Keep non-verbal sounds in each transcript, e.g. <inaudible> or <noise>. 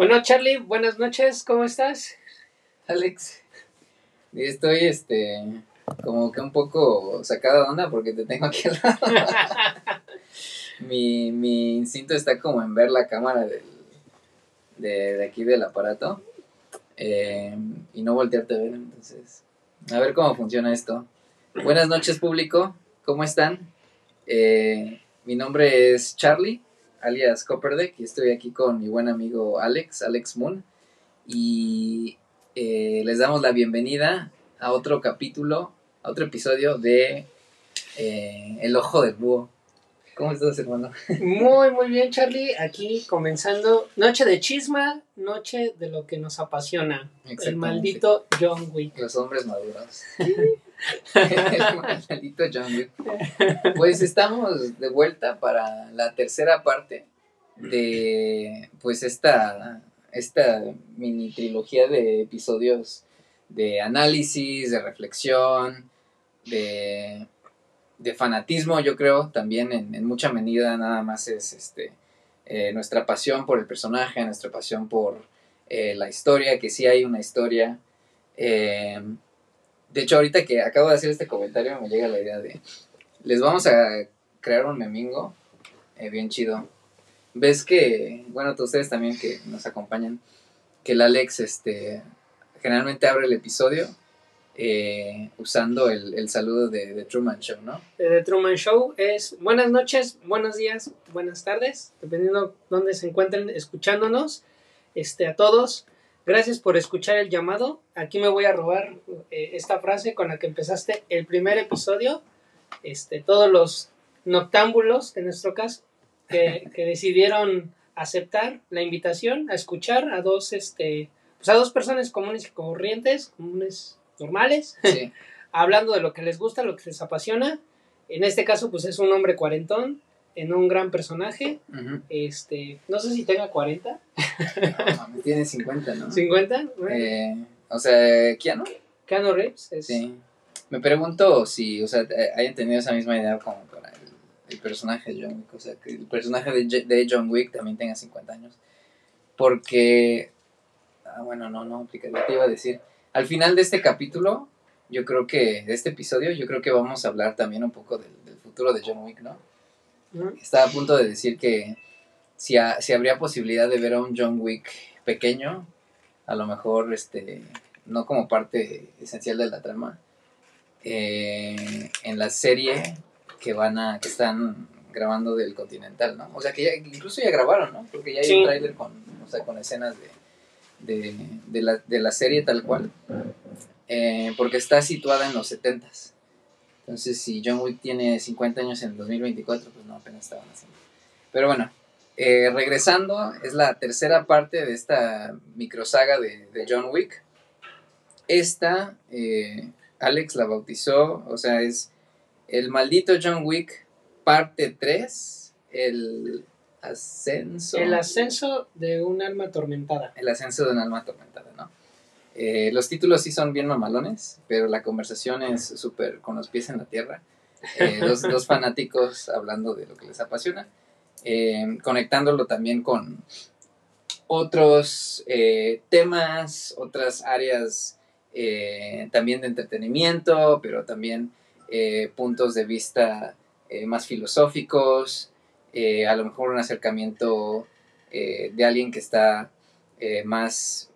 Bueno, Charlie, buenas noches, ¿cómo estás? Alex, estoy este como que un poco sacada de onda porque te tengo aquí al lado. <laughs> mi, mi instinto está como en ver la cámara del, de, de aquí del aparato eh, y no voltearte a ver, entonces a ver cómo funciona esto. Buenas noches público, ¿cómo están? Eh, mi nombre es Charlie, alias Copperdeck, y estoy aquí con mi buen amigo Alex, Alex Moon, y eh, les damos la bienvenida a otro capítulo, a otro episodio de eh, El Ojo del Búho. ¿Cómo estás, hermano? Muy, muy bien, Charlie. Aquí comenzando noche de chisma, noche de lo que nos apasiona. El maldito John Wick. Los hombres maduros. <laughs> El maldito John Wick. Pues estamos de vuelta para la tercera parte de pues esta, esta mini trilogía de episodios de análisis, de reflexión, de, de fanatismo, yo creo, también en, en mucha medida nada más es este eh, nuestra pasión por el personaje, nuestra pasión por eh, la historia, que sí hay una historia. Eh, de hecho, ahorita que acabo de hacer este comentario, me llega la idea de. Les vamos a crear un memingo eh, bien chido. Ves que, bueno, tú- ustedes también que nos acompañan, que el Alex este, generalmente abre el episodio eh, usando el, el saludo de, de Truman Show, ¿no? De The Truman Show es buenas noches, buenos días, buenas tardes, dependiendo dónde se encuentren escuchándonos. Este, a todos, gracias por escuchar el llamado. Aquí me voy a robar eh, esta frase con la que empezaste el primer episodio. Este, todos los noctámbulos, en nuestro caso, que, <laughs> que decidieron aceptar la invitación a escuchar a dos, este, pues a dos personas comunes y corrientes, comunes normales, Sí, <laughs> hablando de lo que les gusta, lo que les apasiona. En este caso, pues es un hombre cuarentón, en un gran personaje. Este, no sé si tenga 40, No, tiene 50, ¿no? 50. bueno, Eh, o sea, Keanu. Keanu Reeves es Sí. Me pregunto si, o sea, eh, hayan tenido esa misma idea como para el, el personaje de John Wick. O sea, que el personaje de, de John Wick también tenga 50 años. Porque, ah, bueno, no, no. Te iba a decir, al final de este capítulo, yo creo que, de este episodio, yo creo que vamos a hablar también un poco del, del futuro de John Wick, ¿no? Estaba a punto de decir que si, ha- si habría posibilidad de ver a un John Wick pequeño, a lo mejor este no como parte esencial de la trama, eh, en la serie que van a que están grabando del Continental, ¿no? O sea que ya, incluso ya grabaron, ¿no? Porque ya hay Sí. un tráiler con, o sea, con escenas de, de, de la, de la serie tal cual, eh, porque está situada en los 70s. Entonces, si John Wick tiene 50 años en el 2024, pues no, apenas estaban haciendo. Pero bueno, eh, regresando, es la tercera parte de esta microsaga de, de John Wick. Esta, eh, Alex la bautizó, o sea, es el maldito John Wick, parte 3, el ascenso. El ascenso de un alma atormentada. El ascenso de un alma atormentada, ¿no? Eh, los títulos sí son bien mamalones, pero la conversación es súper con los pies en la tierra. Eh, <laughs> dos, dos fanáticos hablando de lo que les apasiona, eh, conectándolo también con otros temas, otras áreas también de entretenimiento, pero también puntos de vista más filosóficos, a lo mejor un acercamiento de alguien que está más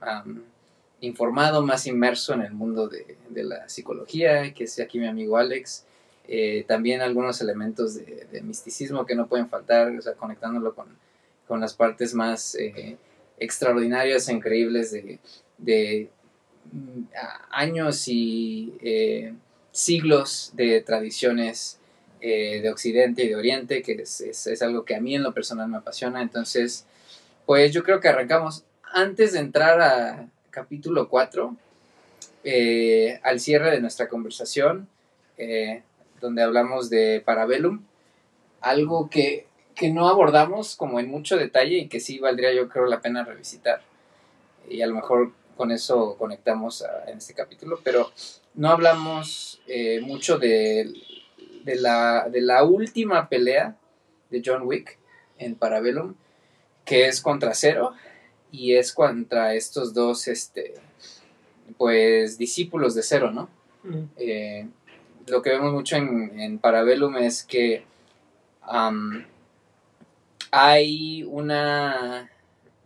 informado, más inmerso en el mundo de, de la psicología, que es aquí mi amigo Alex. Eh, también algunos elementos de, misticismo que no pueden faltar, o sea, conectándolo con, con las partes más eh, extraordinarias e increíbles de, de mm, años y eh, siglos de tradiciones de Occidente y de Oriente, que es, es- es algo que a mí en lo personal me apasiona. Entonces, pues yo creo que arrancamos. Antes de entrar a capítulo 4, eh, al cierre de nuestra conversación, eh, donde hablamos de Parabellum, algo que, que no abordamos como en mucho detalle y que sí valdría yo creo la pena revisitar. Y a lo mejor con eso conectamos en este capítulo, pero no hablamos eh, mucho de, de, la, de la última pelea de John Wick en Parabellum, que es contra Cero. Y es contra estos dos, este, pues, discípulos de Cero, ¿no? Mm. Eh, lo que vemos mucho en, en Parabellum es que am, hay una,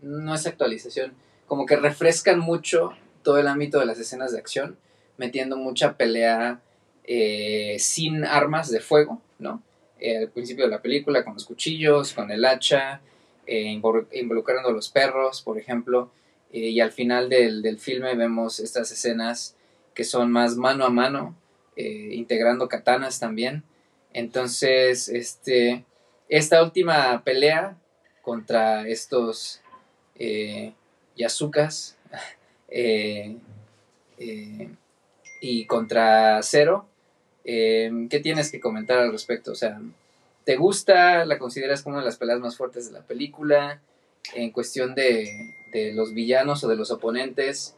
no es actualización, como que refrescan mucho todo el ámbito de las escenas de acción, metiendo mucha pelea eh, sin armas de fuego, ¿no? Eh, al principio de la película, con los cuchillos, con el hacha, eh, invol- involucrando a los perros, por ejemplo, eh, y al final del, del filme vemos estas escenas que son más mano a mano, eh, integrando katanas también. Entonces, este, esta última pelea contra estos Yasukas <laughs> y contra Zero, ¿qué tienes que comentar al respecto? O sea, ¿te gusta? ¿La consideras como una de las peleas más fuertes de la película? En cuestión de, de los villanos o de los oponentes,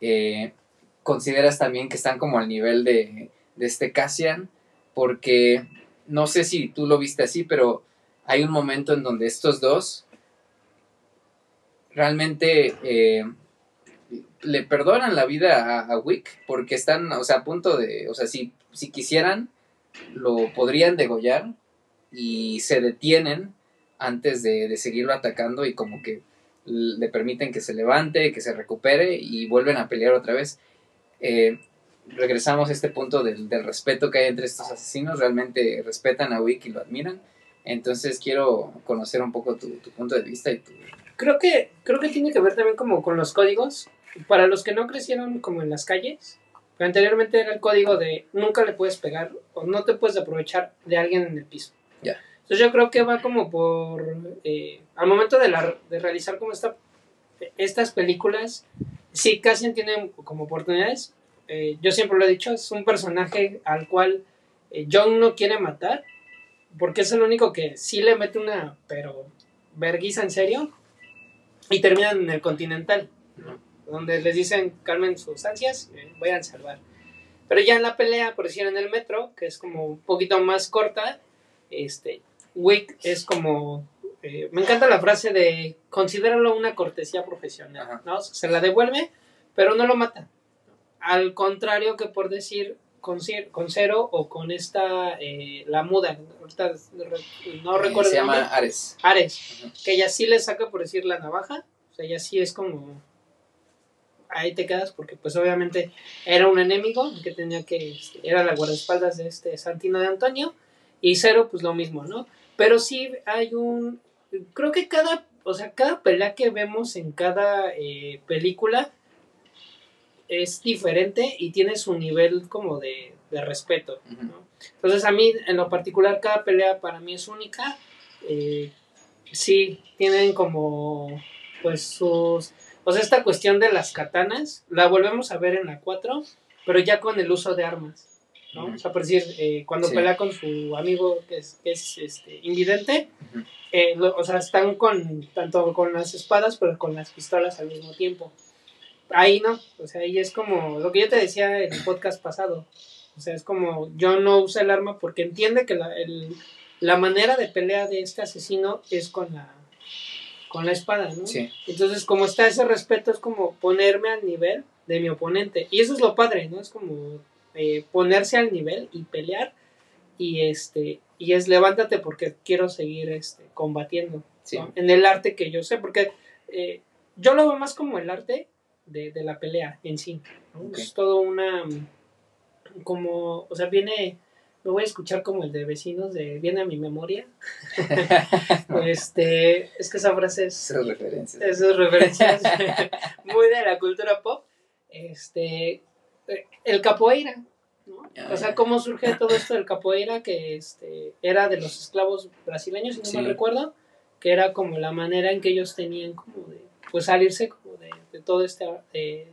eh, ¿consideras también que están como al nivel de, de este Cassian? Porque no sé si tú lo viste así, pero hay un momento en donde estos dos realmente eh, le perdonan la vida a, a Wick porque están, o sea, a punto de, o sea, si, si quisieran, lo podrían degollar y se detienen antes de, de seguirlo atacando y como que le permiten que se levante, que se recupere y vuelven a pelear otra vez. Eh, regresamos a este punto del, del respeto que hay entre estos asesinos, realmente respetan a Wick y lo admiran. Entonces quiero conocer un poco tu, tu punto de vista y tu... Creo que, creo que tiene que ver también como con los códigos. Para los que no crecieron como en las calles, anteriormente era el código de nunca le puedes pegar o no te puedes aprovechar de alguien en el piso. Ya. Entonces yo creo que va como por... eh, al momento de, la, de realizar como esta, estas películas, sí, Cassian tiene como oportunidades. Eh, yo siempre lo he dicho, es un personaje al cual eh, John no quiere matar, porque es el único que sí le mete una, pero verguiza en serio, y terminan en el Continental, ¿no? donde les dicen calmen sus ansias, eh, vayan a salvar. Pero ya en la pelea, por decir en el metro, que es como un poquito más corta, este, Wick es como, eh, me encanta la frase de considéralo una cortesía profesional, Ajá. ¿no? Se la devuelve, pero no lo mata. Al contrario que por decir con, cero o con esta, eh, la muda, ahorita no eh, recuerdo se nombre. llama Ares. Ares, que ella sí le saca por decir la navaja, o sea, ella sí es como ahí te quedas porque pues obviamente era un enemigo que tenía que este, era la guardaespaldas de este Santino de Antonio y Cero pues lo mismo, ¿no? Pero sí hay un creo que cada, o sea, cada pelea que vemos en cada eh, película es diferente y tiene su nivel como de, de respeto. ¿no? Entonces a mí en lo particular cada pelea para mí es única. Eh, sí, tienen como pues sus... O sea, esta cuestión de las katanas la volvemos a ver en la 4, pero ya con el uso de armas. ¿No? O sea, por decir, eh, cuando Sí. pelea con su amigo que es, que es este, invidente, eh, lo- o sea, están con tanto con las espadas, pero con las pistolas al mismo tiempo. Ahí no, o sea, ahí es como lo que yo te decía en el podcast pasado. O sea, es como yo no uso el arma porque entiende que la, el- la manera de pelea de este asesino es con la con la espada, ¿no? Sí. Entonces, como está ese respeto, es como ponerme al nivel de mi oponente. Y eso es lo padre, ¿no? Es como eh, ponerse al nivel y pelear. Y este y es levántate porque quiero seguir este, combatiendo. Sí. ¿no? En el arte que yo sé, porque eh, yo lo veo más como el arte de, de la pelea en sí. Es todo una. Como. O sea, viene. Me voy a escuchar como el de vecinos de Viene a mi memoria. <laughs> este. Es que esa frase es Esas referencias. esas referencias <laughs> muy de la cultura pop. Este, el capoeira, ¿no? Ah, O sea, cómo surge todo esto del capoeira que este, era de los esclavos brasileños, si no Sí. mal recuerdo, que era como la manera en que ellos tenían como de, pues salirse como de, de todo este, de,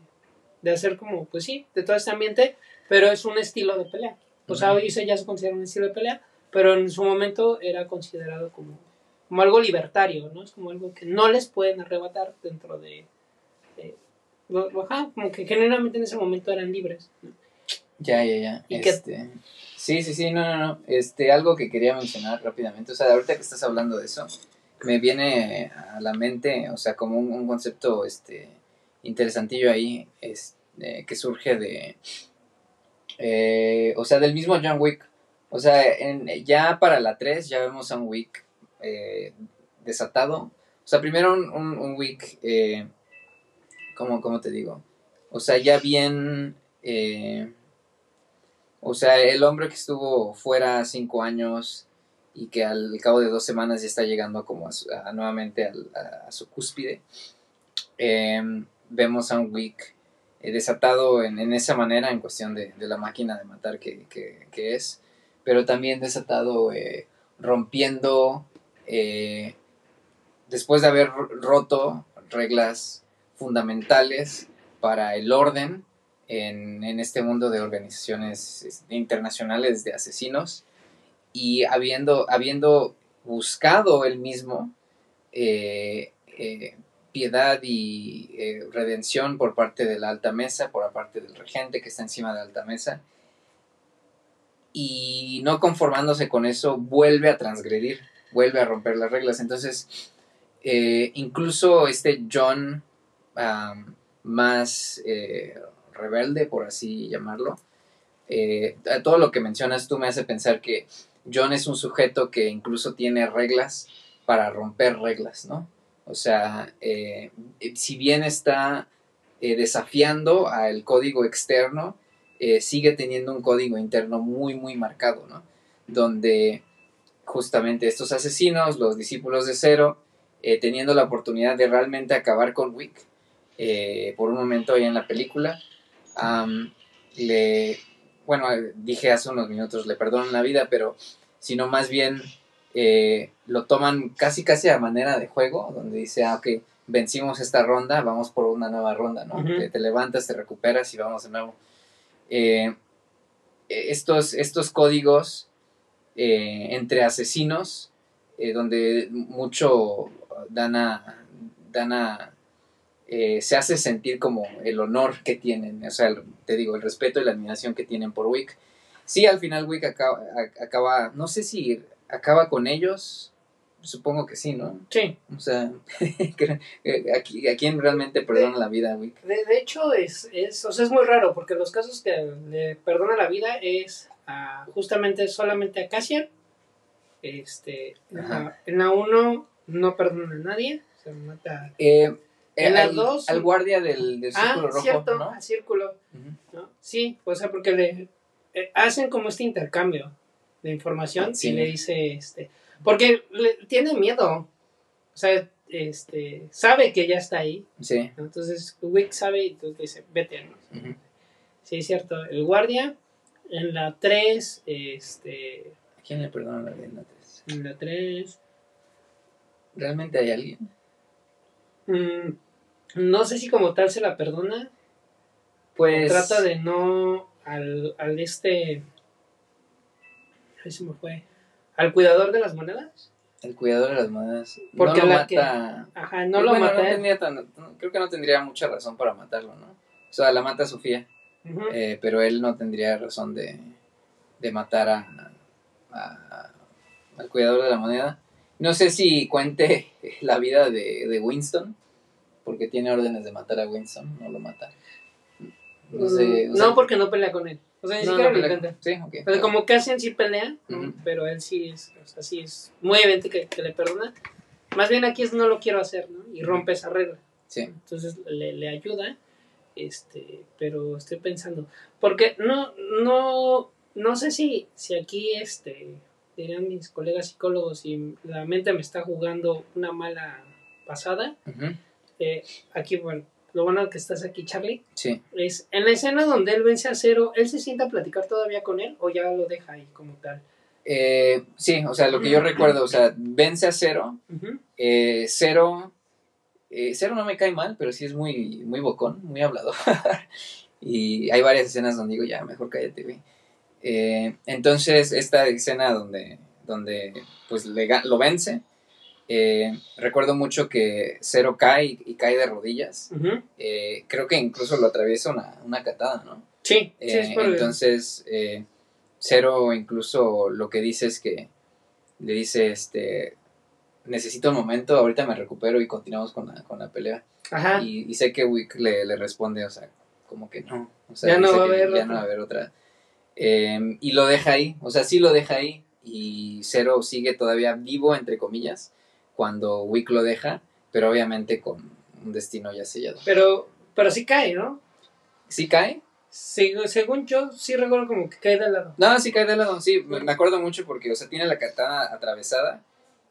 de hacer como, pues sí, de todo este ambiente, pero es un estilo de pelea. O sea, hoy se ya se considera un estilo de pelea, pero en su momento era considerado como, como algo libertario, ¿no? Es como algo que no les pueden arrebatar dentro de... lo- ajá, como que generalmente en ese momento eran libres. ¿no? Ya, ya, ya. ¿Y Este, Sí, sí, sí, no, no, no. Este, algo que quería mencionar rápidamente, o sea, ahorita que estás hablando de eso, me viene a la mente, o sea, como un, concepto este, interesantillo ahí, es, eh, que surge de, eh, o sea, del mismo John Wick. O sea, ya para la 3 ya vemos a un Wick eh, desatado. O sea, primero un, un, Wick, ¿cómo, te digo? O sea, ya bien... o sea, el hombre que estuvo fuera cinco años, y que al cabo de dos semanas ya está llegando como a, nuevamente a, su cúspide. Em, vemos a un Wick eh, desatado en, esa manera en cuestión de, la máquina de matar que, es, pero también desatado eh, rompiendo, eh, después de haber roto reglas fundamentales para el orden en, este mundo de organizaciones este, internacionales de asesinos, y habiendo, habiendo buscado él mismo eh, eh, piedad y eh, redención por parte de la alta mesa, por parte del regente que está encima de la alta mesa, y no conformándose con eso, vuelve a transgredir, vuelve a romper las reglas. Entonces, incluso este John más rebelde, por así llamarlo, todo lo que mencionas tú me hace pensar que John es un sujeto que incluso tiene reglas para romper reglas, ¿no? O sea, eh, si bien está eh, desafiando al código externo, eh, sigue teniendo un código interno muy, muy marcado, ¿no? Donde justamente estos asesinos, los discípulos de Cero, teniendo la oportunidad de realmente acabar con Wick, por un momento ahí en la película, le bueno, eh, dije hace unos minutos, le perdonan la vida, pero sino más bien eh, lo toman casi casi a manera de juego, donde dice, ah, ok, vencimos esta ronda, vamos por una nueva ronda, ¿no? te, levantas, te recuperas y vamos de nuevo. Eh, estos, estos códigos entre asesinos, donde mucho dan a, dan a eh, se hace sentir como el honor que tienen, o sea, te digo, el respeto y la admiración que tienen por Wick. Sí, al final Wick acaba, acaba no sé si acaba con ellos, supongo que sí, ¿no? Sí. O sea, <laughs> ¿a quién realmente perdona la vida Wick? De, hecho, es, es, o sea, es muy raro, porque los casos que le perdona la vida es justamente solamente a Cassian. Este, en la 1 no perdona a nadie, se mata. Eh, en las dos. Al guardia del, del ah, círculo ah, cierto, al círculo. Sí, o sea, porque le eh, hacen como este intercambio de información y le dice, este, porque le, tiene miedo. O sea, este, sabe que ya está ahí. Sí. Entonces, Wick sabe y entonces dice, vete, ¿no? Sí, es cierto. El guardia, en la 3, este... ¿A quién le perdona la vida en la 3? En la 3... ¿Realmente hay alguien? Mm, no sé si como tal se la perdona. Pues. trata de no. Al, al este. Ahí se me fue. Al cuidador de las monedas. El cuidador de las monedas. Porque no lo mata. ajá, no lo mata. creo que no tendría mucha razón para matarlo, ¿no? O sea, la mata Sofía. Eh, pero él no tendría razón de, de matar a, a, al cuidador de la moneda. No sé si cuente <laughs> la vida de, de Winston porque tiene órdenes de matar a Winston, no lo mata. No, sé, no porque no pelea con él. O sea, ni siquiera le encanta. Sí, ok. O sea, como Cassian sí pelea, pero él sí es, o sea, sí es muy evidente que, le perdona. Más bien aquí es no lo quiero hacer, ¿no? Y rompe esa regla. Sí. Entonces le, le ayuda, este, pero estoy pensando, porque no, no, no sé si, si aquí, este, dirían mis colegas psicólogos, y la mente me está jugando una mala pasada. Eh, aquí, bueno, lo bueno que estás aquí, Charlie. Sí. Es en la escena donde él vence a Cero, ¿él se sienta a platicar todavía con él o ya lo deja ahí como tal? Eh, sí, o sea, lo que yo recuerdo, o sea, vence a Cero. Eh, Cero. Cero no me cae mal, pero sí es muy, muy bocón, muy hablador. <laughs> y hay varias escenas donde digo, ya, mejor cállate, güey. entonces, esta escena donde, donde pues le, lo vence eh, recuerdo mucho que Cero cae y, cae de rodillas. Eh, creo que incluso lo atraviesa una, una catada, ¿no? Sí, eh, Entonces, Cero incluso lo que dice es que le dice, este, necesito un momento, ahorita me recupero y continuamos con la, con la pelea. Ajá. Y, y sé que Wick le, le responde, o sea, como que no. O sea, Ya no va a haber ya otra. no va a haber otra. Eh, y lo deja ahí, o sea, sí lo deja ahí. Y Zero sigue todavía vivo, entre comillas, cuando Wick lo deja, pero obviamente con un destino ya sellado. Pero, pero sí cae, ¿no? ¿Sí cae? Seg- según yo, sí recuerdo como que cae de lado. No, sí cae de lado, sí, me acuerdo mucho porque, o sea, tiene la katana atravesada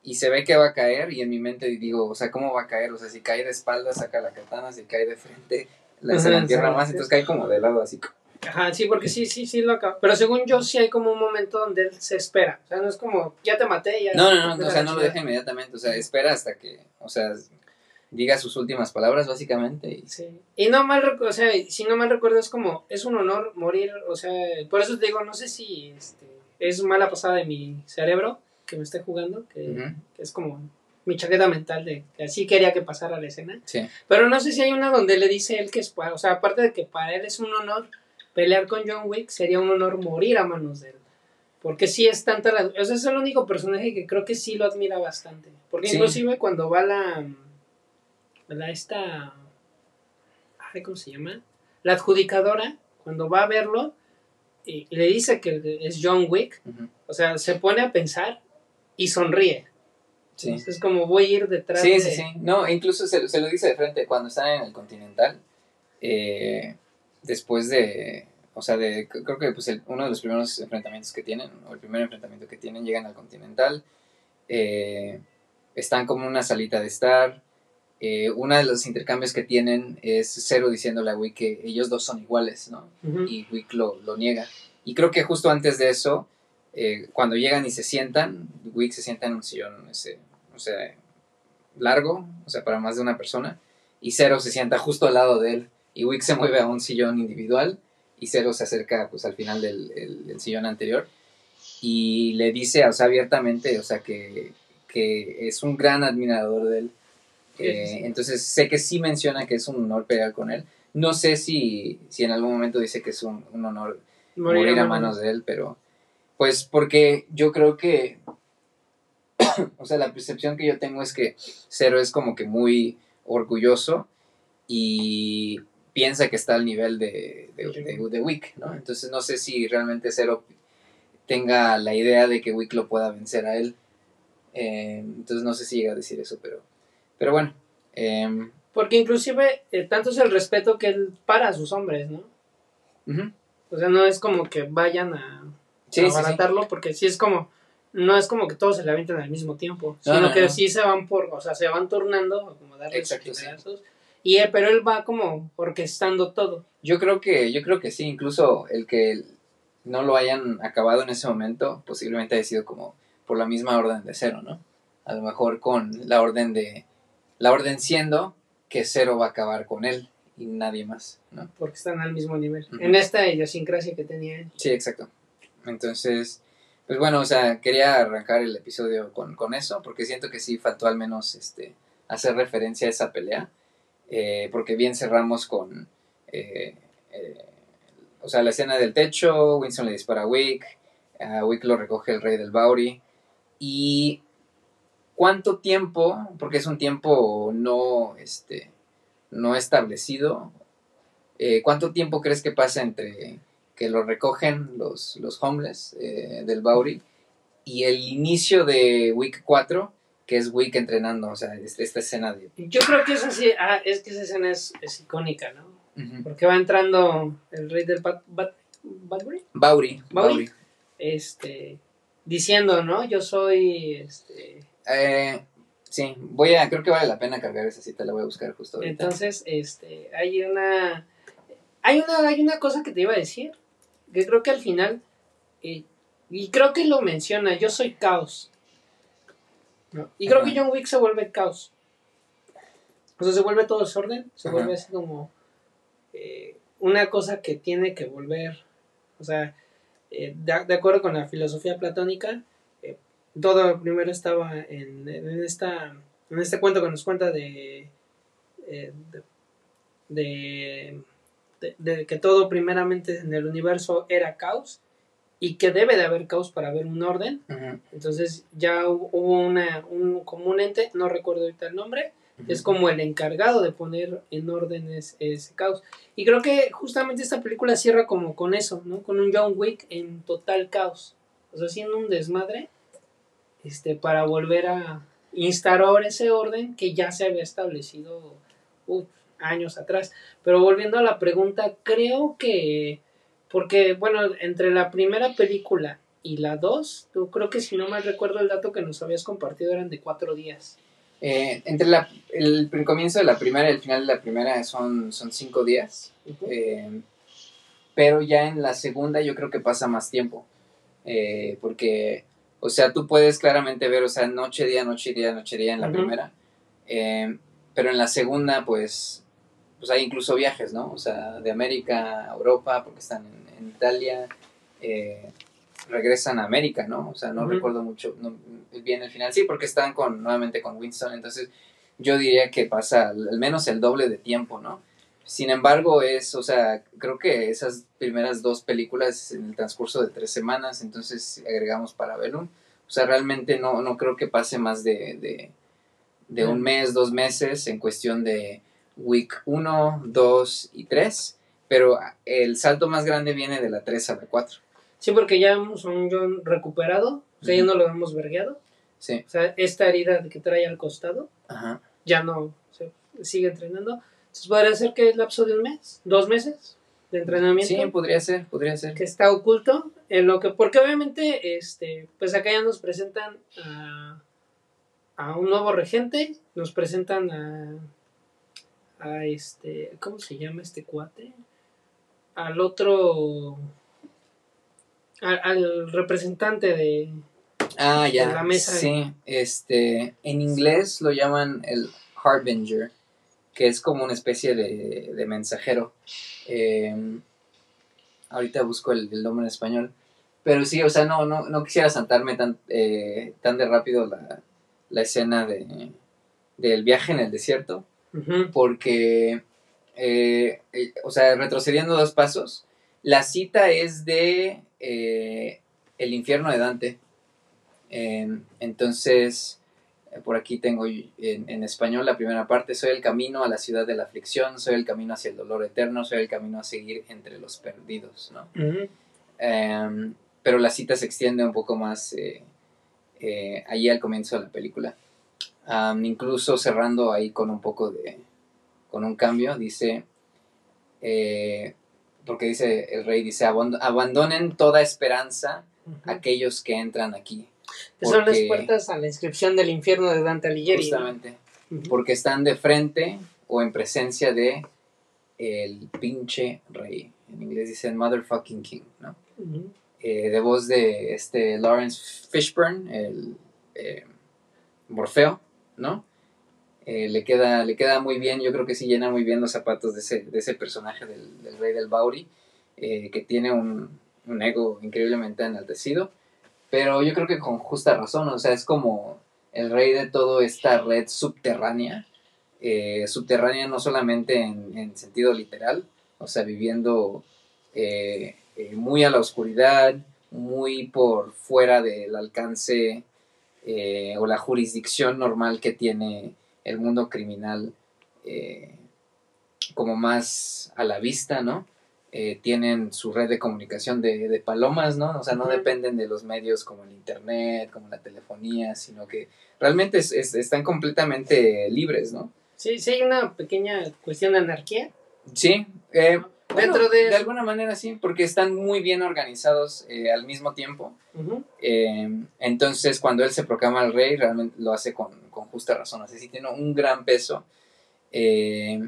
y se ve que va a caer y en mi mente digo, o sea, ¿cómo va a caer? O sea, si cae de espalda, saca la katana, si cae de frente, la, se la entierra sí, más, sí. entonces cae como de lado así. Ajá, sí, porque sí, sí, sí lo acaba. Pero según yo, sí hay como un momento donde él se espera. O sea, no es como, ya te maté, ya. No, no, no, o sea, no lo deja inmediatamente, o sea, espera hasta que, o sea, diga sus últimas palabras básicamente y Sí. Y no mal recuerdo, o sea, si no mal recuerdo, es como, es un honor morir, o sea, por eso te digo, no sé si este, es mala pasada de mi cerebro que me esté jugando, que, es como mi chaqueta mental de que así quería que pasara la escena. sí, Pero no sé si hay una donde le dice él que es, o sea, aparte de que para él es un honor pelear con John Wick, sería un honor morir a manos de él. Porque sí es tanta la... O sea, es el único personaje que creo que sí lo admira bastante. Porque Sí. inclusive cuando va la... La esta... ¿Cómo se llama? La adjudicadora, cuando va a verlo y, y le dice que es John Wick, o sea, se pone a pensar y sonríe. sí. Entonces, es como voy a ir detrás Sí, de... sí, sí. No, incluso se, se lo dice de frente cuando están en el Continental. eh, después de. O sea, de, creo que pues el- uno de los primeros enfrentamientos que tienen, o el primer enfrentamiento que tienen, llegan al Continental. eh, están como en una salita de estar. eh, uno de los intercambios que tienen es Zero diciéndole a Wick que ellos dos son iguales, ¿no? Y Wick lo, lo niega. Y creo que justo antes de eso, eh, cuando llegan y se sientan, Wick se sienta en un sillón, ese, o sea, largo, o sea, para más de una persona, y Zero se sienta justo al lado de él, y Wick se mueve a un sillón individual, y Zero se acerca pues al final del el- el sillón anterior, y le dice, o sea, abiertamente, o sea, que, que es un gran admirador de él. Eh, sí, sí. Entonces sé que sí menciona que es un honor pelear con él. No sé si, si en algún momento dice que es un, un honor morir, a manos de él, pero pues porque yo creo que, <coughs> o sea, la percepción que yo tengo es que Zero es como que muy orgulloso y piensa que está al nivel de, de, de- de Wick, ¿no? Entonces no sé si realmente Zero tenga la idea de que Wick lo pueda vencer a él. Eh, entonces no sé si llega a decir eso, pero, pero bueno. em, Porque inclusive eh, tanto es el respeto que él para a sus hombres, ¿no? O sea, no es como que vayan a, Sí, a sí, sí. abaratarlo, porque sí es como, no es como que todos se le avienten al mismo tiempo, No, sino no, que no. sí se van por, o sea, se van turnando, como darle sus Exacto, y él, pero él va como orquestando todo. Yo creo que, yo creo que sí, incluso el que no lo hayan acabado en ese momento, posiblemente haya sido como por la misma orden de cero, ¿no? A lo mejor con la orden de, la orden siendo que cero va a acabar con él y nadie más, ¿no? porque están al mismo nivel. Ujú. En esta idiosincrasia que tenía él. Sí, exacto. Entonces, pues bueno, o sea, quería arrancar el episodio con, con eso, porque siento que sí faltó al menos este, hacer referencia a esa pelea, eh, porque bien cerramos con, eh, eh, o sea, la escena del techo, Winston le dispara a Wick, a Wick lo recoge el rey del Bowery, y cuánto tiempo, porque es un tiempo no, este, no establecido, ¿cuánto tiempo crees que pasa entre que lo recogen los, los homeless del Bowery y el inicio de Week 4, que es Wick entrenando, o sea, este- esta escena de... Yo creo que esa sí, ah, es que esa escena es, es icónica, ¿no? Porque va entrando el rey del Bat, Bat- Bowery. Bowery. Bowery. este, diciendo, ¿no? Yo soy, este, Eh, sí, voy a, creo que vale la pena cargar esa cita, la voy a buscar justo ahorita. Entonces, este, hay una, hay una, hay una cosa que te iba a decir, que creo que al final, eh, y creo que lo menciona, yo soy caos. ¿No? Y creo Ajá. que John Wick se vuelve caos. O sea, se vuelve todo desorden, se Ajá. vuelve así como eh, una cosa que tiene que volver, o sea, eh, de, de acuerdo con la filosofía platónica, eh, todo primero estaba en, en esta en este cuento que nos cuenta de de, de, de- de que todo primeramente en el universo era caos y que debe de haber caos para haber un orden. Entonces ya hubo una, un, como un ente, no recuerdo ahorita el nombre, es como el encargado de poner en orden ese, caos. Y creo que justamente esta película cierra como con eso, ¿no? Con un John Wick en total caos. O sea, haciendo un desmadre este, para volver a instaurar ese orden que ya se había establecido años atrás. Pero volviendo a la pregunta, creo que, porque, bueno, entre la primera película y la dos, yo creo que si no mal recuerdo el dato que nos habías compartido eran de cuatro días. Eh, entre la, el, comienzo de la primera y el final de la primera son, son cinco días. Eh, pero ya en la segunda yo creo que pasa más tiempo. Eh, porque, o sea, tú puedes claramente ver, o sea, noche, día, noche, día, noche, día en la primera. pero en la segunda, pues, pues hay incluso viajes, ¿no? O sea, de América a Europa, porque están en, Italia regresan a América, ¿no? O sea, no recuerdo mucho bien el final. Sí, porque están con, nuevamente con Winston, entonces yo diría que pasa al menos el doble de tiempo, ¿no? Sin embargo, es, o sea, creo que esas primeras dos películas en el transcurso de tres semanas, entonces agregamos para Bellum. O sea, realmente no, no creo que pase más de, de, un mes, dos meses en cuestión de week 1, 2 y 3. Pero el salto más grande viene de la 3 a la 4. Sí, porque ya hemos un John recuperado, o sea, ya no lo hemos vergueado. Sí. O sea, esta herida que trae al costado, ya no, se sigue entrenando. Entonces podría ser que el lapso de un mes, dos meses de entrenamiento. Sí, podría ser, podría ser. Que está oculto en lo que, porque obviamente, este, pues acá ya nos presentan a, a un nuevo regente, nos presentan a, a este, ¿cómo se llama este cuate? Al otro al, representante de, ah, ya, la mesa. Sí, este, en inglés lo llaman el Harbinger, que es como una especie de, mensajero. Em, ahorita busco el, nombre en español. Pero sí, o sea, no, no, no quisiera saltarme tan, eh, tan de rápido la, la escena de, del viaje en el desierto, porque, eh, eh, o sea, retrocediendo dos pasos, la cita es de eh, El infierno de Dante. Em, entonces, por aquí tengo en, español la primera parte, soy el camino a la ciudad de la aflicción, soy el camino hacia el dolor eterno, soy el camino a seguir entre los perdidos, ¿no? Em, pero la cita se extiende un poco más allí al comienzo de la película. incluso cerrando ahí con un poco de, con un cambio, dice, porque dice el rey, dice, abandonen toda esperanza aquellos que entran aquí. son las puertas a la inscripción del infierno de Dante Alighieri. Justamente, porque están de frente o en presencia de el pinche rey. En inglés dicen motherfucking king, ¿no? Eh, de voz de este Lawrence Fishburne, el eh, Morfeo, ¿no? Eh, le, queda, le queda muy bien, yo creo que sí llena muy bien los zapatos de ese, de ese personaje del, rey del Bauri, eh, que tiene un, ego increíblemente enaltecido, pero yo creo que con justa razón, o sea, es como el rey de toda esta red subterránea, eh, subterránea no solamente en, sentido literal, o sea, viviendo muy a la oscuridad, muy por fuera del alcance o la jurisdicción normal que tiene el mundo criminal eh, como más a la vista, ¿no? Eh, tienen su red de comunicación de, palomas, ¿no? O sea, no dependen de los medios como el Internet, como la telefonía, sino que realmente están completamente libres, ¿no? Sí, sí hay una pequeña cuestión de anarquía. Sí, eh, Dentro de... de alguna manera sí, porque están muy bien organizados al mismo tiempo. entonces, cuando él se proclama el rey, realmente lo hace con, con justa razón. Así sí tiene un gran peso. Eh,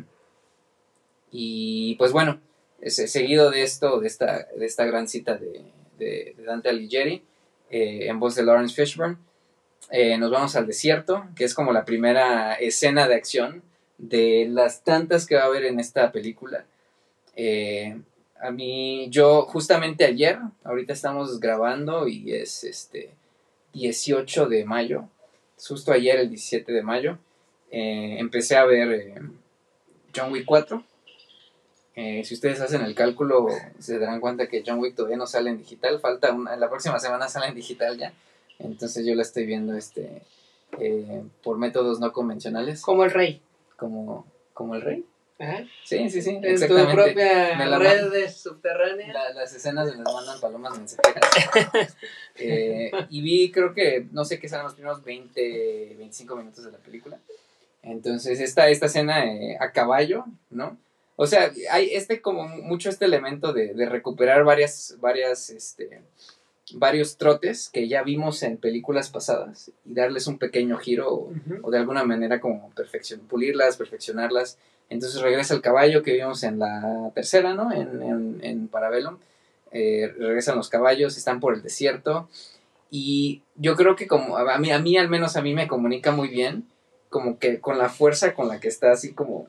y pues bueno, seguido de esto, de esta, de esta gran cita de, Dante Alighieri, eh, en voz de Lawrence Fishburne, eh, nos vamos al desierto, que es como la primera escena de acción de las tantas que va a haber en esta película. A mí, yo justamente ayer, ahorita estamos grabando y es este 18 de mayo, justo ayer, el 17 de mayo, eh, empecé a ver eh, John Wick 4. Eh, si ustedes hacen el cálculo, se darán cuenta que John Wick todavía no sale en digital. Falta una, la próxima semana sale en digital ya. Entonces yo la estoy viendo este eh, por métodos no convencionales. Como el rey. Como, como el rey. Ajá. Sí, sí, sí. En tu propia Me la red de subterránea. La- las escenas donde nos mandan palomas mensajeras. <laughs> Eh, y vi, creo que, no sé qué serán los primeros 20, 25 minutos de la película. Entonces, esta, esta escena eh, a caballo, ¿no? O sea, hay este como mucho este elemento de, de recuperar varias, varias, este, varios trotes que ya vimos en películas pasadas y darles un pequeño giro o, de alguna manera como pulirlas, perfeccionarlas. Entonces regresa el caballo que vimos en la tercera, ¿no? En, en, en Parabellum. Eh, regresan los caballos, están por el desierto. Y yo creo que como a mí, a mí, al menos a mí me comunica muy bien, como que con la fuerza con la que está así como,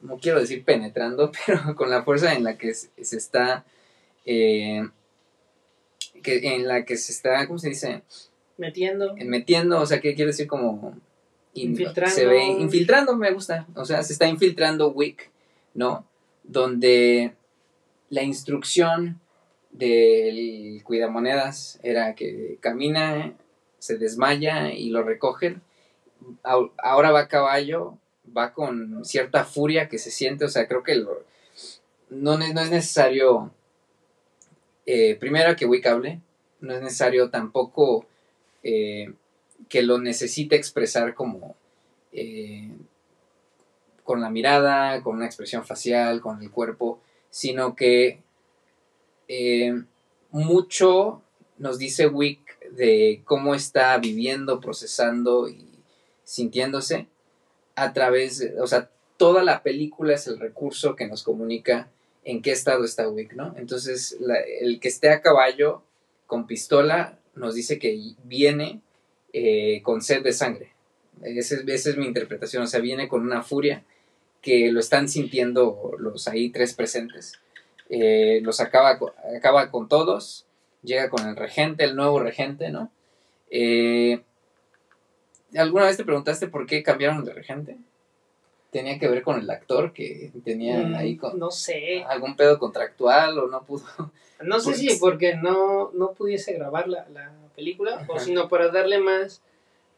no quiero decir penetrando, <laughs> pero con la fuerza en la que se, se está, eh, que, en la que se está, ¿cómo se dice? Metiendo. metiendo, o sea, ¿qué quiere decir como Infiltrando. Se ve infiltrando, me gusta. O sea, se está infiltrando Wick, ¿no? Donde la instrucción del cuidamonedas era que camina, se desmaya y lo recogen. Ahora va a caballo, va con cierta furia que se siente, o sea, creo que no, no es necesario, eh, primero que Wick hable, no es necesario tampoco eh, que lo necesite expresar como eh, con la mirada, con una expresión facial, con el cuerpo, sino que eh, mucho nos dice Wick de cómo está viviendo, procesando y sintiéndose a través, o sea, toda la película es el recurso que nos comunica en qué estado está Wick, ¿no? Entonces, el que esté a caballo con pistola nos dice que viene eh, con sed de sangre. Esa es, esa es mi interpretación, o sea, viene con una furia que lo están sintiendo los ahí tres presentes. Eh, los acaba, co- acaba con todos, llega con el regente, el nuevo regente, ¿no? Eh, ¿Alguna vez te preguntaste por qué cambiaron de regente? ¿Tenía que ver con el actor que tenía Mm, ahí con No sé. algún pedo contractual o no pudo? No sé Pues- si porque no, no pudiese grabar la, la película o Ajá. sino para darle más.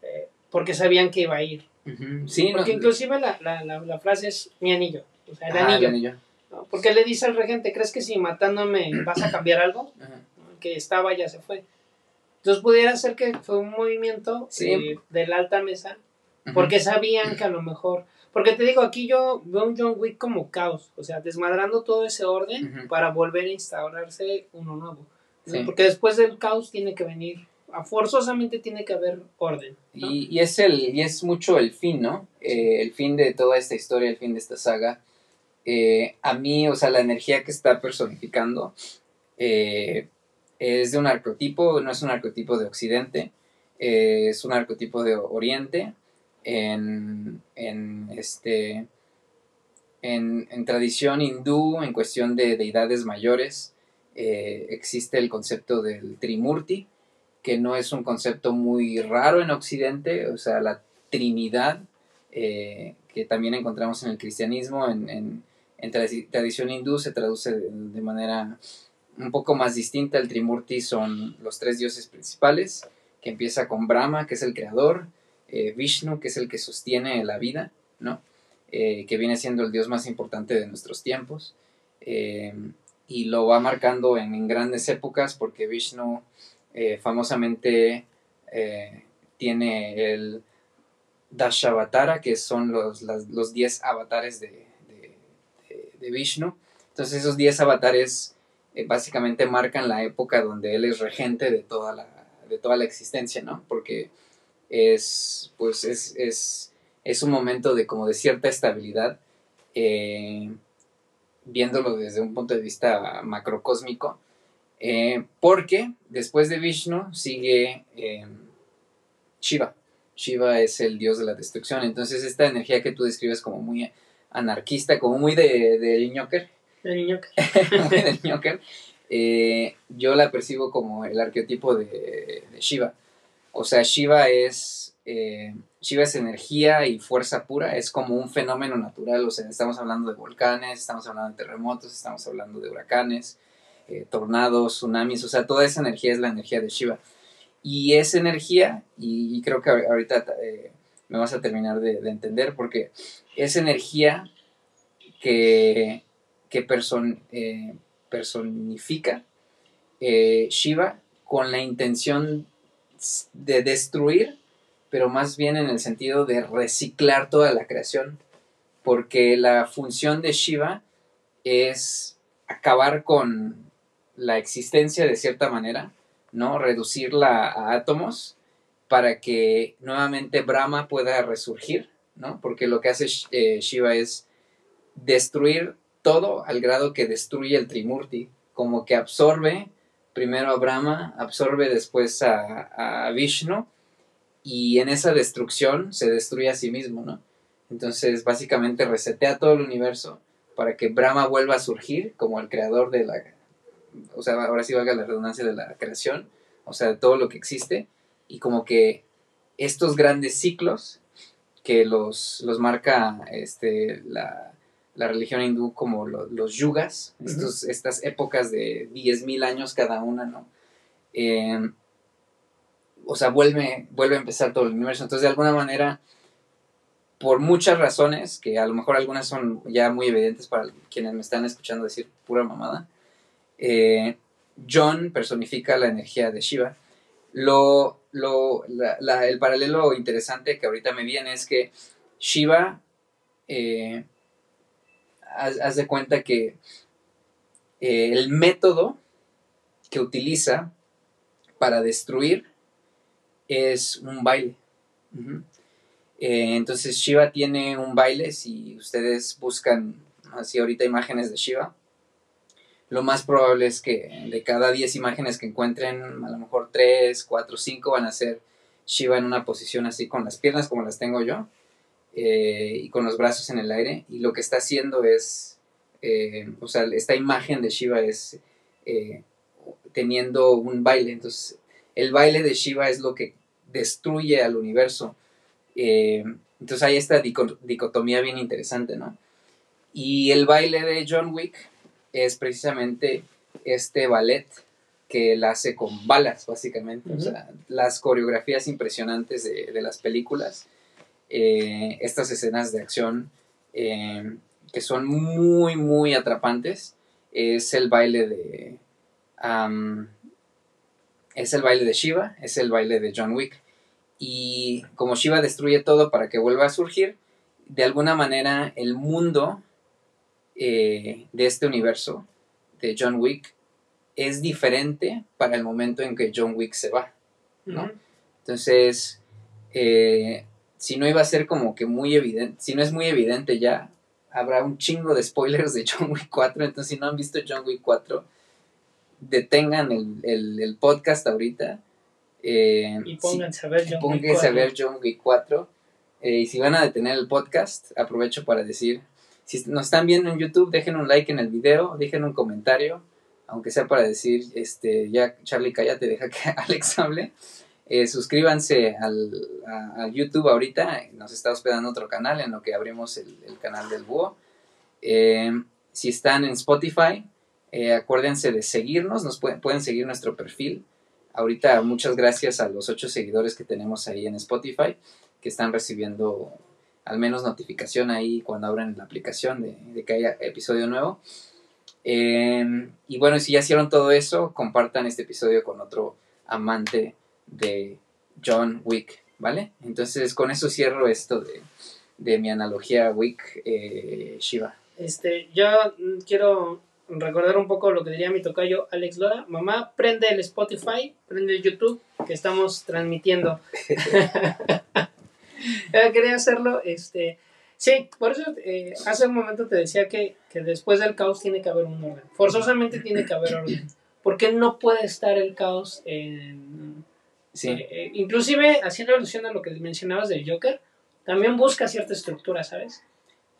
eh, porque sabían que iba a ir. Ujú, Sí, no. Porque inclusive la, la, la, la frase es mi anillo. O sea, el Ah, anillo. el anillo. ¿no? Porque le dice al regente, ¿crees que si matándome vas a cambiar algo? <clears throat> Ajá. Que estaba ya se fue. Entonces pudiera ser que fue un movimiento Sí. eh, de la alta mesa, porque sabían que a lo mejor... Porque te digo, aquí yo veo un John Wick como caos, o sea, desmadrando todo ese orden para volver a instaurarse uno nuevo. ¿No? Sí. Porque después del caos tiene que venir, a- forzosamente tiene que haber orden. ¿no? Y, y es el y es mucho el fin, ¿no? Eh, el fin de toda esta historia, el fin de esta saga. Eh, a mí, o sea, la energía que está personificando eh, es de un arquetipo, no es un arquetipo de Occidente, eh, es un arquetipo de Oriente. En, en este en, en tradición hindú, en cuestión de deidades mayores, eh, existe el concepto del Trimurti, que no es un concepto muy raro en Occidente, o sea, la Trinidad, eh, que también encontramos en el cristianismo, en, en- en tradi- tradición hindú se traduce de, manera un poco más distinta. El Trimurti son los tres dioses principales, que empieza con Brahma, que es el creador, eh, Vishnu, que es el que sostiene la vida, ¿no? Que viene siendo el dios más importante de nuestros tiempos. Y lo va marcando en, grandes épocas porque Vishnu eh, famosamente eh, tiene el Dashavatara, que son los, las- los 10 avatares de, de- Vishnu. Entonces esos 10 avatares eh, básicamente marcan la época donde él es regente de toda la, de toda la existencia, ¿no? Porque es, pues es, es, es un momento de como de cierta estabilidad, viéndolo desde un punto de vista macrocósmico, eh, porque después de Vishnu sigue eh, Shiva. Shiva es el dios de la destrucción. Entonces esta energía que tú describes como muy anarquista, como muy de, del ñoker, El niño que- muy del ñoker, eh, yo la percibo como el arquetipo de, de Shiva. O sea, Shiva es eh, Shiva es energía y fuerza pura, es como un fenómeno natural, o sea, estamos hablando de volcanes, estamos hablando de terremotos, estamos hablando de huracanes, eh, tornados, tsunamis, o sea, toda esa energía es la energía de Shiva. Y esa energía, y, creo que ahorita eh, me vas a terminar de, entender, porque es energía que, que personifica Shiva con la intención de destruir pero más bien en el sentido de reciclar toda la creación, porque la función de Shiva es acabar con la existencia de cierta manera, ¿no? Reducirla a átomos para que nuevamente Brahma pueda resurgir, ¿no? Porque lo que hace eh, Shiva es destruir todo al grado que destruye el Trimurti, como que absorbe primero a Brahma, absorbe después a, a Vishnu y en esa destrucción se destruye a sí mismo, ¿no? Entonces, básicamente resetea todo el universo para que Brahma vuelva a surgir como el creador de la... O sea, ahora sí valga la redundancia de la creación, o sea, de todo lo que existe, y como que estos grandes ciclos que los, los marca este, la, religión hindú como los yugas, estos, estas épocas de 10.000 años cada una, ¿no? Eh, o sea, vuelve, vuelve a empezar todo el universo. Entonces, de alguna manera, por muchas razones, que a lo mejor algunas son ya muy evidentes para quienes me están escuchando decir pura mamada, eh, John personifica la energía de Shiva. Lo, lo, el paralelo interesante que ahorita me viene es que Shiva, eh, haz, de cuenta que eh, el método que utiliza para destruir es un baile. Eh, entonces Shiva tiene un baile, si ustedes buscan así ahorita imágenes de Shiva, lo más probable es que de cada 10 imágenes que encuentren, a lo mejor 3, 4, 5 van a ser Shiva en una posición así con las piernas como las tengo yo eh, y con los brazos en el aire y lo que está haciendo es, eh, o sea, esta imagen de Shiva es teniendo un baile, entonces el baile de Shiva es lo que destruye al universo. Eh, entonces hay esta dicotomía bien interesante, ¿no? Y el baile de John Wick es precisamente este ballet que él hace con balas, básicamente. O sea, las coreografías impresionantes de, las películas, eh, estas escenas de acción eh, que son muy, muy atrapantes, es el baile de es el baile de Shiva, es el baile de John Wick. Y como Shiva destruye todo para que vuelva a surgir, de alguna manera el mundo eh, de este universo de John Wick es diferente para el momento en que John Wick se va, ¿no? Entonces, eh, si no iba a ser como que muy evidente, si no es muy evidente ya, habrá un chingo de spoilers de John Wick 4, entonces si no han visto John Wick 4, detengan el, podcast ahorita. Eh, y pónganse a ver John Wick 4. A ver John Wick 4. Eh, y si van a detener el podcast, aprovecho para decir, si nos están viendo en YouTube, dejen un like en el video, dejen un comentario, aunque sea para decir, este, ya Charlie, cállate, deja que <laughs> Alex hable. Eh, suscríbanse al, a, YouTube ahorita, nos está hospedando otro canal en lo que abrimos el, canal del búho. si están en Spotify, eh, acuérdense de seguirnos, nos pueden, pueden seguir nuestro perfil. Ahorita muchas gracias a los ocho seguidores que tenemos ahí en Spotify, que están recibiendo al menos notificación ahí cuando abren la aplicación de, que haya episodio nuevo. Em, y bueno, si ya hicieron todo eso, compartan este episodio con otro amante de John Wick, ¿vale? Entonces con eso cierro esto de, mi analogía Wick eh, Shiva. Este, yo quiero recordar un poco lo que diría mi tocayo Alex Lora. Mamá, prende el Spotify, prende el YouTube, que estamos transmitiendo. <laughs> Quería hacerlo, este... Sí, por eso eh, hace un momento te decía que, después del caos tiene que haber un orden. Forzosamente tiene que haber orden. Porque no puede estar el caos en... Sí. Eh, eh, inclusive, haciendo alusión a lo que mencionabas del Joker, también busca cierta estructura, ¿sabes?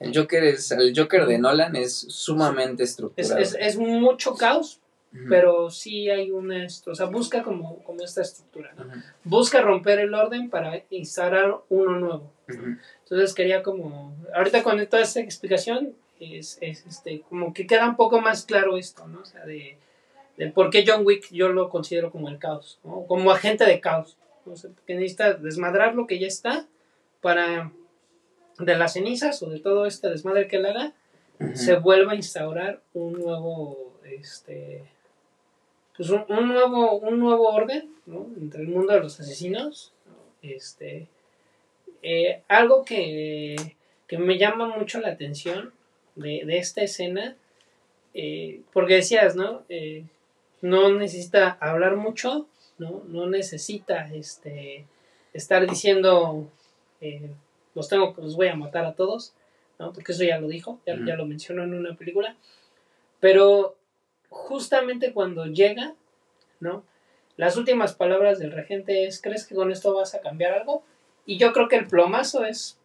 El Joker, es, el Joker de Nolan es sumamente estructurado. Es, mucho caos, Ujú. pero sí hay una, o sea, busca como, como esta estructura, ¿no? Ujú. Busca romper el orden para instaurar uno nuevo. Ujú. Entonces quería como, ahorita con toda esta explicación, es, es, este, como que queda un poco más claro esto, ¿no? O sea, de, del por qué John Wick yo lo considero como el caos, ¿no? Como agente de caos. ¿no? O sea, que necesita desmadrar lo que ya está para de las cenizas o de todo este desmadre que él haga, se vuelva a instaurar un nuevo, este, pues un, un nuevo, un nuevo orden, ¿no? Entre el mundo de los asesinos, ¿no? Este, eh, algo que, que me llama mucho la atención de, de esta escena, eh, porque decías, ¿no? Eh, no necesita hablar mucho, ¿no? No necesita, este, estar diciendo, los tengo, los voy a matar a todos, ¿no? Porque eso ya lo dijo, ya, lo mencionó en una película. Pero justamente cuando llega, ¿no? Las últimas palabras del regente es, ¿crees que con esto vas a cambiar algo? Y yo creo que el plomazo es,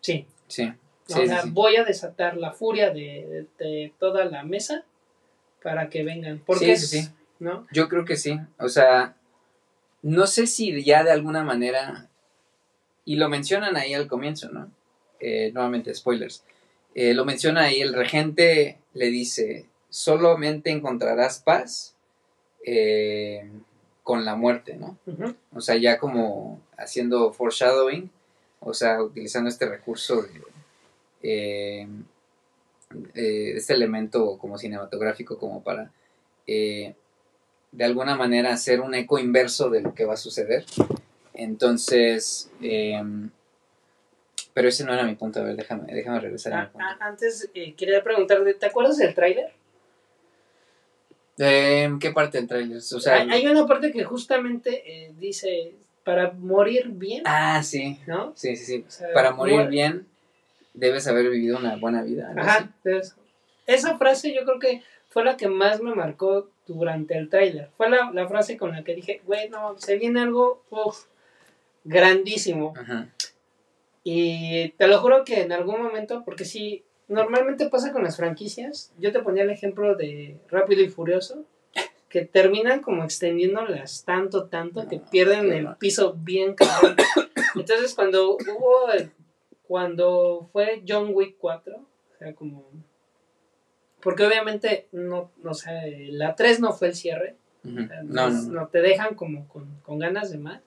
sí. Sí. ¿no? Sí, o sea, sí. voy a desatar la furia de, de- de toda la mesa para que vengan. Porque Sí, sí, es- sí. ¿no? Yo creo que sí. O sea, no sé si ya de alguna manera, y lo mencionan ahí al comienzo, ¿no? Eh, nuevamente, spoilers. Eh, lo menciona ahí, el regente le dice, solamente encontrarás paz eh, con la muerte, ¿no? O sea, ya como haciendo foreshadowing, o sea, utilizando este recurso de eh, eh, este elemento como cinematográfico como para eh, de alguna manera hacer un eco inverso de lo que va a suceder. Entonces, eh, pero ese no era mi punto. A ver, déjame, déjame regresar a mi Ah, punto. ah, antes eh, quería preguntarte, ¿te acuerdas del tráiler? Eh, ¿Qué parte del trailer? O sea, hay, hay una parte que justamente eh, dice, para morir bien, ah, sí, ¿no? sí, sí, sí. O sea, Para morir bien, debes haber vivido una buena vida. así. Ajá, entonces, esa frase yo creo que fue la que más me marcó durante el tráiler. Fue la, la frase con la que dije, güey, no, se viene algo uf, grandísimo. Ajá. Y te lo juro que en algún momento, porque si normalmente pasa con las franquicias, yo te ponía el ejemplo de Rápido y Furioso, que terminan como extendiéndolas tanto, tanto, que No, pierden el mal. piso bien cabrón. Entonces cuando hubo, el- cuando fue John Wick 4, o sea, como... Porque obviamente, no, o sea, la 3 no fue el cierre, o sea, No, no, no, no. te dejan como con, con ganas de más.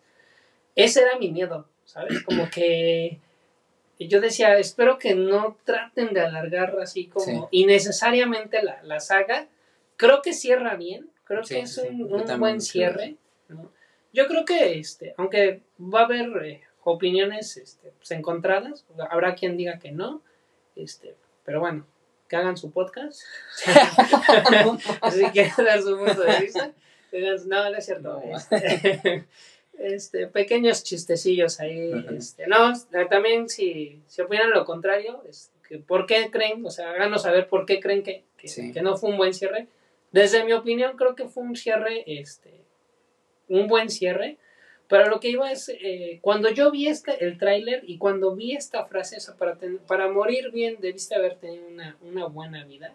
Ese era mi miedo, ¿sabes? Como que yo decía, espero que no traten de alargar así como innecesariamente la, la saga. Creo que cierra bien, creo Sí, que es sí, sí. un, un buen cierre. ¿no? Yo creo que, este, aunque va a haber eh, opiniones este, pues, encontradas, habrá quien diga que no, este, pero bueno, que hagan su podcast. <laughs> Así que <laughs> dar su punto de vista. No, no es cierto. No. Este, <laughs> este, pequeños chistecillos ahí. Este, no, también si, si opinan lo contrario, que ¿por qué creen? O sea, háganos saber por qué creen que, que, Sí. que no fue un buen cierre. Desde mi opinión, creo que fue un cierre, este, un buen cierre. Pero lo que iba es, eh, cuando yo vi este, el tráiler y cuando vi esta frase, o sea, para, ten- para morir bien debiste haber tenido una, una buena vida.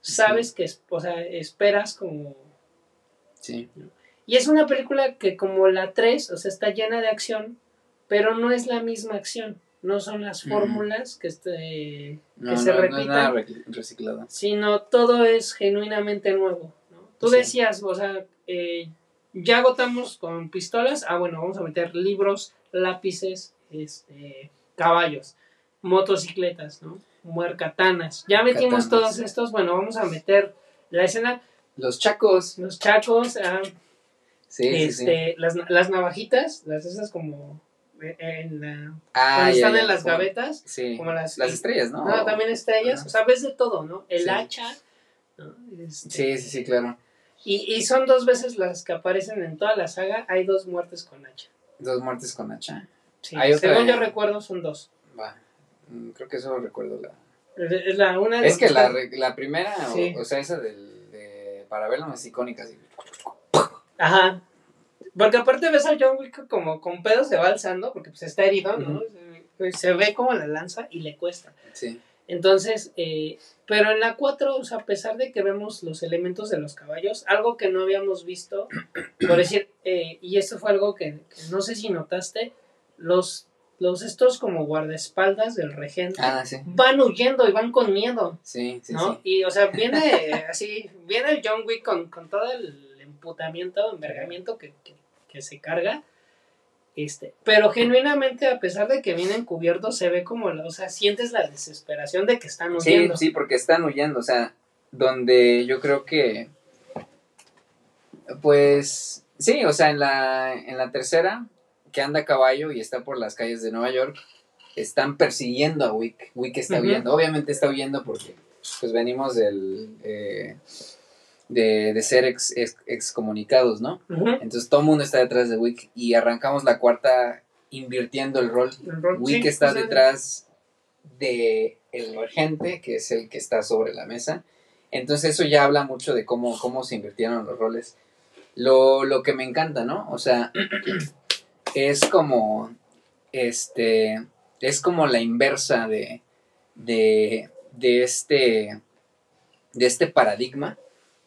Sabes que, es- o sea, esperas como... Sí. Y es una película que como la 3, o sea, está llena de acción, pero no es la misma acción. No son las fórmulas que, este, No, que no, se no repitan nada sino todo es genuinamente nuevo. Tú Sí. decías, o sea, eh, ya agotamos con pistolas, ah, bueno, vamos a meter libros, lápices, este, caballos, motocicletas, ¿no? Muercatanas. Ya metimos Katanas. todos estos, bueno, vamos a meter la escena, Los chacos. los chacos, ah, Sí, sí, sí. este, Las, las navajitas, las esas como eh, en la, Ah, cuando ya, están ya, en las como- gavetas, Sí. como las- Las estrellas, ¿no? no, también estrellas, o sea, ves de todo, ¿no? El hacha, ¿no? Este, Sí, sí, sí, claro. Y, y son dos veces las que aparecen en toda la saga. Hay dos muertes con hacha. Dos muertes con hacha. Sí, Hay otra- según yo recuerdo, son dos. Va. Mm, Creo que eso recuerdo la. Es la una Es que la, la primera, o, sea, esa del, de Parabellum es icónica. Así. Ajá. Porque aparte ves a John Wick como con pedo se va alzando, porque pues está herido, ¿no? Se, se ve como la lanza y le cuesta. Sí. Entonces, eh, pero en la 4, o sea, a pesar de que vemos los elementos de los caballos, algo que no habíamos visto, <clears throat> por decir, eh, y esto fue algo que, que no sé si notaste, los, los estos como guardaespaldas del regente Ah, sí. van huyendo y van con miedo, Sí, sí, ¿no? sí. Y, o sea, viene <laughs> así, viene el John Wick con, con todo el emputamiento, envergamiento que, que, que se carga. Este, pero genuinamente, a pesar de que vienen cubiertos, se ve como, o sea, sientes la desesperación de que están Sí, huyendo. sí, porque están huyendo, o sea, donde yo creo que, pues, sí, o sea, en la, en la tercera, que anda a caballo y está por las calles de Nueva York, están persiguiendo a Wick. Wick está huyendo, obviamente está huyendo porque, pues, venimos del, eh, de, de ser ex, ex- excomunicados, ¿no? Entonces todo el mundo está detrás de Wick y arrancamos la cuarta invirtiendo el rol El rol- Wick sí, está o sea, detrás de el regente, que es el que está sobre la mesa. Entonces eso ya habla mucho de cómo, cómo se invirtieron los roles. Lo, lo que me encanta, ¿no? O sea, <clears throat> es como, este, es como la inversa de, de, de este, de este paradigma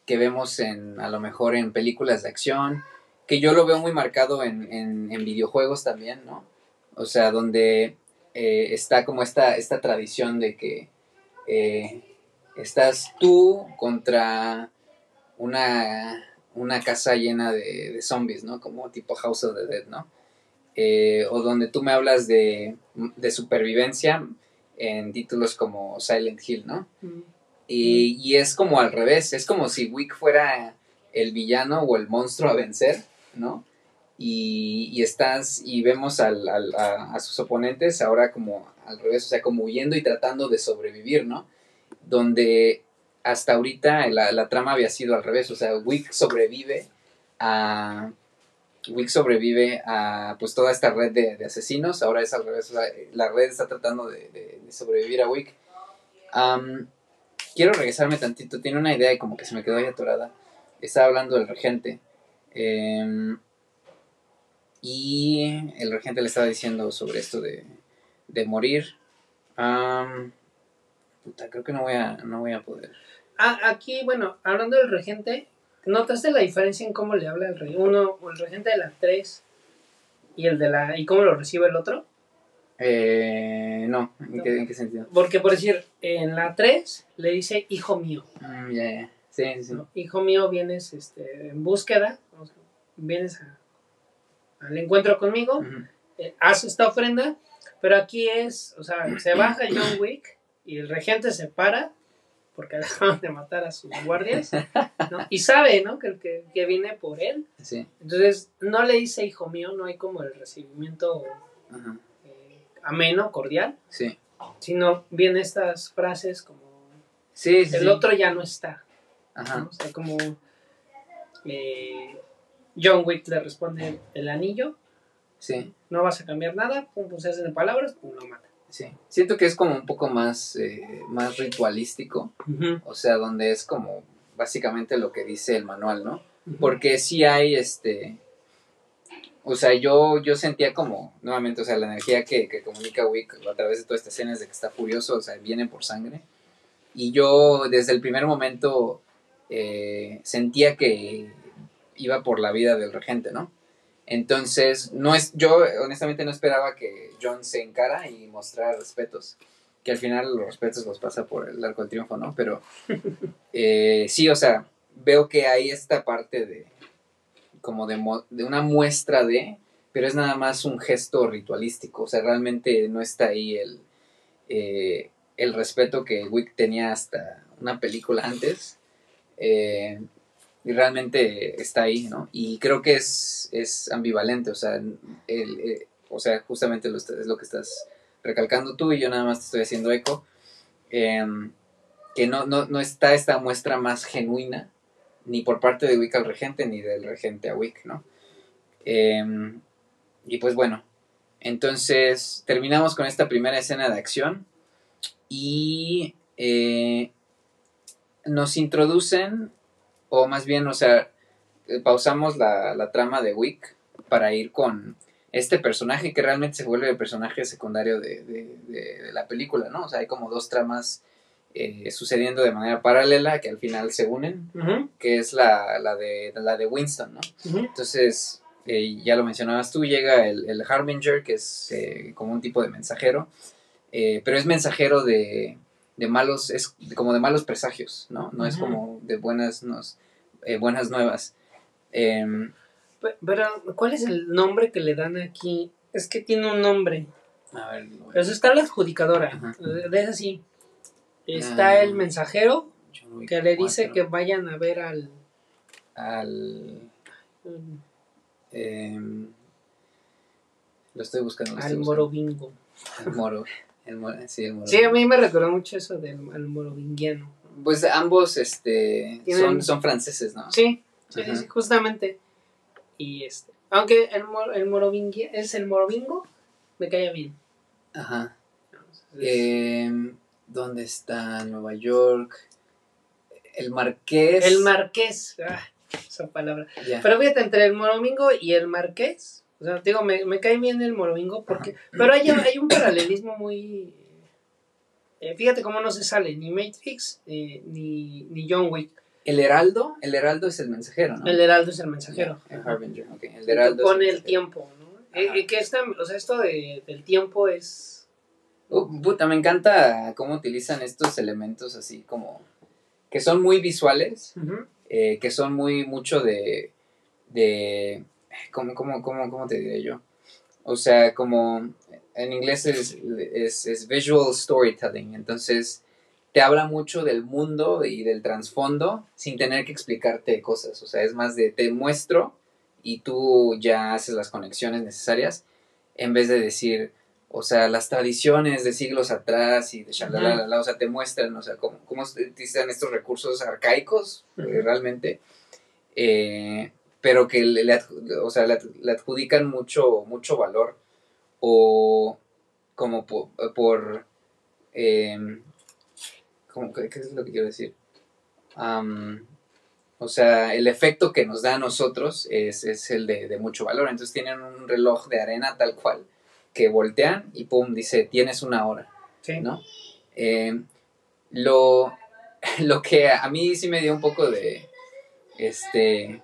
que vemos en, a lo mejor en películas de acción, que yo lo veo muy marcado en, en, videojuegos también, ¿no? O sea, donde eh, está como esta, esta tradición de que eh, estás tú contra una, una casa llena de, de zombies, ¿no? Como tipo House of the Dead, ¿no? Eh, o donde tú me hablas de, de supervivencia en títulos como Silent Hill, ¿no? Mm. Y, y es como al revés, es como si Wick fuera el villano o el monstruo a vencer, ¿no? Y, y estás, y vemos al, al- a, sus oponentes ahora como al revés, o sea, como huyendo y tratando de sobrevivir, ¿no? Donde hasta ahorita la, la trama había sido al revés, o sea, Wick sobrevive a... Wick sobrevive a pues toda esta red de, asesinos, ahora es al revés, la red está tratando de, de- sobrevivir a Wick. Quiero regresarme tantito. Tiene una idea y como que se me quedó ahí atorada. Estaba hablando del regente. em, y el regente le estaba diciendo sobre esto de, de morir. Am, puta, creo que no voy a, no voy a poder. Ah, aquí, bueno, hablando del regente, ¿notaste la diferencia en cómo le habla el rey? Uno, el regente de la 3 y el de la. y cómo lo recibe el otro? Eh, no, ¿en, No. Qué, en qué sentido? Porque, por decir, en la 3 le dice hijo mío. Mm, ya, ya. Sí, sí, sí. ¿no? Hijo mío, vienes este, en búsqueda, o sea, vienes a- al encuentro conmigo, eh, haz esta ofrenda, pero aquí es, o sea, se baja John Wick y el regente se para porque <laughs> acaban de matar a sus guardias, ¿no? Y sabe, ¿no? Que el que, que viene por él. Sí. Entonces, no le dice hijo mío, no hay como el recibimiento Ajá. Ameno, cordial, Sí. sino vienen estas frases como Sí, sí. el sí. otro ya no está. Ajá. ¿no? O sea, como eh, John Wick le responde el anillo, Sí. no vas a cambiar nada, pum, pum, se hacen de palabras, pum, lo mata. Sí. Siento que es como un poco más, eh, más ritualístico. O sea, donde es como básicamente lo que dice el manual, ¿no? Porque sí hay este. O sea, yo, yo sentía como, nuevamente, o sea, la energía que, que comunica Wick a través de toda esta escena es de que está furioso, o sea, viene por sangre. Y yo desde el primer momento eh, sentía que iba por la vida del regente, ¿no? Entonces, no es, yo honestamente no esperaba que John se encara y mostrara respetos. Que al final los respetos los pasa por el arco del triunfo, ¿no? Pero <laughs> eh, sí, o sea, veo que hay esta parte de como de, mo- de una muestra de, pero es nada más un gesto ritualístico, o sea, realmente no está ahí el, eh, el respeto que Wick tenía hasta una película antes, eh, y realmente está ahí, ¿no? Y creo que es, es ambivalente, o sea, el, eh, o sea, justamente lo, es lo que estás recalcando tú y yo nada más te estoy haciendo eco, que no, no, no está esta muestra más genuina, ni por parte de Wick al regente, ni del regente a Wick, ¿no? Em, y pues bueno, entonces terminamos con esta primera escena de acción y eh, nos introducen, o más bien, o sea, eh, pausamos la, la trama de Wick para ir con este personaje que realmente se vuelve el personaje secundario de, de, de, la película, ¿no? O sea, hay como dos tramas eh, sucediendo de manera paralela que al final se unen, que es la, la, de, la de Winston, ¿no? Entonces, eh, ya lo mencionabas tú, llega el, el Harbinger, que es eh, como un tipo de mensajero, pero es mensajero de, de malos, es como de malos presagios, ¿no? No es como de buenas, nos, buenas nuevas. Em, pero, ¿cuál es el nombre que le dan aquí? Es que tiene un nombre. A ver, Pero está la adjudicadora. De esa sí. Está ah, el mensajero que le dice que vayan a ver al. Al. Em, lo estoy buscando. al Morovingo. Al Moro. El sí, el sí, a mí me recordó mucho eso del Morovingiano. Pues ambos este, son, son franceses, ¿no? Sí, sí, sí, justamente. Y este, aunque el, el es el Morovingo, me cae bien. Ajá. Em, ¿Dónde está? Nueva York. El Marqués. El Marqués. Ah, esa palabra. Pero fíjate, entre el Morovingo y el Marqués. O sea, digo, me, me cae bien el Morovingo porque. Pero hay, hay un paralelismo muy. Eh, fíjate cómo no se sale ni Matrix eh, ni, ni John Wick. El heraldo, el heraldo es el mensajero, ¿no? El heraldo es el mensajero. el harbinger, ok. El heraldo pone el, tiempo, ¿no? Eh, que esta, o sea, esto de, del tiempo es... Uh, puta, me encanta cómo utilizan estos elementos así como... Que son muy visuales, eh, que son muy mucho de... de ¿cómo, cómo, cómo, cómo te diré yo? O sea, como en inglés es, es, es visual storytelling, entonces te habla mucho del mundo y del trasfondo sin tener que explicarte cosas. O sea, es más de te muestro y tú ya haces las conexiones necesarias en vez de decir, o sea, las tradiciones de siglos atrás y de shalalala, o sea, te muestran, o sea, cómo, cómo utilizan estos recursos arcaicos eh, realmente, eh, pero que le, o sea, le, adjudican mucho, mucho valor o como por, em, ¿qué, es lo que quiero decir? o sea, el efecto que nos da a nosotros es, el de, mucho valor. Entonces tienen un reloj de arena tal cual, que voltean y pum, dice, tienes una hora. Sí. ¿No? Eh, lo, <laughs> lo que a mí sí me dio un poco de, este,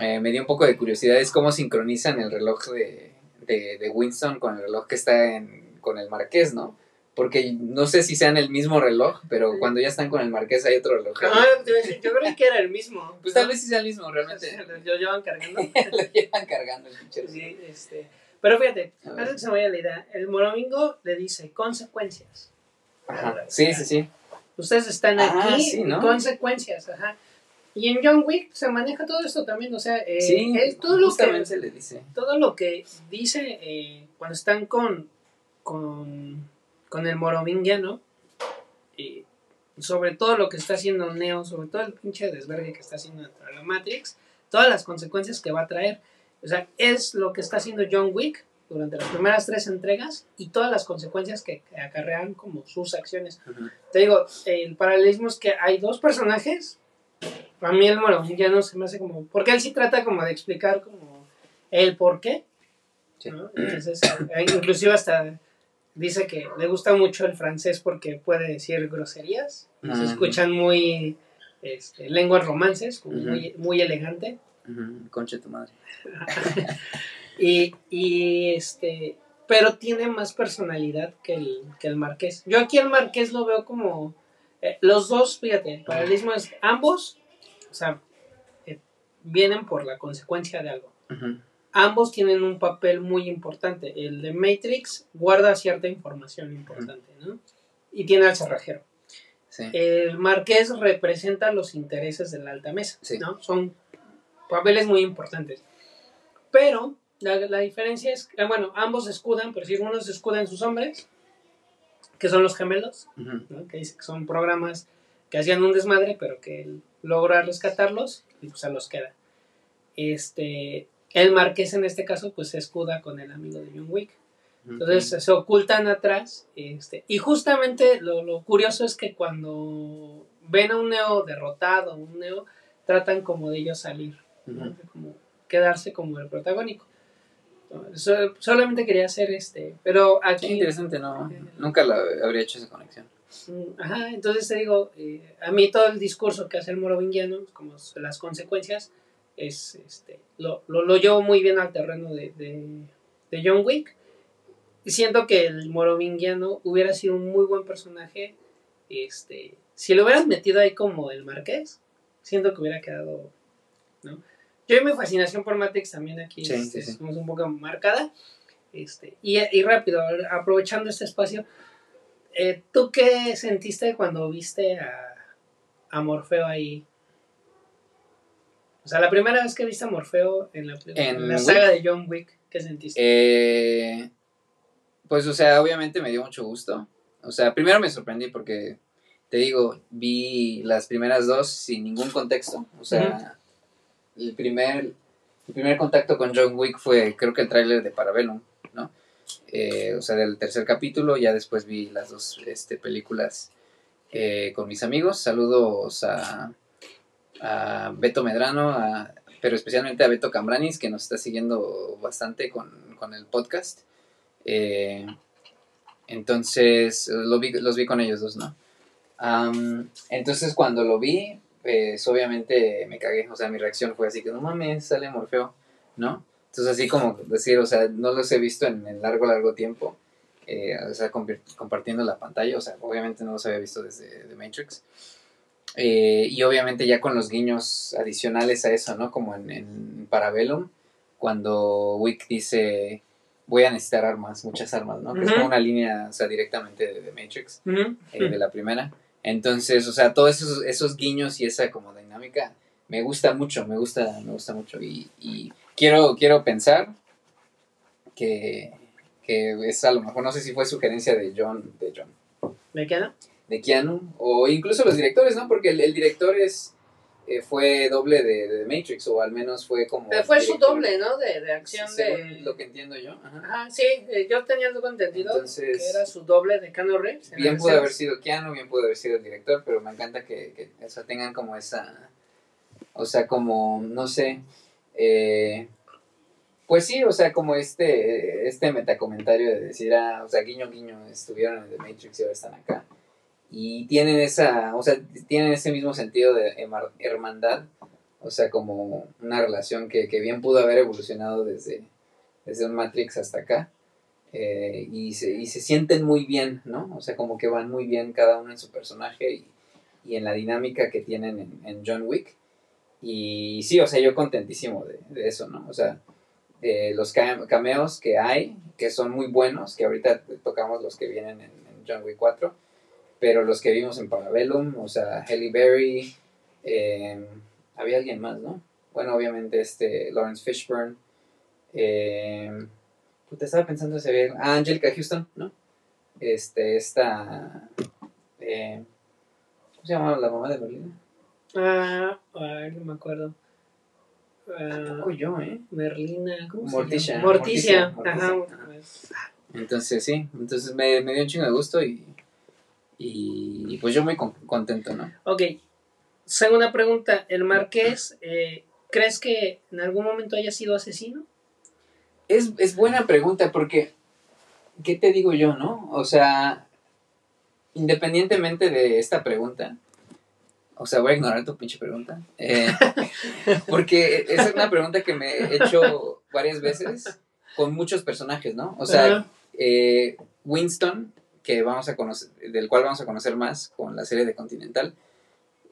eh, me dio un poco de curiosidad es cómo sincronizan el reloj de, de, Winston con el reloj que está en, con el marqués, ¿no? porque no sé si sean el mismo reloj, pero cuando ya están con el marqués hay otro reloj. Ah, yo creo que era el mismo. Pues tal vez sí sea el mismo, realmente. <laughs> Lo llevan cargando. <laughs> lo llevan cargando el Sí, este. Pero fíjate, antes que se me vaya la idea, el Morovingo le dice consecuencias. Ajá. Sí, sí, sí. Ustedes están ah, aquí, sí, ¿no? consecuencias, ajá. Y en John Wick se maneja todo esto también, o sea, eh, sí, todo lo que se le dice. Todo lo que dice eh, cuando están con con con el Morovingiano, y sobre todo lo que está haciendo Neo, sobre todo el pinche desvergue que está haciendo dentro de la Matrix, todas las consecuencias que va a traer. O sea, es lo que está haciendo John Wick durante las primeras tres entregas y todas las consecuencias que, acarrean como sus acciones. Te digo, el paralelismo es que hay dos personajes. A mí el Morovingiano se me hace como... Porque él sí trata como de explicar como el por qué. Entonces, eh, inclusive hasta dice que le gusta mucho el francés porque puede decir groserías. Se escuchan muy este, lenguas romances, muy, muy elegante. Concha tu madre. <laughs> y, y, este, pero tiene más personalidad que el, que el marqués. Yo aquí el marqués lo veo como eh, los dos, fíjate, el paralelismo es ambos, o sea, eh, vienen por la consecuencia de algo ambos tienen un papel muy importante. El de Matrix guarda cierta información importante, ¿no? Y tiene al cerrajero. El marqués representa los intereses de la alta mesa, ¿no? Son papeles muy importantes. Pero la, diferencia es, que, bueno, ambos escudan, pero si uno se escuda en sus hombres, que son los gemelos, ¿no? que dice que son programas que hacían un desmadre, pero que logra rescatarlos y pues se los queda. Este, el marqués en este caso pues se escuda con el amigo de John Wick. Entonces se ocultan atrás. Este, y justamente lo, curioso es que cuando ven a un Neo derrotado, un Neo, tratan como de ellos salir, como quedarse como el protagónico. So- solamente quería hacer este, pero Qué aquí... interesante, ¿no? Nunca la habría hecho esa conexión. Mm, Ajá, entonces te digo, eh, a mí todo el discurso que hace el morovingiano, como las consecuencias, es, este, lo, lo, lo llevo muy bien al terreno de, de, de John Wick. Y siento que el morovingiano hubiera sido un muy buen personaje, este, si lo hubieras metido ahí como el marqués, siento que hubiera quedado, ¿no? Yo mi fascinación por Matrix también aquí Sí, este, sí, sí. somos un poco marcada. Este, y, y rápido, aprovechando este espacio, eh, ¿tú qué sentiste cuando viste a, a Morfeo ahí? O sea, la primera vez que viste a Morfeo en la, en En la Wick. saga de John Wick, ¿qué sentiste? Eh, pues, o sea, obviamente me dio mucho gusto. O sea, primero me sorprendí porque, te digo, vi las primeras dos sin ningún contexto. O sea, el, primer, el primer contacto con John Wick fue, creo que el tráiler de Parabellum, ¿no? Eh, o sea, del tercer capítulo. Ya después vi las dos este, películas eh, con mis amigos. Saludos a, a Beto Medrano, a- pero especialmente a Beto Cambranis, que nos está siguiendo bastante con, con el podcast. Eh, entonces, lo vi- los vi con ellos dos, ¿no? Entonces, cuando lo vi, pues obviamente me cagué. O sea, mi reacción fue así que no mames, sale Morfeo, ¿no? Entonces, así como decir, o sea, no los he visto en, en largo, largo tiempo. eh, o sea, compartiendo la pantalla. O sea, obviamente no los había visto desde The Matrix. Eh, y obviamente ya con los guiños adicionales a eso, ¿no? Como en, en Parabellum, cuando Wick dice, voy a necesitar armas, muchas armas, ¿no? Que es como una línea, o sea, directamente de The Matrix, eh, de la primera. Entonces, o sea, todos esos, esos guiños y esa como dinámica me gusta mucho, me gusta, me gusta mucho. Y, y quiero, quiero pensar que, que es a lo mejor, no sé si fue sugerencia de John, de John, ¿Me queda? de Keanu, o incluso los directores, ¿no? Porque el, el director es eh, fue doble de, de The Matrix, o al menos fue como... Fue su doble, ¿no? De, de acción según de... lo que entiendo yo. ajá. Ajá, sí, eh, yo tenía algo entendido Entonces- que era su doble de Keanu Reeves. en Bien pudo haber sido Keanu, bien pudo haber sido el director, pero me encanta que, que o sea, tengan como esa... O sea, como, no sé... eh, pues sí, o sea, como este, este metacomentario de decir, ah, o sea, guiño, guiño, estuvieron en The Matrix y ahora están acá. Y tienen esa, o sea, tienen ese mismo sentido de hermandad, o sea, como una relación que, que bien pudo haber evolucionado desde, desde un Matrix hasta acá. Eh, y, se, y se sienten muy bien, ¿no? O sea, como que van muy bien cada uno en su personaje y, y en la dinámica que tienen en, en John Wick. Y sí, o sea, yo contentísimo de, de eso, ¿no? O sea, de los cam- cameos que hay, que son muy buenos, que ahorita tocamos los que vienen en, en John Wick 4, pero los que vimos en Parabellum, o sea, Halle Berry, eh, había alguien más, ¿no? Bueno, obviamente este Lawrence Fishburne, eh, puta, estaba pensando si había, ah, Angelica Houston, ¿no? Este, esta, eh, ¿cómo se llamaba la mamá de Berlín? Ah, ay, no me acuerdo. Tampoco yo, ¿eh? Merlina, ¿cómo Morticia, se llama? Morticia, Morticia, ajá. Morticia, Entonces sí, entonces me, me dio un chingo de gusto y, y, y pues yo muy con- contento, ¿no? Ok, segunda pregunta. ¿El Marqués, eh, crees que en algún momento haya sido asesino? Es, es buena pregunta porque, ¿qué te digo yo, no? O sea, independientemente de esta pregunta, o sea, voy a ignorar tu pinche pregunta, eh, <laughs> porque es una pregunta que me he hecho varias veces con muchos personajes, ¿no? O sea, eh, Winston, que vamos a conocer, del cual vamos a conocer más con la serie de Continental.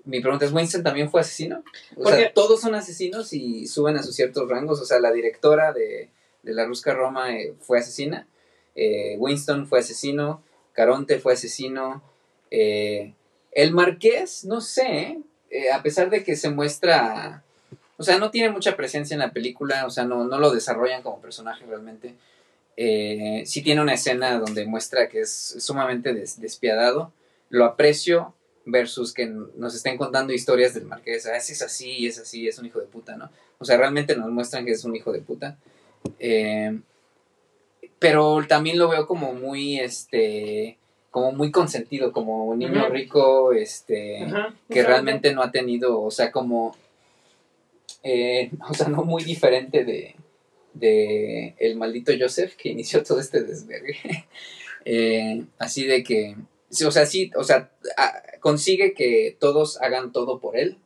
Mi pregunta es, ¿Winston también fue asesino? O Porque- sea, todos son asesinos y suben a sus ciertos rangos. O sea, la directora de, de la Rusca Roma eh, fue asesina. Eh, Winston fue asesino. Caronte fue asesino. eh, el Marqués, no sé, a pesar de que se muestra... O sea, no tiene mucha presencia en la película, o sea, no, no lo desarrollan como personaje realmente. Eh, sí tiene una escena donde muestra que es sumamente des- despiadado. Lo aprecio versus que nos estén contando historias del marqués. Ah, es así, es así, es un hijo de puta, ¿no? O sea, realmente nos muestran que es un hijo de puta. Eh, pero también lo veo como muy, este, como muy consentido, como un niño rico, este, que realmente no ha tenido, o sea, como, eh, <laughs> o sea, no muy diferente de, de el maldito Joseph que inició todo este desvergue. <laughs> Eh, así de que, o sea, sí, o sea, consigue que todos hagan todo por él,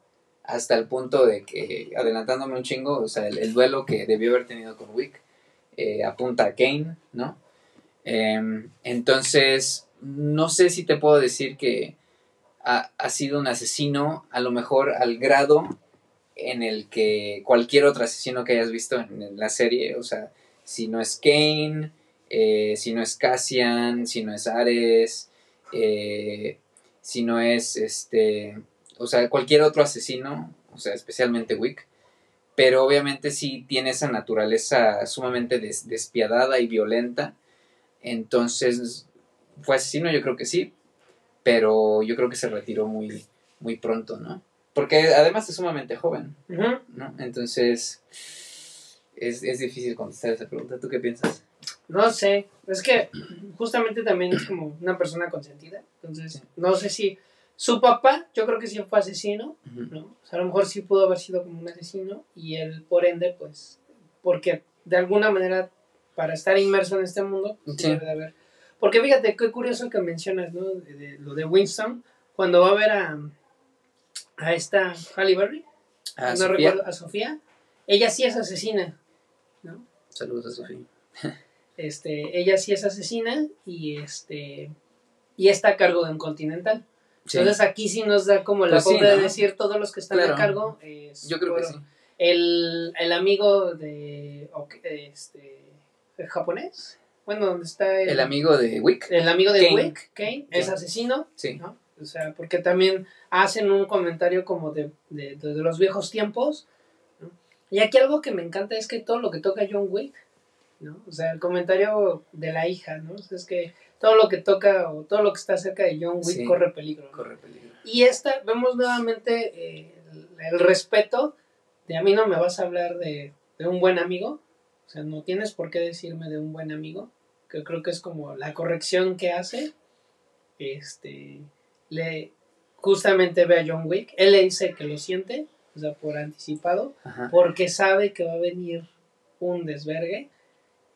hasta el punto de que, adelantándome un chingo, o sea, el, duelo que debió haber tenido con Wick, eh, apunta a Kane, ¿no? Em, entonces, no sé si te puedo decir que ha, sido un asesino, a lo mejor al grado en el que cualquier otro asesino que hayas visto en, la serie, o sea, si no es Kane, eh, si no es Cassian, si no es Ares, eh, si no es este, o sea, cualquier otro asesino, o sea, especialmente Wick, pero obviamente sí tiene esa naturaleza sumamente despiadada y violenta, entonces, ¿fue asesino? Yo creo que sí, pero yo creo que se retiró muy, muy pronto, ¿no? Porque además es sumamente joven, ¿no? Entonces, es, es difícil contestar esa pregunta. ¿Tú qué piensas? No sé, es que justamente también es como una persona consentida, entonces no sé si su papá, yo creo que sí fue asesino, ¿no? O sea, a lo mejor sí pudo haber sido como un asesino y él por ende, pues, porque de alguna manera para estar inmerso en este mundo, pues, sí. debe de haber. Porque fíjate, qué curioso que mencionas, ¿no? De, lo de Winston, cuando va a ver a, a esta Halle Berry, no Sofía. recuerdo, a Sofía, ella sí es asesina, ¿no? Saludos a Sofía. Este, ella sí es asesina y este y está a cargo de un continental. Entonces aquí sí nos da como la pues de decir todos los que están a cargo. Yo creo que sí. El, el amigo de este japonés. Bueno, donde está el, amigo de Wick. El amigo de Wick, Kane, es asesino. Sí. ¿no? O sea, porque también hacen un comentario como de, de, de los viejos tiempos. Y aquí algo que me encanta es que todo lo que toca John Wick ¿no? O sea, el comentario de la hija, ¿no? es que todo lo que toca o todo lo que está cerca de John Wick corre peligro. Corre peligro. Y esta, vemos nuevamente eh, el, respeto de a mí no me vas a hablar de, un buen amigo, o sea, no tienes por qué decirme de un buen amigo, que creo que es como la corrección que hace, este, le justamente ve a John Wick, él le dice que lo siente, o sea, por anticipado, porque sabe que va a venir un desvergue,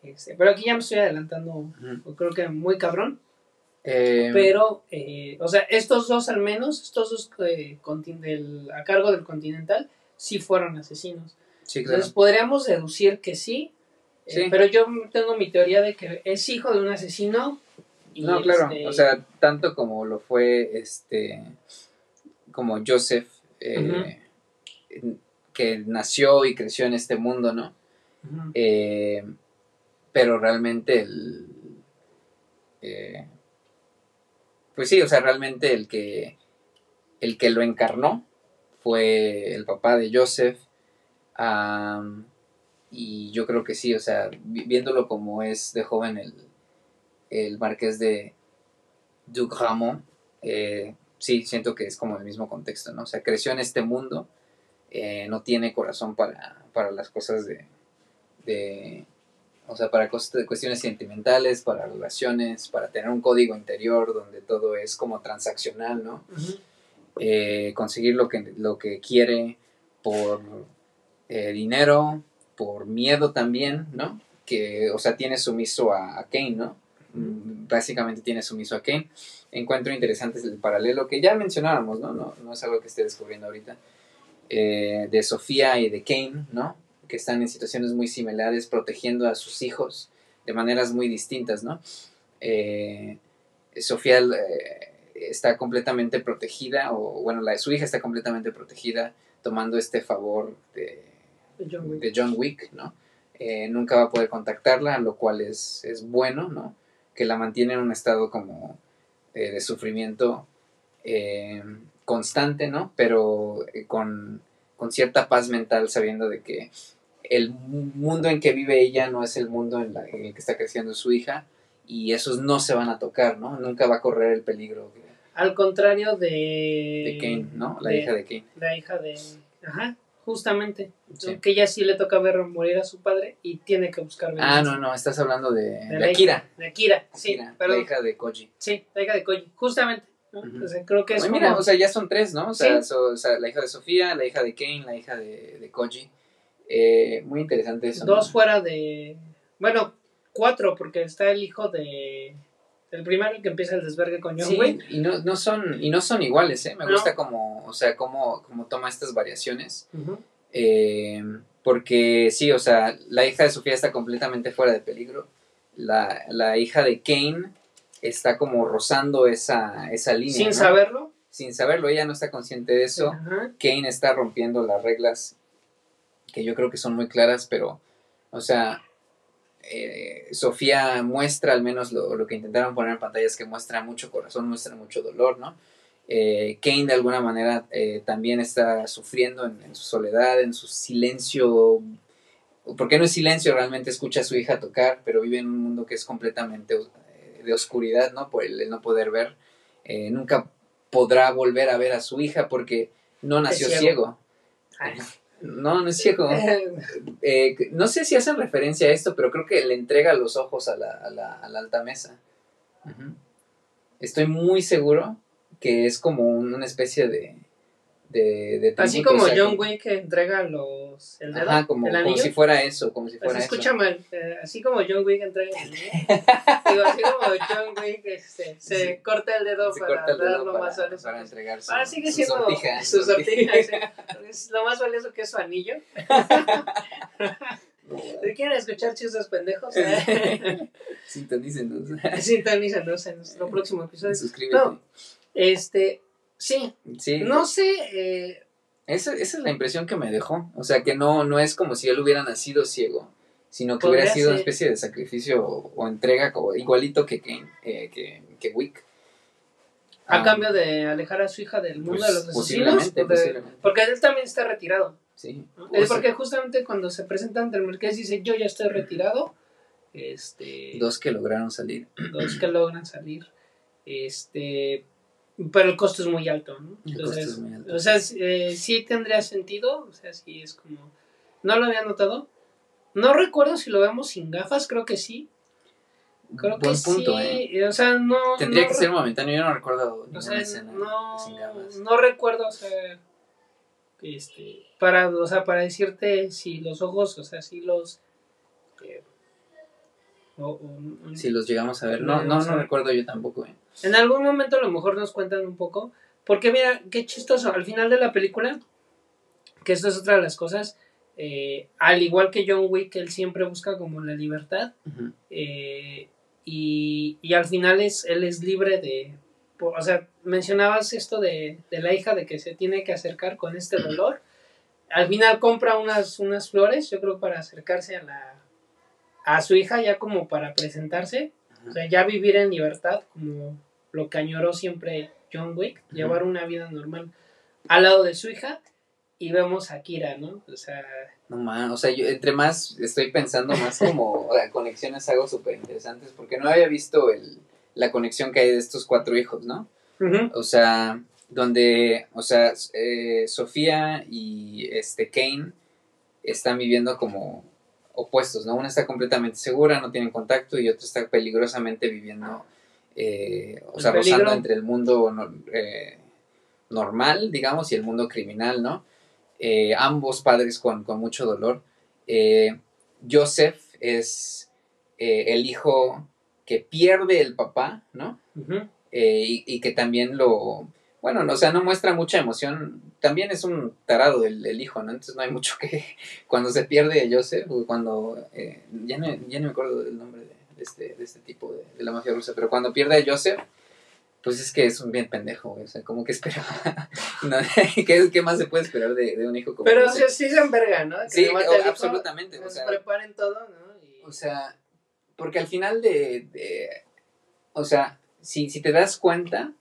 este, pero aquí ya me estoy adelantando, creo que muy cabrón. Eh, pero, eh, o sea, estos dos al menos, estos dos eh, a cargo del Continental, sí fueron asesinos. Entonces podríamos deducir que sí, pero yo tengo mi teoría de que es hijo de un asesino. No, claro, este o sea, tanto como lo fue este, como Joseph, que nació y creció en este mundo, ¿no? pero realmente el... Eh, pues sí, o sea, realmente el que, el que lo encarnó fue el papá de Joseph. y yo creo que sí, o sea, viéndolo como es de joven el, el marqués de Duc Ramon, eh, sí, siento que es como el mismo contexto, ¿no? O sea, creció en este mundo, eh, no tiene corazón para, para las cosas de, o sea, para cuestiones sentimentales, para relaciones, para tener un código interior donde todo es como transaccional, ¿no? Eh, conseguir lo que, lo que quiere por dinero, por miedo también, ¿no? Que, o sea, tiene sumiso a, Kane, ¿no? Mm, básicamente tiene sumiso a Kane. Encuentro interesante el paralelo que ya mencionábamos, ¿no? No, no es algo que esté descubriendo ahorita. Eh, de Sofía y de Kane, ¿no? que están en situaciones muy similares, protegiendo a sus hijos de maneras muy distintas, ¿no? Eh, Sofía eh, está completamente protegida, o bueno, la de su hija está completamente protegida, tomando este favor de, John Wick, ¿no? Eh, nunca va a poder contactarla, lo cual es, es, bueno, ¿no? Que la mantiene en un estado como de sufrimiento constante, ¿no? Pero con, con cierta paz mental, sabiendo de que el mundo en que vive ella no es el mundo en, el que está creciendo su hija y esos no se van a tocar, ¿no? Nunca va a correr el peligro. Al contrario de... De Kane, ¿no? La hija de Kane. La hija de... Ajá, justamente. Que ella sí le toca ver morir a su padre y tiene que buscar Ah, no, no, estás hablando de, de, Akira. de Akira, sí. la hija de Koji. Sí, la hija de Koji, justamente. creo que es Mira, o sea, ya son tres, ¿no? O sea, la hija de Sofía, la hija de Kane, la hija de, de Koji Eh, muy interesante eso. Dos fuera de. Bueno, cuatro, porque está el hijo de. El primero que empieza el desvergue con John Sí, y no, no son y no son iguales, ¿eh? Me No. gusta como, o sea, cómo, cómo toma estas variaciones. Eh, porque sí, o sea, la hija de Sofía está completamente fuera de peligro. La, la hija de Kane está como rozando esa, esa línea. Sin ¿no? saberlo. Sin saberlo, ella no está consciente de eso. Kane está rompiendo las reglas que yo creo que son muy claras, pero, o sea, eh, Sofía muestra al menos lo, lo que intentaron poner en pantalla es que muestra mucho corazón, muestra mucho dolor, ¿no? Eh, Kane de alguna manera eh, también está sufriendo en, en su soledad, en su silencio, porque no es silencio, realmente escucha a su hija tocar, pero vive en un mundo que es completamente de oscuridad, ¿no? Por el, el no poder ver. Nunca podrá volver a ver a su hija porque no nació ciego. ciego. No, no es ciego. Eh, no sé si hacen referencia a esto, pero creo que le entrega los ojos a la, a la, a la alta mesa. Estoy muy seguro que es como un- una especie de... de, de Así como o sea, John Wick que entrega los. El dedo, Ajá, como, el como si fuera eso, como si fuera Así, eso. escúchame, eh, así como John Wick entrega el anillo. <laughs> Digo, así como John Wick este, se Sí. corta el dedo Se para el dedo dar lo para, más valioso. para entregar su, Ah, sigue su siendo sortija, su su sortija. <laughs> Es lo más valioso que es su anillo. <laughs> Si quieren escuchar chistes pendejos, eh, Sintonícenos. sintonízanos en nuestro próximo episodio. Suscríbete. No. Este, sí, Sí. no sé, eh, Esa, esa es la impresión que me dejó. O sea, que no, no es como si él hubiera nacido ciego, sino que hubiera sido una especie de sacrificio o, o entrega como, igualito que, eh, que, que Wick. a Ah, cambio de alejar a su hija del mundo pues, de los asesinos. posiblemente, porque, posiblemente. porque él también está retirado. Sí. Es sea, porque justamente cuando se presenta ante el marqués dice yo ya estoy retirado. Este, dos que lograron salir. dos que logran salir. Este, pero el costo es muy alto, ¿no? El Entonces, costo es muy alto, O sea, sí, eh, sí tendría sentido, o sea, sí es como no lo había notado. No recuerdo si lo vemos sin gafas, creo que sí. Creo Buen que punto, sí, ¿eh? o sea, no Tendría no que ser momentáneo, yo no recuerdo o sea, escena no, sin gafas. no recuerdo, o sea, este, para, o sea, para decirte si los ojos, o sea, si los, eh, o- o- Si los llegamos a ver. No, No, no, no recuerdo yo tampoco. ¿eh? En algún momento a lo mejor nos cuentan un poco, porque mira, qué chistoso, al final de la película, que esto es otra de las cosas, eh, al igual que John Wick, él siempre busca como la libertad, eh, y, y al final es, él es libre de, por- o sea, mencionabas esto de, de la hija de que se tiene que acercar con este dolor, al final compra unas, unas flores, yo creo para acercarse a la a su hija ya como para presentarse, o sea, ya vivir en libertad como lo que añoró siempre John Wick, llevar una vida normal al lado de su hija y vemos a Kira, ¿no? O sea, No más, o sea, yo entre más estoy pensando, más <laughs> como o sea, conexiones hago súper interesantes, porque no había visto el, la conexión que hay de estos cuatro hijos, ¿no? O sea, donde, o sea, eh, Sofía y este Kane están viviendo como opuestos, ¿no? Una está completamente segura, no tienen contacto, y otra está peligrosamente viviendo, eh, o sea, peligro. rozando entre el mundo no- eh, normal, digamos, y el mundo criminal, ¿no? Eh, ambos padres con, con mucho dolor. Joseph es el hijo que pierde el papá, ¿no? y, y que también lo, bueno, no, o sea, no muestra mucha emoción, también es un tarado el, el hijo, ¿no? Entonces no hay mucho que, <laughs> cuando se pierde Joseph, cuando, eh, ya, no, ya no me acuerdo del nombre de, este, de este tipo de, de la mafia rusa, pero cuando pierde a Joseph, pues es que es un bien pendejo, güey, o sea, como que esperaba, <laughs> no, <laughs> ¿qué, qué más se puede esperar de, de un hijo como Pero Joseph? sí, se enverga, ¿no? Que Sí, o- absolutamente, o sea, preparen todo, ¿no? Y- O sea, porque al final de, de- o sea, si, si te das cuenta,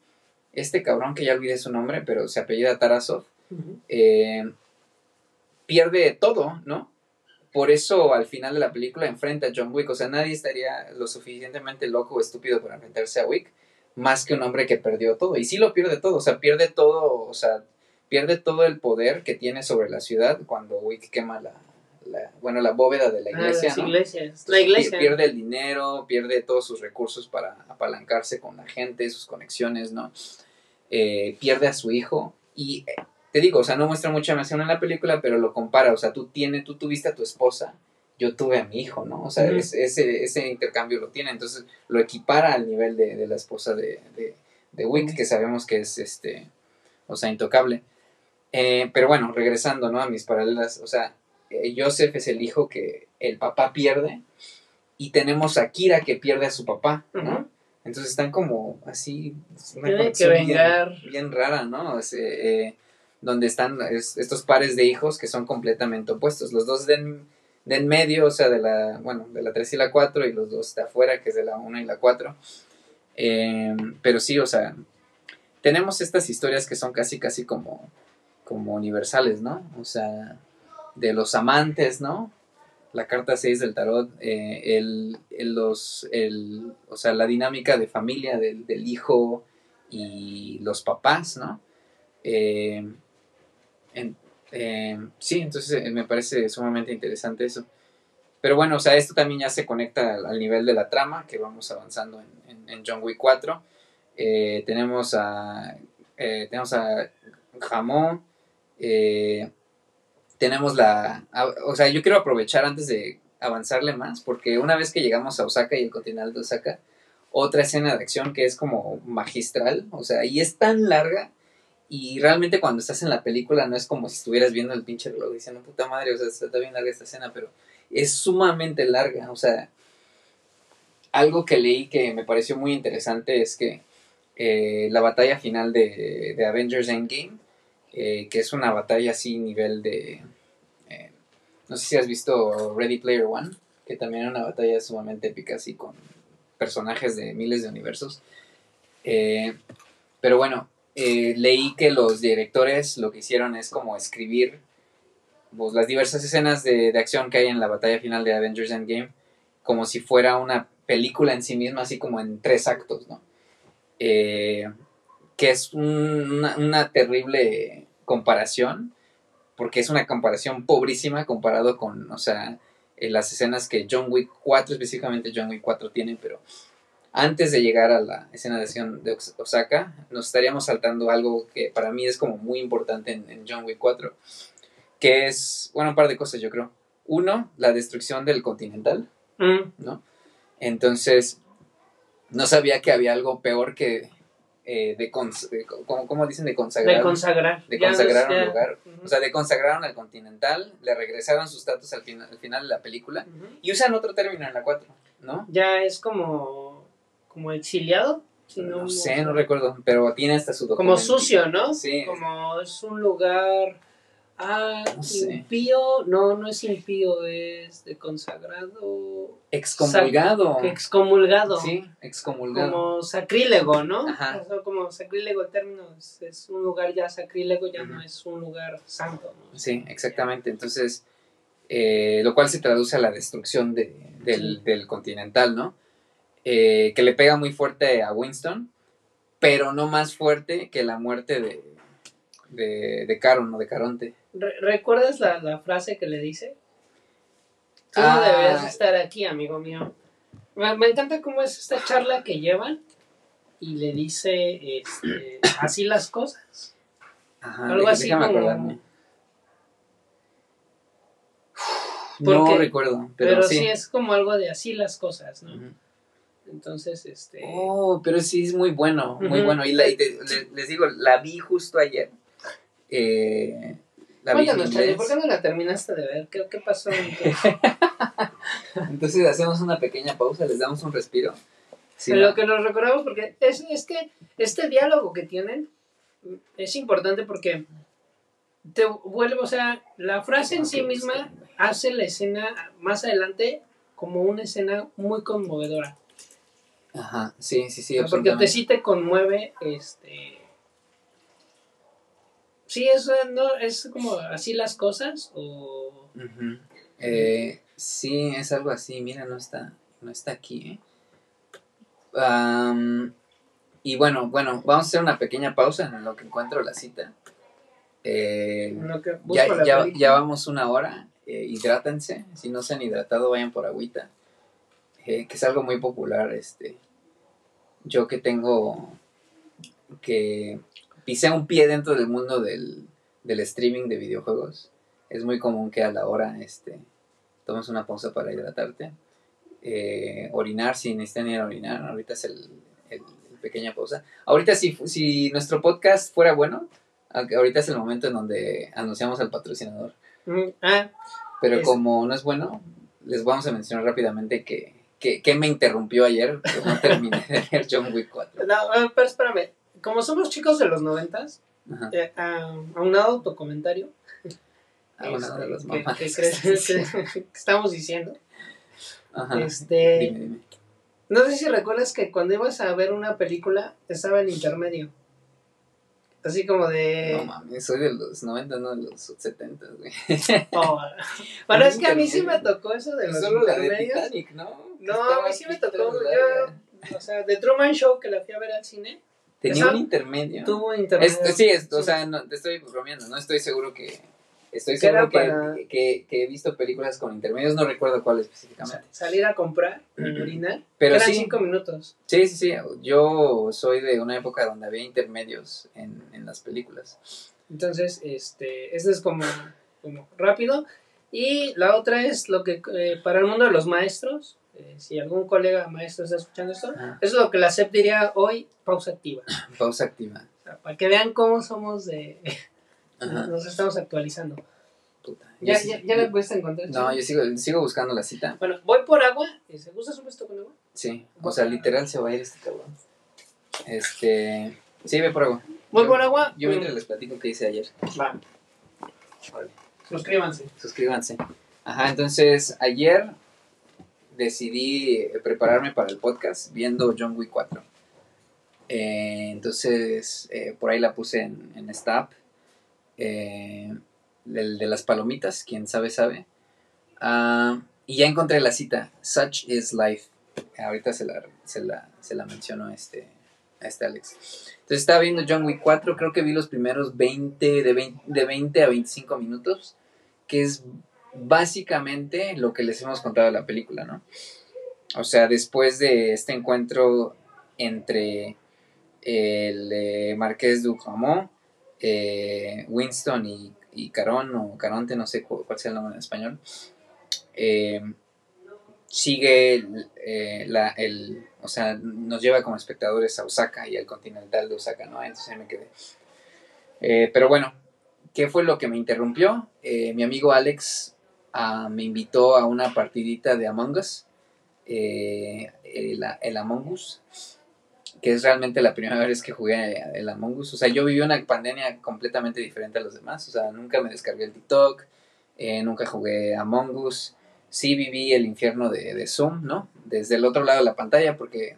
este cabrón que ya olvidé su nombre, pero se apellida Tarasov, eh, pierde todo, ¿no? Por eso al final de la película enfrenta a John Wick, o sea, nadie estaría lo suficientemente loco o estúpido para enfrentarse a Wick, más que un hombre que perdió todo, y sí lo pierde todo, o sea, pierde todo, o sea, pierde todo el poder que tiene sobre la ciudad cuando Wick quema la, la- bueno, la bóveda de la Ah, iglesia, las ¿no? iglesias. La iglesia. Pi- Pierde el dinero, pierde todos sus recursos para apalancarse con la gente, sus conexiones, ¿no? Eh, pierde a su hijo y eh, te digo, o sea, no muestra mucha emoción en la película, pero lo compara, o sea, tú, tienes, tú tuviste a tu esposa, yo tuve a mi hijo, ¿no? O sea, es- ese, ese intercambio lo tiene, entonces lo equipara al nivel de, de la esposa de, de, de Wick, que sabemos que es, este, o sea, intocable. Eh, pero bueno, regresando, ¿no? A mis paralelas, o sea, eh, Joseph es el hijo que el papá pierde y tenemos a Kira que pierde a su papá, ¿no? Entonces están como así, es una que bien- rara, ¿no? Es, eh, eh, donde están es- estos pares de hijos que son completamente opuestos. Los dos de en, de en medio, o sea, de la, bueno, de la 3 y la 4, y los dos de afuera, que es de la 1 y la 4. Eh, pero sí, o sea, tenemos estas historias que son casi, casi como, como universales, ¿no? O sea, de los amantes, ¿no? La carta 6 del tarot, eh, el, los, el, o sea, la dinámica de familia del, del hijo y los papás, ¿no? Eh, eh, sí, entonces eh, me parece sumamente interesante eso. Pero bueno, o sea, esto también ya se conecta al, nivel de la trama que vamos avanzando en, en- John Wick 4. Eh, tenemos a tenemos a Jamón, eh, tenemos la... o sea, yo quiero aprovechar antes de avanzarle más, porque una vez que llegamos a Osaka y el continental de Osaka, otra escena de acción que es como magistral, o sea, y es tan larga, y realmente cuando estás en la película no es como si estuvieras viendo el pinche reloj diciendo, puta madre, o sea, está bien larga esta escena, pero es sumamente larga, o sea, algo que leí que me pareció muy interesante es que eh, la batalla final de, de Avengers Endgame, eh, que es una batalla así nivel de... no sé si has visto Ready Player One, que también era una batalla sumamente épica así con personajes de miles de universos. Eh, pero bueno, eh, leí que los directores lo que hicieron es como escribir pues, las diversas escenas de, de acción que hay en la batalla final de Avengers Endgame como si fuera una película en sí misma, así como en tres actos, ¿no? Eh, que es un- una, una terrible comparación, porque es una comparación pobrísima comparado con, o sea, eh, las escenas que John Wick 4, específicamente John Wick 4 tiene, pero antes de llegar a la escena de acción de Os- Osaka, nos estaríamos saltando algo que para mí es como muy importante en, en John Wick 4, que es, bueno, un par de cosas yo creo. Uno, la destrucción del Continental, Mm, ¿no? Entonces, no sabía que había algo peor que eh, de, cons- de- ¿cómo, cómo dicen? De consagrar. de consagrar. de consagrar un lugar. Ujú. O sea, de consagraron al Continental, le regresaron su estatus al, final al final de la película Ujú. y usan otro término en la 4, ¿no? Ya es como, como exiliado. si No sé, no recuerdo, pero tiene hasta su Como documento. sucio, ¿no? Sí. Como es un lugar. Ah, No sé. impío. No, no es impío, es de consagrado. Excomulgado. Excomulgado. Sí, excomulgado. Como sacrílego, ¿no? Ajá. O sea, como sacrílego el término es, es un lugar ya sacrílego, ya no es un lugar santo, ¿no? Sí, exactamente. Entonces, eh, lo cual se traduce a la destrucción de- del, Sí. del Continental, ¿no? Eh, que le pega muy fuerte a Winston, pero no más fuerte que la muerte de, de, de Caron o de Caronte. Re- ¿Recuerdas la, la frase que le dice? Tú Ah. no deberías estar aquí, amigo mío. Me, me encanta cómo es esta charla que llevan y le dice este, <coughs> así las cosas. Ajá, Algo así como- acordarme. Porque- no recuerdo, pero, Pero, sí. sí. es como algo de así las cosas, ¿no? Entonces, este... Oh, pero sí es muy bueno, muy bueno. Y, la- y te- le- les digo, la vi justo ayer. Eh, la Cuéntanos, Charlie, inglés. ¿por qué no la terminaste de ver? ¿Qué, qué pasó? Entonces? <laughs> Entonces hacemos una pequeña pausa, les damos un respiro. Sí, Pero ¿no? que nos recordamos porque es, es que este diálogo que tienen es importante porque te vuelve, o sea, la frase en sí misma hace la escena más adelante como una escena muy conmovedora. Ajá, sí, sí, sí, porque te, sí te conmueve, este... Sí, eso no, es como así las cosas o... Eh, sí, es algo así, mira, no está, no está aquí, ¿eh? Y bueno, bueno, vamos a hacer una pequeña pausa en lo que encuentro la cita. Eh, que ya, ya, ya vamos una hora, eh, hidrátense, si no se han hidratado vayan por agüita, eh, que es algo muy popular, este, yo que tengo, que pisé un pie dentro del mundo del, del streaming de videojuegos. Es muy común que a la hora este, tomes una pausa para hidratarte. Eh, orinar si necesitan ir a orinar. Ahorita es el, el- el pequeña pausa. Ahorita si, si nuestro podcast fuera bueno, ahorita es el momento en donde anunciamos al patrocinador. Mm, Ah, Pero Es- como no es bueno, les vamos a mencionar rápidamente que, que, que me interrumpió ayer, que no terminé de ver John Wick 4. <laughs> no, ah, pero espérame. Como somos chicos de los noventas, eh, a, aunado a tu comentario, <laughs> bueno, este, de los que- mamás. que crees <laughs> que- que estamos diciendo, Ajá. este, Dime, dime. no sé si recuerdas que cuando ibas a ver una película estaba en intermedio. Así como de... No mames, soy de los 90, no de los 70, güey. Oh, <laughs> bueno, es que a mí sí me tocó eso de los Solo la de intermedios. Titanic, ¿no? A mí sí me tocó. Yo, o sea, de Truman Show que la fui a ver al cine, Tenía esa- un intermedio. tuvo intermedio. Es- sí, es- o sea, no, te estoy bromeando, no estoy seguro que... Estoy seguro que, para- que, que he visto películas con intermedios, no recuerdo cuál específicamente. salir a comprar, orinar, Pero eran sí. cinco minutos. Sí, sí, sí. Yo soy de una época donde había intermedios en, en las películas. Entonces, este, este es como, como rápido. Y la otra es lo que eh, para el mundo de los maestros, eh, si algún colega maestro está escuchando esto, Ajá. es lo que la SEP diría hoy, pausa activa. <coughs> Pausa activa. O sea, para que vean cómo somos de... Ajá. Nos estamos actualizando. Puta. ¿Ya, sí- ya, ya la pudiste encontrar? No, yo sigo, sigo buscando la cita. Bueno, voy por agua. ¿Se gustas un esto con agua? Sí. O sea, literal se va a ir este cabrón. Este. Sí, ve por agua. Voy Yo- por agua. Yo Mm, mientras les platico que hice ayer. Va. Suscríbanse. Suscríbanse. Ajá, entonces ayer decidí eh, prepararme para el podcast viendo John Wick 4. Eh, entonces, eh, por ahí la puse en, en esta. Eh, el de las palomitas, quien sabe, sabe. Ah, y ya encontré la cita. Such is life. Ahorita se la, se la, se la menciono este, a este Alex. Entonces estaba viendo John Wick 4. Creo que vi los primeros 20, de 20, de 20 a 25 minutos. Que es básicamente lo que les hemos contado de la película, ¿no? O sea, después de este encuentro entre el eh, Marqués de eh, Winston y, y Carón, o Caronte, no sé cu- cuál sea el nombre en español, eh, sigue eh, la, el, o sea, nos lleva como espectadores a Osaka y al continental de Osaka, ¿no? Entonces ahí me quedé. Eh, pero bueno, ¿qué fue lo que me interrumpió? Eh, mi amigo Alex ah, me invitó a una partidita de Among Us, el, el Among Us, que es realmente la primera <laughs> vez que jugué el Among Us. O sea, yo viví una pandemia completamente diferente a los demás. O sea, nunca me descargué el TikTok, nunca jugué Among Us. Sí viví el infierno de, de Zoom, ¿no? Desde el otro lado de la pantalla, porque,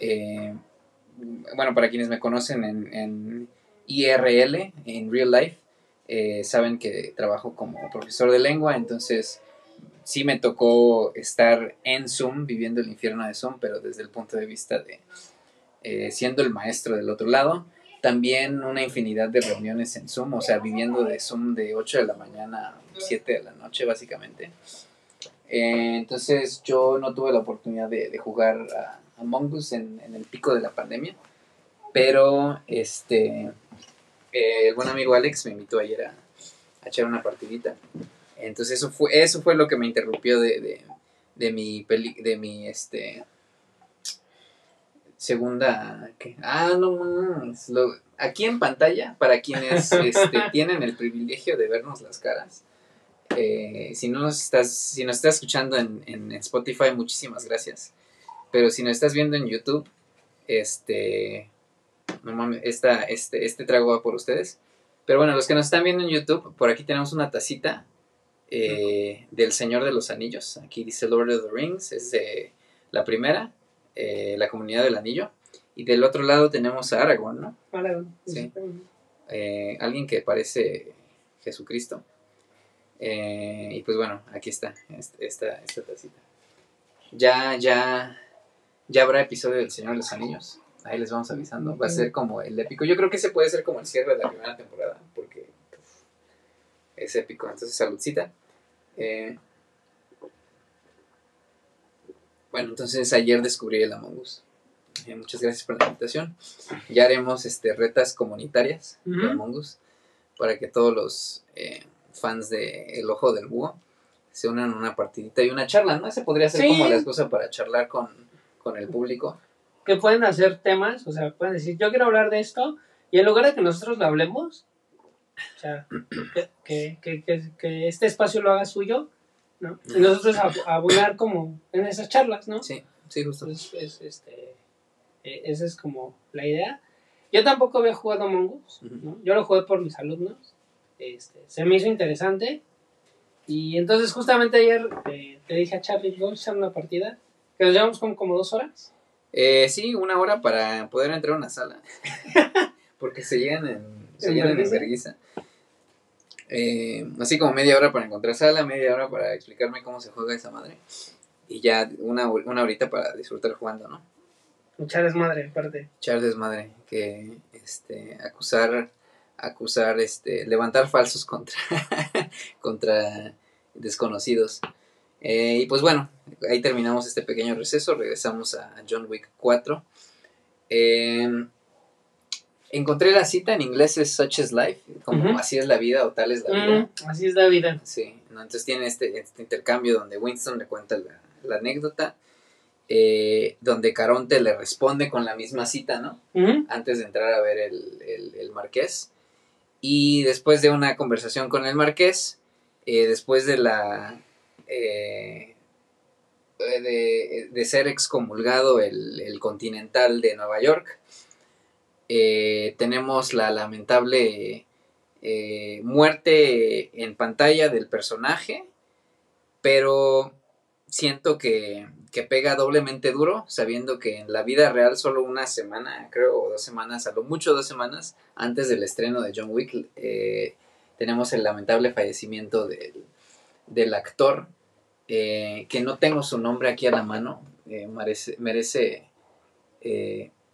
eh, bueno, para quienes me conocen en, en IRL, en Real Life, eh, saben que trabajo como profesor de lengua, entonces sí me tocó estar en Zoom, viviendo el infierno de Zoom, pero desde el punto de vista de eh, siendo el maestro del otro lado. También una infinidad de reuniones en Zoom, o sea, viviendo de Zoom de 8 de la mañana a 7 de la noche, básicamente. Eh, entonces yo no tuve la oportunidad de, de jugar a Among Us en, en el pico de la pandemia, pero este eh, el buen amigo Alex me invitó ayer a, a echar una partidita. Entonces eso fue, eso fue lo que me interrumpió de, de, de mi peli, de mi este segunda ¿qué? ah no mames, lo- aquí en pantalla para quienes este, <laughs> tienen el privilegio de vernos las caras eh, si no nos estás si nos estás escuchando en, en Spotify muchísimas gracias pero si nos estás viendo en YouTube este no mames, esta, este, este trago va por ustedes. Pero bueno, los que nos están viendo en YouTube, por aquí tenemos una tacita eh, del Señor de los Anillos. Aquí dice Lord of the Rings, es de la primera, eh, la comunidad del anillo. Y del otro lado tenemos a Aragorn, ¿no? Aragón. Sí. Eh, alguien que parece Jesucristo. Eh, y pues bueno, aquí está, esta, esta tacita. Ya, ya, ya habrá episodio del Señor de los Anillos. Ahí les vamos avisando. Va a ser como el épico. Yo creo que ese puede ser como el cierre de la primera temporada. Porque es épico. Entonces, saludcita. Eh, bueno, entonces ayer descubrí el Among Us. Eh, muchas gracias por la invitación. Ya haremos este, retas comunitarias de Ujú. Among Us para que todos los eh, fans de El Ojo del Búho se unan a una partidita y una charla, ¿no? Ese podría ser Sí. como la excusa para charlar con, con el público. Que pueden hacer temas, o sea, pueden decir, yo quiero hablar de esto, y en lugar de que nosotros lo hablemos, o sea, que, que, que, que- este espacio lo haga suyo, ¿no? Y nosotros ab- abonar como en esas charlas, ¿no? Sí, sí, justo. Pues, es, este, eh, esa es como la idea. Yo tampoco había jugado Among Us. ¿no? Yo lo jugué por mis alumnos. Este, se me hizo interesante. Y entonces justamente ayer eh, te dije a Charlie, vamos a echar una partida. Que nos llevamos como, como dos horas. Eh, sí, una hora para poder entrar a una sala. <laughs> Porque se llegan en, se ¿En llenan en vergüenza. Eh, así como media hora para encontrar sala, media hora para explicarme cómo se juega esa madre. Y ya una, una horita para disfrutar jugando, ¿no? Echar desmadre, aparte. Echar desmadre, que este, acusar, acusar, este, levantar falsos contra, <laughs> contra desconocidos. Eh, y pues bueno, ahí terminamos este pequeño receso, regresamos a John Wick 4. Eh, encontré la cita, en inglés es Such is Life, como así es la vida o tal es la vida. Mm, así es la vida. Sí, ¿no? entonces tiene este, este intercambio donde Winston le cuenta la, la anécdota, eh, donde Caronte le responde con la misma cita, ¿no? Antes de entrar a ver el, el- el marqués. Y después de una conversación con el marqués, eh, después de la... eh, de, de ser excomulgado el, el continental de Nueva York, eh, tenemos la lamentable muerte en pantalla del personaje, pero siento que, que pega doblemente duro, sabiendo que en la vida real solo una semana, creo, o dos semanas, a lo mucho dos semanas antes del estreno de John Wick, eh, tenemos el lamentable fallecimiento del, del actor, eh, que no tengo su nombre aquí a la mano, eh, merece,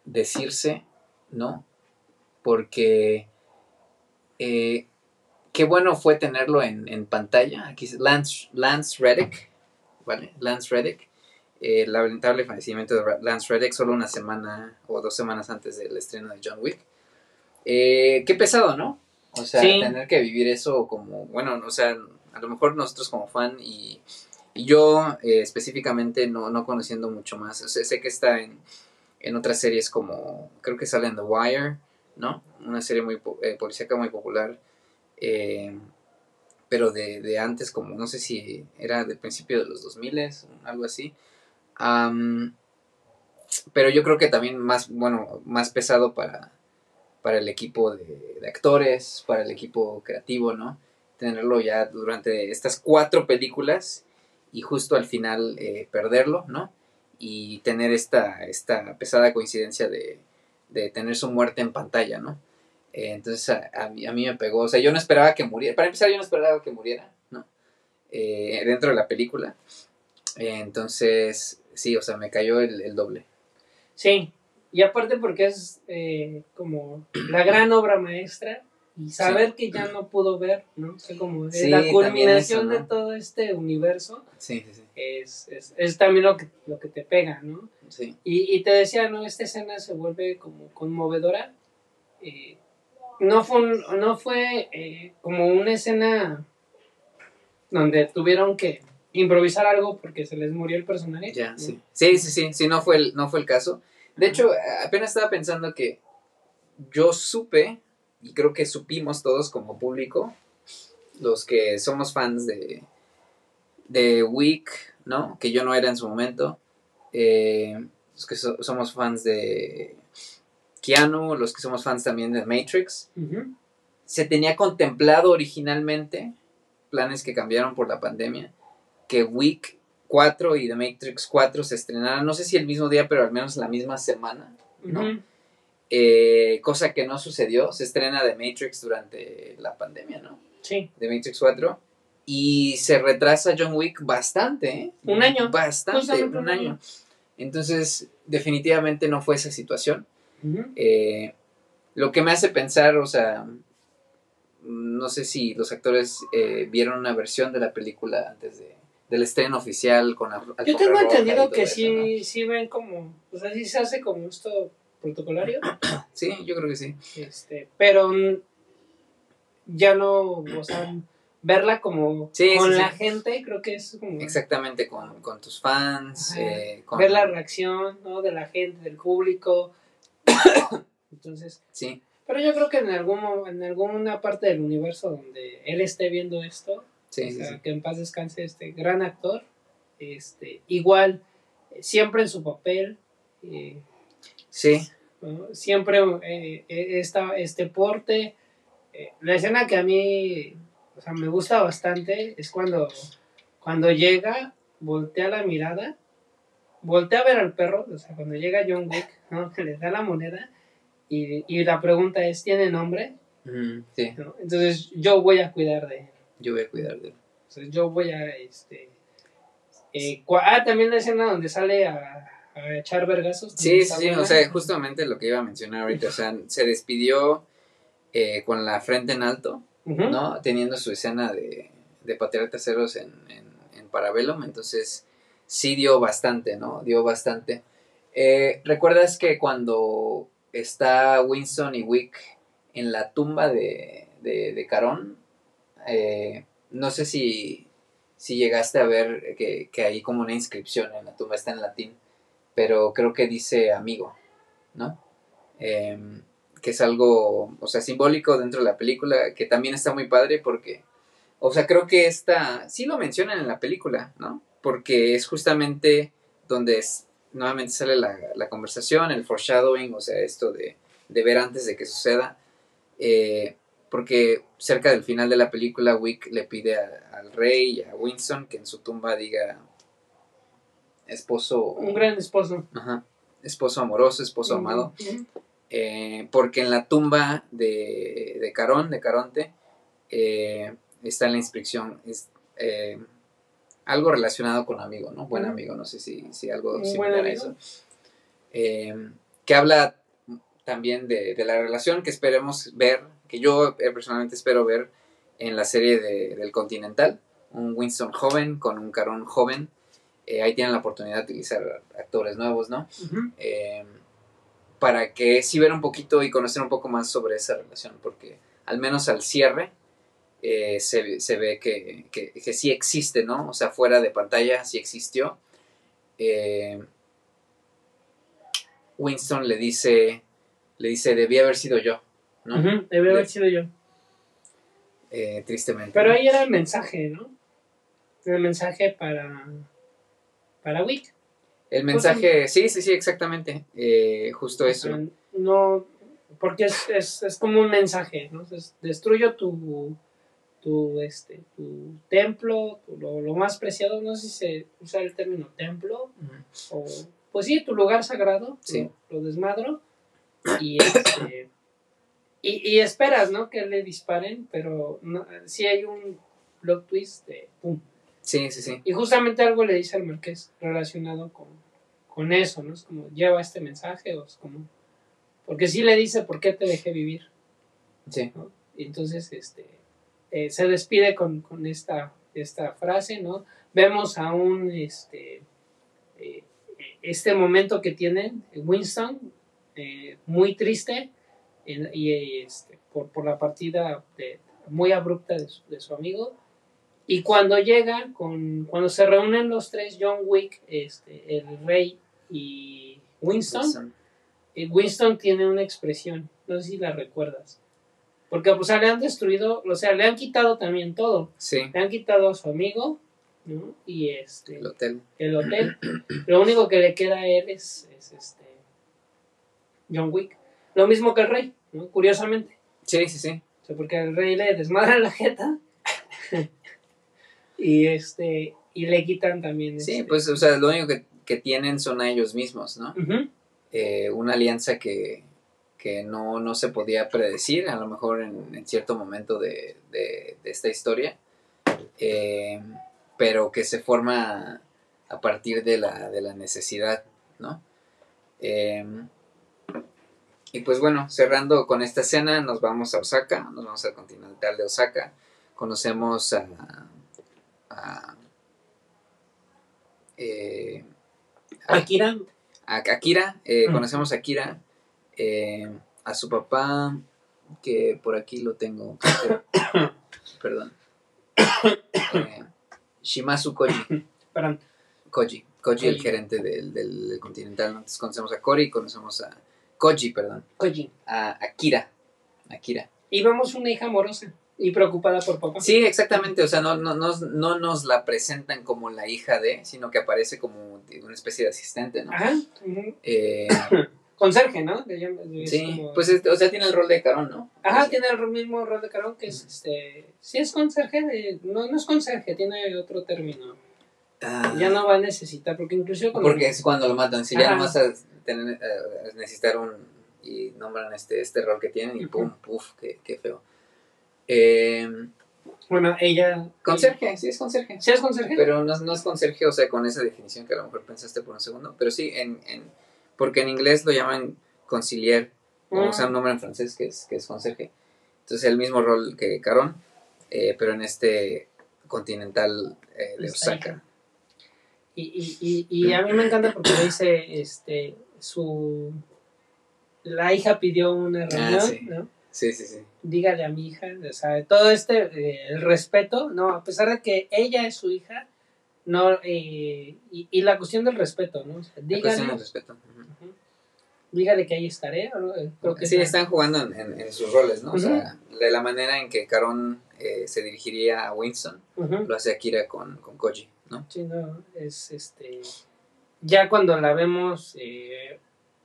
decirse, ¿no? Porque qué bueno fue tenerlo en, en pantalla. Aquí Lance, Lance Reddick, ¿vale? Lance Reddick. Eh, el lamentable fallecimiento de Lance Reddick solo una semana o dos semanas antes del estreno de John Wick. Eh, qué pesado, ¿no? O sea, Sí. tener que vivir eso como, bueno, o sea, a lo mejor nosotros como fan y, y yo eh, específicamente no, no conociendo mucho más. O sea, sé que está en, en otras series como, creo que sale en The Wire, ¿no? Una serie muy eh, policíaca muy popular. eh, pero de, de antes, como no sé si era del principio de los 2000, algo así. Pero yo creo que también más, bueno, más pesado para, para el equipo de, actores, para el equipo creativo, ¿no? Tenerlo ya durante estas cuatro películas y justo al final eh, perderlo, ¿no? Y tener esta, esta pesada coincidencia de, de tener su muerte en pantalla, ¿no? Eh, entonces a, mí, a mí me pegó, o sea, yo no esperaba que muriera, para empezar yo no esperaba que muriera, ¿no? Eh, dentro de la película. Entonces, sí, o sea, me cayó el, el doble. Sí, y aparte porque es eh, como la gran obra maestra y saber que ya no pudo ver, ¿no? O sea, como Sí, la culminación eso, ¿no? de todo este universo Sí, sí, sí. es, es, es también lo que, lo que te pega, ¿no? sí. Y, y te decía, ¿no? Esta escena se vuelve como conmovedora. Eh, no fue, un- no fue eh, como una escena donde tuvieron que improvisar algo porque se les murió el personaje. Ya, ¿no? sí. Sí, sí, sí, sí, no fue el, no fue el caso. De hecho, apenas estaba pensando que yo supe, y creo que supimos todos como público, los que somos fans de, de Wick, ¿no? Que yo no era en su momento. eh, los que so- somos fans de Keanu, los que somos fans también de Matrix. Se tenía contemplado originalmente, planes que cambiaron por la pandemia, que Week 4 y The Matrix 4 se estrenaran, no sé si el mismo día, pero al menos la misma semana, ¿no? Eh, cosa que no sucedió, se estrena The Matrix durante la pandemia, ¿no? Sí. The Matrix 4. Y se retrasa John Wick bastante, ¿eh? Un año. Bastante, Justamente un año. Entonces, definitivamente no fue esa situación. Eh, lo que me hace pensar, o sea, no sé si los actores eh, vieron una versión de la película antes de, del estreno oficial con la Yo tengo entendido que eso, sí, ¿no? sí ven como, o sea, sí se hace como esto protocolario, <clears throat> Sí, yo creo que sí. este, pero ya no, o sea, verla como Sí, con sí, la sí. gente, creo que es como Exactamente, con, con tus fans. Eh, con- ver la reacción, ¿no? De la gente, del público. <coughs> Entonces, Sí, pero yo creo que en algún en alguna parte del universo donde él esté viendo esto, sí, o sí, sea, sí. que en paz descanse este gran actor, este, igual eh, siempre en su papel, eh, Sí, ¿no? siempre eh, eh, esta, este porte. eh, la escena que a mí o sea, me gusta bastante es cuando, cuando llega, voltea la mirada, voltea a ver al perro, o sea, cuando llega John Wick, ¿no? que <laughs> le da la moneda y, y la pregunta es, ¿tiene nombre? sí, ¿No? Entonces yo voy a cuidar de él. Yo voy a cuidar de él. Sea, yo voy a, este... eh, ah, también la escena donde sale a, a echar vergazos. Sí, sí, o sea, justamente lo que iba a mencionar ahorita, o sea, se despidió eh, con la frente en alto. ¿no? Teniendo su escena de, de patear traseros en, en, en Parabellum, entonces sí dio bastante, ¿no? Dio bastante. Eh, ¿Recuerdas que cuando está Winston y Wick en la tumba de, de, de Carón, eh, no sé si, si llegaste a ver que, que hay como una inscripción en la tumba, está en latín, pero creo que dice amigo, ¿no? Em, que es algo, o sea, simbólico dentro de la película, que también está muy padre porque, o sea, creo que esta, sí lo mencionan en la película, ¿no? Porque es justamente donde es- nuevamente sale la, la conversación, el foreshadowing, o sea, esto de, de ver antes de que suceda, eh, porque cerca del final de la película Wick le pide a- al rey y a Winston que en su tumba diga esposo, Un gran esposo. ajá, esposo amoroso, esposo amado, eh, porque en la tumba de, de Carón, de Caronte, eh, está en la inscripción, es, eh, algo relacionado con amigo, ¿no? Buen amigo, no sé si, si algo similar a eso. Que habla también de, de la relación que esperemos ver, que yo eh, personalmente espero ver en la serie de- del Continental, un Winston joven con un Carón joven. Eh, ahí tienen la oportunidad de utilizar actores nuevos, ¿no? Eh, para que sí ver un poquito y conocer un poco más sobre esa relación, porque al menos al cierre eh, se, se ve que, que, que sí existe, ¿no? O sea, fuera de pantalla sí existió. Winston le dice, le dice, debí haber sido yo, ¿no? Ujú, Debe haber sido yo. Eh, tristemente. Pero ahí era el mensaje, ¿no? El mensaje para, para Wick. El mensaje, sí, sí, sí, exactamente. Eh, justo eso. No, porque es, es, es como un mensaje, ¿no? Es, destruyo tu, tu, este, tu templo, tu- lo, lo más preciado, no sé si se usa el término templo, o, pues sí, tu lugar sagrado, Sí. lo, lo desmadro, y, este, y, y esperas, ¿no? Que le disparen, pero no, sí hay un plot twist de pum. Sí, sí, sí. Y justamente algo le dice al marqués relacionado con, con eso, ¿no? Es como, lleva este mensaje, o es como, porque sí le dice, ¿por qué te dejé vivir? Sí. ¿no? Y entonces, este, eh, se despide con, con esta, esta frase, ¿no? Vemos a un, este, eh, este momento que tienen Winston, eh, muy triste, en- y este, por, por la partida de- muy abrupta de su, de su amigo. Y cuando llega, con, cuando se reúnen los tres, John Wick, este, el rey y Winston, Winston. eh, Winston tiene una expresión, no sé si la recuerdas. Porque, o sea, le han destruido, o sea, le han quitado también todo. Sí, Le han quitado a su amigo, ¿no? Y este, el hotel. el hotel. Lo único que le queda a él es, es este John Wick. Lo mismo que el rey, ¿no? Curiosamente. Sí, sí, sí. O sea, porque el rey le desmadra la jeta. <laughs> y este. Y le quitan también. Sí, este, pues, o sea, lo único que, que tienen son a ellos mismos, ¿no? Eh, una alianza que, que no, no se podía predecir, a lo mejor en, en cierto momento de, de- de esta historia, eh, pero que se forma a partir de la, de la necesidad, ¿no? Eh, y pues bueno, cerrando con esta escena, nos vamos a Osaka, nos vamos al continental de Osaka, conocemos a... a eh, a- Akira. a Akira, eh, Mm. conocemos a Akira, eh, a su papá, que por aquí lo tengo. <coughs> perdón. Eh, Shimazu Koji. <coughs> Perdón. Koji. Koji, el gerente del, del, del Continental. Entonces conocemos a Cory, conocemos a Koji, perdón. Koji. A Akira. Akira. Y vemos una hija amorosa y preocupada por papá. Sí, exactamente. O sea, no, no, no, no nos la presentan como la hija de, sino que aparece como una especie de asistente, ¿no? Ajá. ujú. Eh, <coughs> Conserje, ¿no? Sí, como- pues, este, o sea, tiene el rol de Carón, ¿no? Ajá, Pues, tiene el mismo rol de Carón que es este. Sí, es conserje. de- no, no es conserje, tiene otro término. ah, Ya no va a necesitar, porque incluso cuando. Porque es cuando lo matan. Si ya Ajá. no vas a tener, eh, necesitar un. Y nombran este, este rol que tienen y pum, puf, qué, qué feo. Eh, Bueno, ella. conserje, sí es conserje. ¿Sí es conserje? Pero no, no es conserje, o sea, con esa definición que a lo mejor pensaste por un segundo. Pero sí, en, en, porque en inglés lo llaman concilier, o Mm. usan un nombre en francés que es, que es conserje. Entonces, el mismo rol que Carón, eh, pero en este continental eh, de Osaka. Y, y, y, y a mí me encanta porque dice, este, su... La hija pidió una reunión, sí. ¿no? Sí, sí, sí. Dígale a mi hija, o sea, todo este, eh, el respeto, ¿no? A pesar de que ella es su hija, no, eh, y, y la cuestión del respeto, ¿no? O sea, La cuestión dígale, del respeto. Dígale que ahí estaré, ¿no? Eh, creo que Sí, están jugando en, en- en sus roles, ¿no? O sea, de la manera en que Carón eh, se dirigiría a Winston, lo hace Akira con, con Koji, ¿no? Sí, no, es este. Ya cuando la vemos, eh,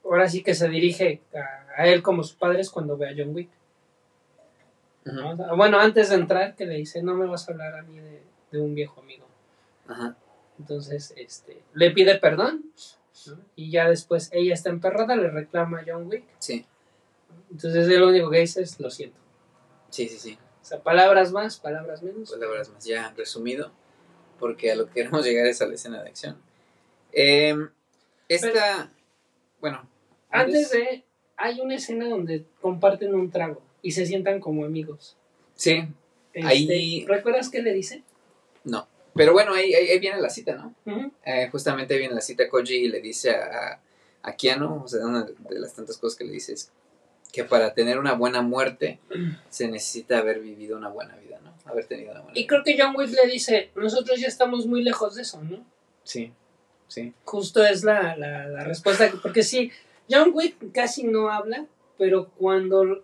ahora sí que se dirige a, a él como su padre es cuando ve a John Wick. Bueno, antes de entrar, que le dice: No me vas a hablar a mí de, de un viejo amigo. Ajá. Entonces, este, le pide perdón. ¿no? Y ya después ella está emperrada, le reclama a John Wick. Sí, Entonces, él lo único que dice es: Lo siento. sí, sí, sí. O sea, palabras más, palabras menos. Es más ya resumido, porque a lo que queremos llegar es a la escena de acción. Eh, esta, bueno, Antes de. Hay una escena donde comparten un trago y se sientan como amigos. Sí, Este, Ahí- ¿Recuerdas qué le dice? no. Pero bueno, ahí, ahí, ahí viene la cita, ¿no? Eh, justamente ahí viene la cita, Koji le dice a, a, a Keanu, o sea, una de las tantas cosas que le dice es que para tener una buena muerte se necesita haber vivido una buena vida, ¿no? Haber tenido una buena Y vida. creo que John Wick le dice, nosotros ya estamos muy lejos de eso, ¿no? Sí, sí. Justo es la, la, la respuesta, porque sí, John Wick casi no habla, pero cuando,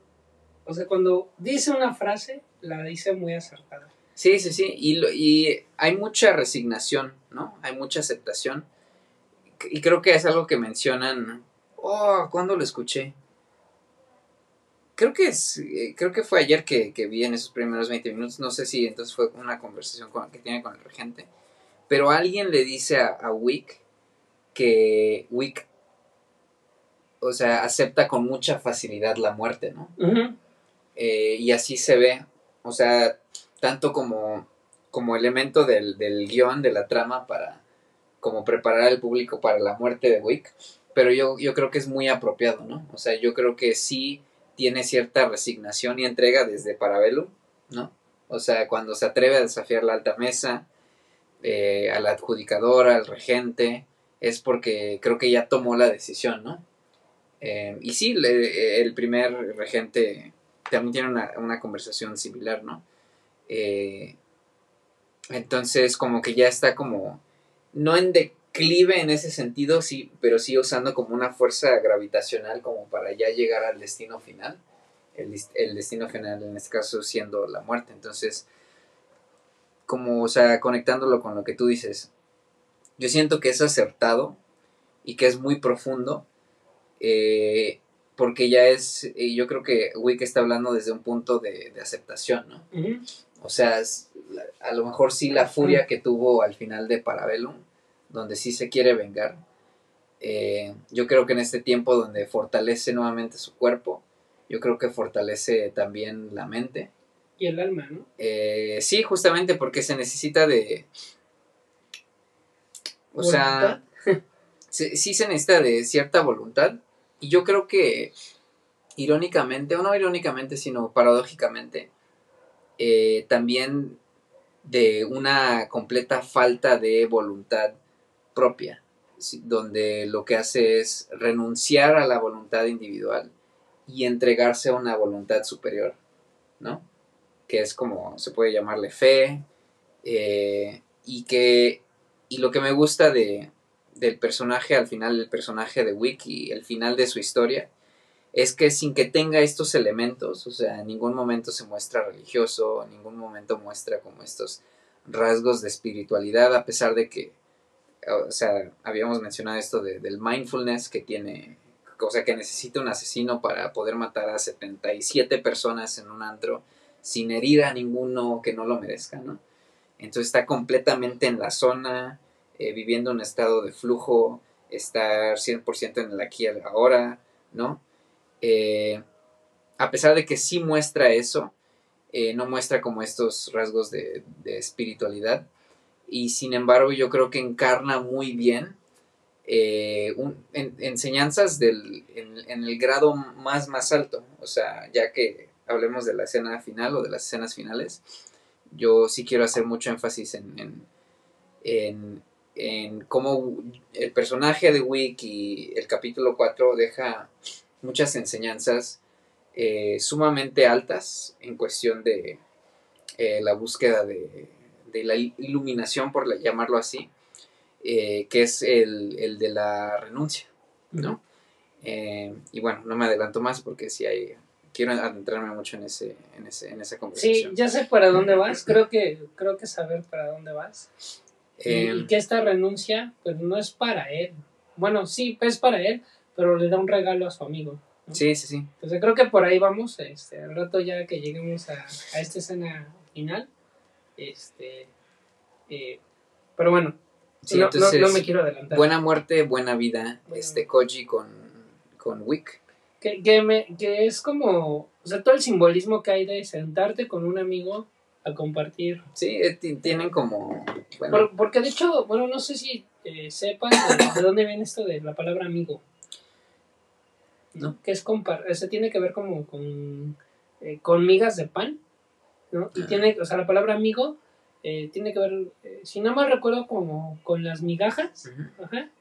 o sea, cuando dice una frase, la dice muy acertada. Sí, sí, sí. Y, lo- y hay mucha resignación, ¿no? Hay mucha aceptación. Y creo que es algo que mencionan. Oh, ¿cuándo lo escuché? Creo que es, eh, creo que fue ayer que, que vi en esos primeros 20 minutos. No sé si entonces fue una conversación con, que tiene con el regente. Pero alguien le dice a, a Wick que Wick, o sea, acepta con mucha facilidad la muerte, ¿no? Eh, y así se ve, o sea, tanto como, como elemento del, del guion, de la trama, para como preparar al público para la muerte de Wick, pero yo, yo creo que es muy apropiado, ¿no? O sea, yo creo que sí tiene cierta resignación y entrega desde Parabellum, ¿no? O sea, cuando se atreve a desafiar la alta mesa, eh, a la al regente, es porque creo que ya tomó la decisión, ¿no? Eh, y sí, le- el primer regente también tiene una, una conversación similar, ¿no? Eh, entonces, como que ya está como, no en declive en ese sentido, sí, pero sí usando como una fuerza gravitacional como para ya llegar al destino final. El, el destino final en este caso siendo la muerte. Entonces, como, o sea, conectándolo con lo que tú dices, yo siento que es acertado y que es muy profundo. eh, porque ya es, eh, yo creo que Wick está hablando desde un punto de, de aceptación, ¿no? O sea, es a lo mejor sí la furia que tuvo al final de Parabellum, donde sí se quiere vengar. eh, yo creo que en este tiempo donde fortalece nuevamente su cuerpo, yo creo que fortalece también la mente. Y el alma, ¿no? Eh, sí, justamente porque se necesita de... O sea, <laughs> se- sí se necesita de cierta voluntad. Y yo creo que, irónicamente, o no irónicamente, sino paradójicamente, eh, también de una completa falta de voluntad propia, donde lo que hace es renunciar a la voluntad individual y entregarse a una voluntad superior, ¿no? Que es como se puede llamarle fe, eh, y que, y lo que me gusta de, del personaje, al final el personaje de Wiki, el final de su historia, es que sin que tenga estos elementos, o sea, en ningún momento se muestra religioso, en ningún momento muestra como estos rasgos de espiritualidad, a pesar de que, o sea, habíamos mencionado esto del mindfulness que tiene, o sea, que necesita un asesino para poder matar a 77 personas en un antro sin herir a ninguno que no lo merezca, ¿no? Entonces está completamente en la zona, eh, viviendo un estado de flujo, estar 100% en el aquí y ahora, ¿no? Eh, a pesar de que sí muestra eso, eh, no muestra como estos rasgos de, espiritualidad. Y sin embargo, yo creo que encarna muy bien enseñanzas del, en, el grado más, más alto. O sea, ya que hablemos de la escena final o de las escenas finales, yo sí quiero hacer mucho énfasis en, en, en cómo el personaje de Wick y el capítulo 4 deja muchas enseñanzas eh, sumamente altas en cuestión de eh, la búsqueda de, la iluminación, por llamarlo así, eh, que es el, de la renuncia, ¿no? y bueno, no me adelanto más porque si hay quiero adentrarme mucho en ese, en ese, en esa conversación. Sí, ya sé para dónde vas, creo que, creo que saber para dónde vas. y, em, que esta renuncia, pues no es para él. Bueno, sí, es para él, pero le da un regalo a su amigo. Sí, sí, sí. Entonces creo que por ahí vamos, este, al rato ya que lleguemos a, a esta escena final. Este, eh, pero bueno, no, no, me quiero adelantar. Buena muerte, buena vida, este Koji con, con Wick. Que, que, me, que es como, o sea, todo el simbolismo que hay de sentarte con un amigo a compartir. Sí, eh, tienen como... porque de hecho, bueno, no sé si eh, sepan de, dónde viene esto de la palabra amigo. ¿No? Que es compartir, o tiene que ver como con, eh, con migas de pan, ¿no? Y tiene, o sea, la palabra amigo tiene que ver, si no mal recuerdo, como con las migajas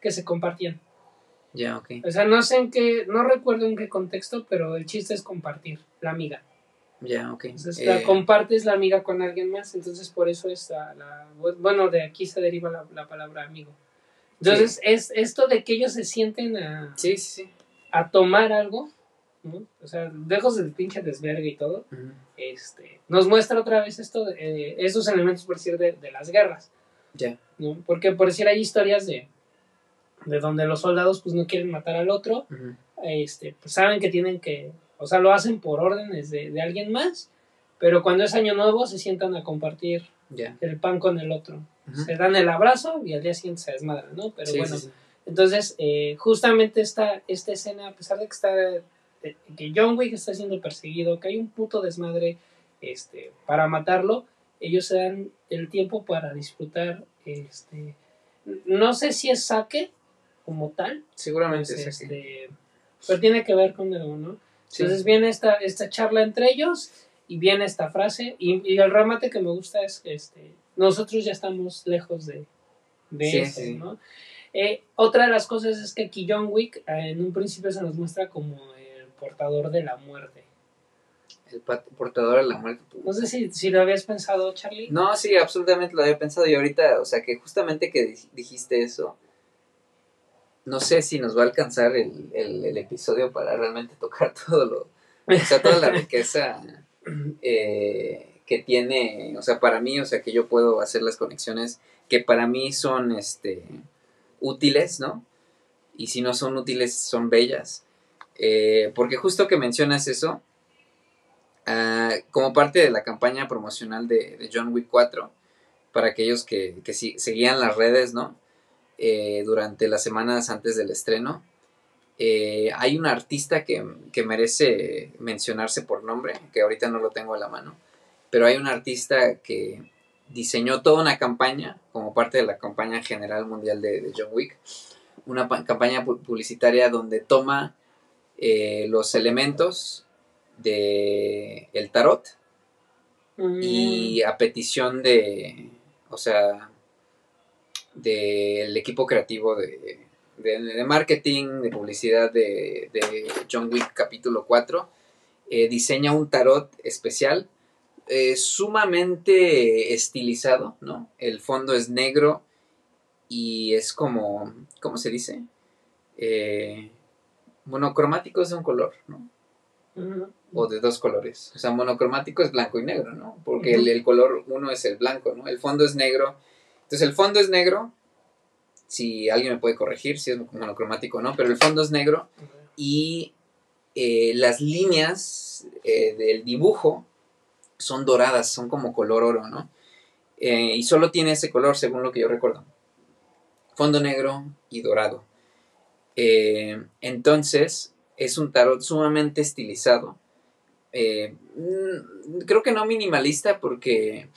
que se compartían. Ya, ok. O sea, no sé en qué, no recuerdo en qué contexto, pero el chiste es compartir, la amiga. Ya, ok. Entonces, la eh, compartes la amiga con alguien más, entonces por eso es la, bueno, de aquí se deriva la, palabra amigo. Entonces, es esto de que ellos se sienten a, sí, sí, a tomar algo, ¿no? o sea, lejos del pinche desvergue y todo, este, nos muestra otra vez esto, eh, esos elementos, por decir, de, de las guerras. Ya. ¿no? Porque, por decir, hay historias de, de donde los soldados pues no quieren matar al otro, este, pues saben que tienen que, o sea, lo hacen por órdenes de, alguien más, pero cuando es año nuevo se sientan a compartir el pan con el otro. Se dan el abrazo y al día siguiente se desmadran, ¿no? Pero bueno, entonces eh, justamente esta, esta escena, a pesar de que está, que John Wick está siendo perseguido, que hay un puto desmadre este, para matarlo, ellos se dan el tiempo para disfrutar, este, no sé si es saque, como tal. Seguramente pues, este, Pero tiene que ver con algo, ¿no? Entonces viene esta, esta charla entre ellos y viene esta frase y, el remate que me gusta es que este, nosotros ya estamos lejos de, de eso, ¿no? Eh, otra de las cosas es que John Wick eh, en un principio se nos muestra como el portador de la muerte. El portador de la muerte. No sé si, si, lo habías pensado, Charlie. No, sí, absolutamente lo había pensado y ahorita, o sea, que justamente que dijiste eso, no sé si nos va a alcanzar el, el, episodio para realmente tocar <laughs> todo lo, o sea, toda la riqueza eh, que tiene, o sea, para mí, o sea, que yo puedo hacer las conexiones que para mí son, este, útiles, ¿no? Y si no son útiles, son bellas. Eh, porque justo que mencionas eso, ah, como parte de la campaña promocional de, John Wick 4, para aquellos que, que seguían las redes, ¿no? Eh, durante las semanas antes del estreno. Eh, hay un artista que, merece mencionarse por nombre, que ahorita no lo tengo a la mano, pero hay un artista que diseñó toda una campaña como parte de la campaña general mundial de, John Wick, una campaña publicitaria donde toma eh, los elementos de el tarot y mm. a petición de, o sea, del equipo creativo de, de, de marketing, de publicidad de, de John Wick capítulo 4, eh, diseña un tarot especial, eh, sumamente estilizado, ¿no? El fondo es negro y es como, ¿cómo se dice? Eh, monocromático es de un color, ¿no? O de dos colores. O sea, monocromático es blanco y negro, ¿no? Porque el, el color uno es el blanco, ¿no? El fondo es negro. Entonces el fondo es negro. Si alguien me puede corregir si es monocromático o no, pero el fondo es negro y eh, las líneas eh, del dibujo son doradas, son como color oro, ¿no? Eh, y solo tiene ese color, según lo que yo recuerdo. Fondo negro y dorado. Entonces, es un tarot sumamente estilizado. Mm, creo que no minimalista porque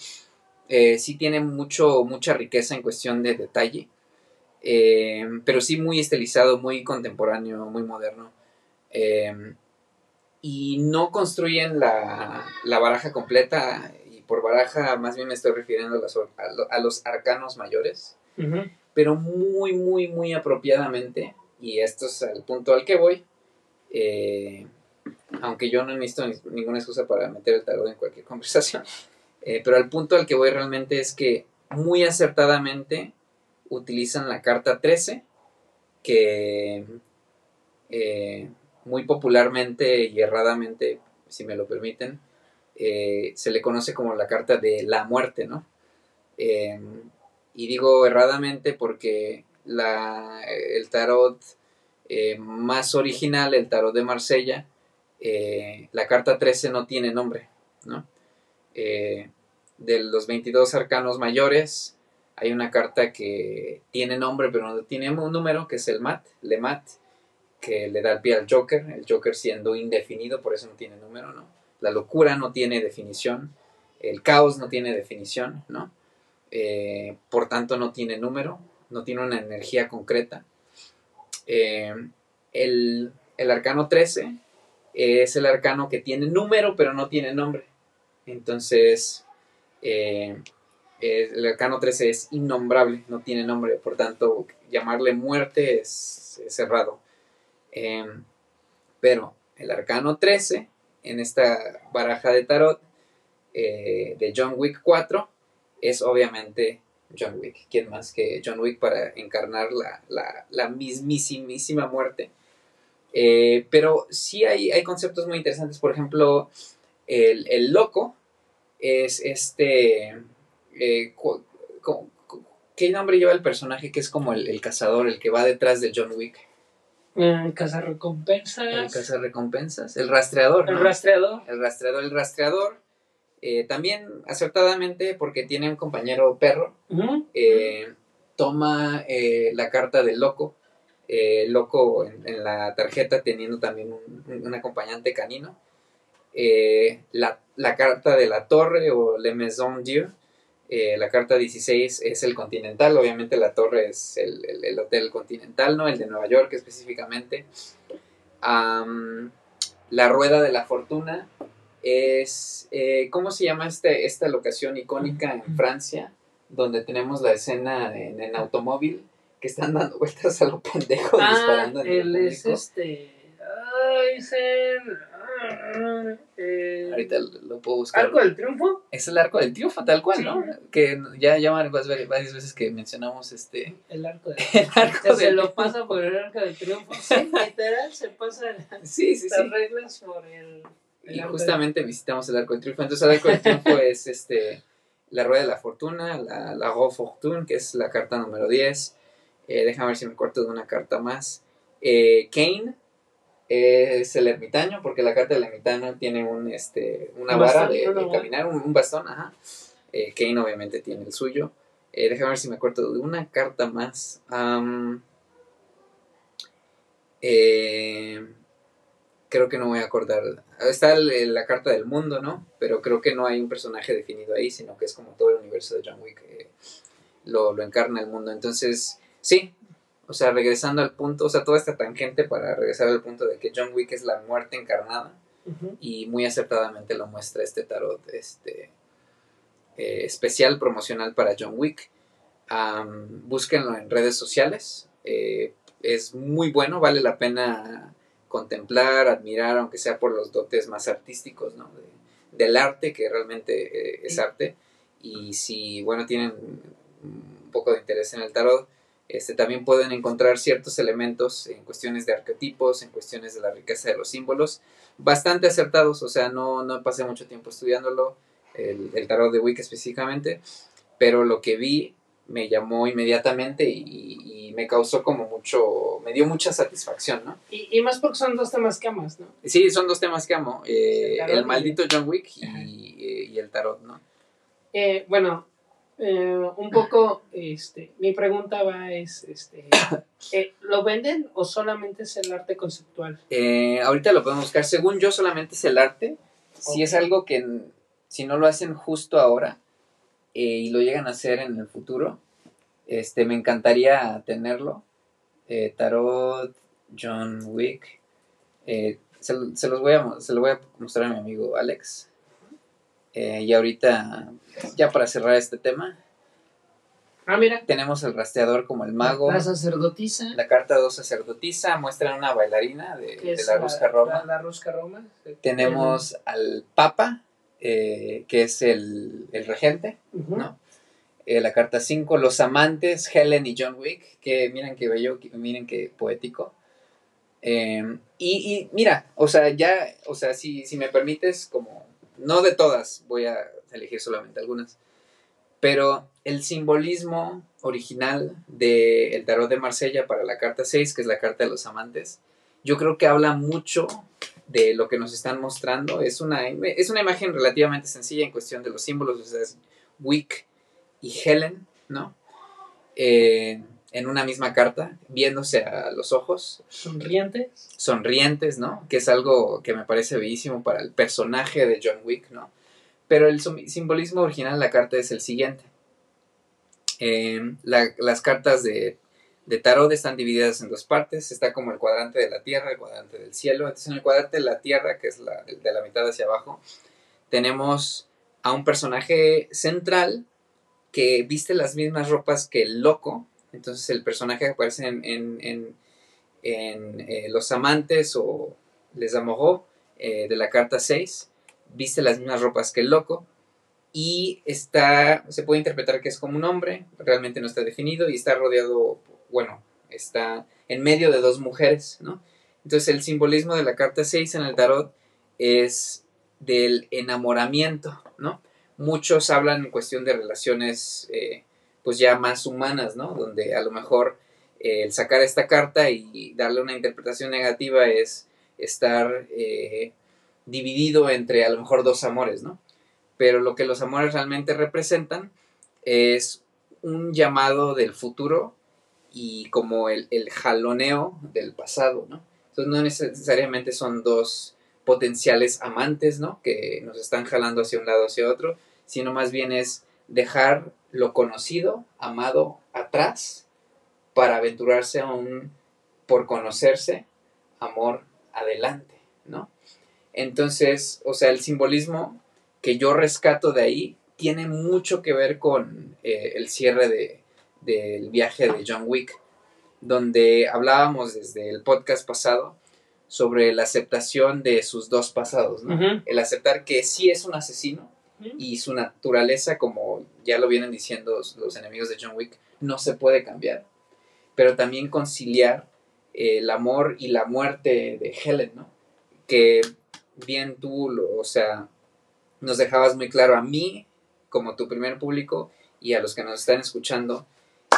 eh, sí tiene mucho, mucha riqueza en cuestión de detalle. Eh, pero sí muy estilizado, muy contemporáneo, muy moderno. Eh, y no construyen la, la baraja completa. Y por baraja más bien me estoy refiriendo a los, a arcanos mayores Ujú. pero muy, muy, muy apropiadamente. Y esto es el punto al que voy. eh, aunque yo no necesito ni- ninguna excusa para meter el tarot en cualquier <laughs> conversación. Eh, pero al punto al que voy realmente es que muy acertadamente utilizan la carta 13, que eh, muy popularmente y erradamente, si me lo permiten, eh, se le conoce como la carta de la muerte, ¿no? Eh, y digo erradamente porque la, el tarot más original, el tarot de Marsella, la carta 13 no tiene nombre, ¿no? Eh, de los 22 arcanos mayores, hay una carta que tiene nombre pero no tiene un número, que es el Mat, Le Mat, que le da el pie al Joker, el Joker siendo indefinido, por eso no tiene número, ¿no? La locura no tiene definición, el caos no tiene definición, ¿no? Eh, por tanto no tiene número, no tiene una energía concreta. Eh, el, el arcano 13 es el arcano que tiene número pero no tiene nombre. Entonces, eh, eh, el arcano 13 es innombrable, no tiene nombre, por tanto llamarle muerte es, es errado. Eh, pero el arcano 13, en esta baraja de tarot eh, de John Wick 4, es obviamente John Wick. ¿Quién más que John Wick para encarnar la, la, la mismísima muerte? Pero sí hay, hay conceptos muy interesantes. Por ejemplo, el, el loco es este... eh, ¿Qué nombre lleva el personaje que es como el, el cazador, el que va detrás de John Wick? Eh, Cazarrecompensas. El cazarrecompensas, el rastreador. El ¿no? rastreador. El rastreador, el rastreador. eh, también acertadamente porque tiene un compañero perro eh, toma eh, la carta del loco, loco en, en la tarjeta teniendo también un, un acompañante canino, la, la carta de la torre o Le Maison Dieu, eh, la carta 16 es el continental, obviamente la torre es el, el- el hotel continental, ¿no? El de Nueva York específicamente. Am, la rueda de la fortuna es, eh, ¿cómo se llama este, esta locación icónica en Francia? Donde tenemos la escena en, en automóvil que están dando vueltas a lo pendejo Ah, disparando en el es este. Ay, ah, eh, Ahorita lo, puedo buscar. Arco del Triunfo. Es el arco del triunfo, tal cual, Sí. ¿no? Que ya, ya varias, varias veces que mencionamos este. El arco del <laughs> El arco Se del lo pasa por el arco del triunfo. Sí, literal, se pasa las <laughs> Sí, sí, sí. reglas por el. el Y arco justamente visitamos el Arco del Triunfo. Entonces el Arco del Triunfo <laughs> es este la Rueda de la Fortuna, la, la Roue Fortune, que es la carta número 10. Eh, déjame ver si me corto de una carta más. Eh, Kane es el ermitaño, porque la carta del ermitaño tiene un, este, una Un vara bastón, de, caminar, un, un bastón, ajá. Eh, Kane obviamente tiene el suyo. Eh, déjame ver si me corto de una carta más. Am, eh, creo que no voy a acordar. Está el- la carta del mundo, ¿no? Pero creo que no hay un personaje definido ahí, sino que es como todo el universo de John Wick. eh, lo, lo encarna el mundo. Entonces, sí. O sea, regresando al punto, o sea, toda esta tangente para regresar al punto de que John Wick es la muerte encarnada y muy acertadamente lo muestra este tarot este eh, especial promocional para John Wick. Am, búsquenlo en redes sociales. eh, es muy bueno, vale la pena contemplar, admirar, aunque sea por los dotes más artísticos, ¿no? del arte, que realmente eh, es arte. Y si, bueno, tienen un poco de interés en el tarot, este, también pueden encontrar ciertos elementos en cuestiones de arquetipos, en cuestiones de la riqueza de los símbolos, bastante acertados, o sea, no, no pasé mucho tiempo estudiándolo, el, el tarot de Wicca específicamente, pero lo que vi me llamó inmediatamente y, me causó como mucho, me dio mucha satisfacción, ¿no? Y, más porque son dos temas que amas, ¿no? Sí, son dos temas que amo, eh, el, maldito John Wick y, el tarot, ¿no? Eh, bueno, eh, un poco, este, mi pregunta va es, este, <coughs> ¿lo venden o solamente es el arte conceptual? ahorita lo podemos buscar, según yo solamente es el arte, si es algo que, si no lo hacen justo ahora, eh, y lo llegan a hacer en el futuro, este, me encantaría tenerlo. Eh, Tarot, John Wick. Eh, se, los voy a, se lo voy a mostrar a mi amigo Alex. Y ahorita, ya para cerrar este tema. Ah, mira. Tenemos el rastreador como el mago. La sacerdotisa. La carta 2 sacerdotisa. Muestra una bailarina de, la, Rusca Roma. La, Roma. Tenemos al Papa eh, que es el, regente, ¿no? Eh, la carta 5, los amantes, Helen y John Wick, que miren qué bello, miren qué poético. Em, y, mira, o sea, ya, o sea, si, si me permites, como, no de todas, voy a elegir solamente algunas, pero el simbolismo original del tarot de Marsella para la carta 6, que es la carta de los amantes, yo creo que habla mucho de lo que nos están mostrando. Es una, es una imagen relativamente sencilla en cuestión de los símbolos. O sea, es Wick y Helen, ¿no? Eh, en una misma carta, viéndose a los ojos. Sonrientes. Sonrientes, ¿no? Que es algo que me parece bellísimo para el personaje de John Wick, ¿no? Pero el simbolismo original de la carta es el siguiente. Eh, las cartas de de tarot están divididas en dos partes. Está como el cuadrante de la Tierra, el cuadrante del cielo. Entonces en el cuadrante de la Tierra, que es la, de la mitad hacia abajo, tenemos a un personaje central que viste las mismas ropas que el loco. Entonces el personaje que aparece en, en, eh, Los Amantes o Les Amoureux eh, de la carta 6, viste las mismas ropas que el loco y está, se puede interpretar que es como un hombre, realmente no está definido y está rodeado bueno, está en medio de dos mujeres, ¿no? Entonces el simbolismo de la carta 6 en el tarot es del enamoramiento, ¿no? Muchos hablan en cuestión de relaciones eh, pues ya más humanas, ¿no? Donde a lo mejor eh, el sacar esta carta y darle una interpretación negativa es estar eh, dividido entre a lo mejor dos amores, ¿no? Pero lo que los amores realmente representan es un llamado del futuro y como el, jaloneo del pasado, ¿no? Entonces no necesariamente son dos potenciales amantes, ¿no? Que nos están jalando hacia un lado o hacia otro, sino más bien es dejar lo conocido, amado, atrás para aventurarse aún por conocerse, amor adelante, ¿no? Entonces, o sea, el simbolismo que yo rescato de ahí tiene mucho que ver con eh, el cierre de, del viaje de John Wick, donde hablábamos desde el podcast pasado sobre la aceptación de sus dos pasados, El aceptar que sí es un asesino y su naturaleza, como ya lo vienen diciendo los enemigos de John Wick, no se puede cambiar. Pero también conciliar el amor y la muerte de Helen, ¿no? Que bien tú, o sea, nos dejabas muy claro a mí, como tu primer público, y a los que nos están escuchando,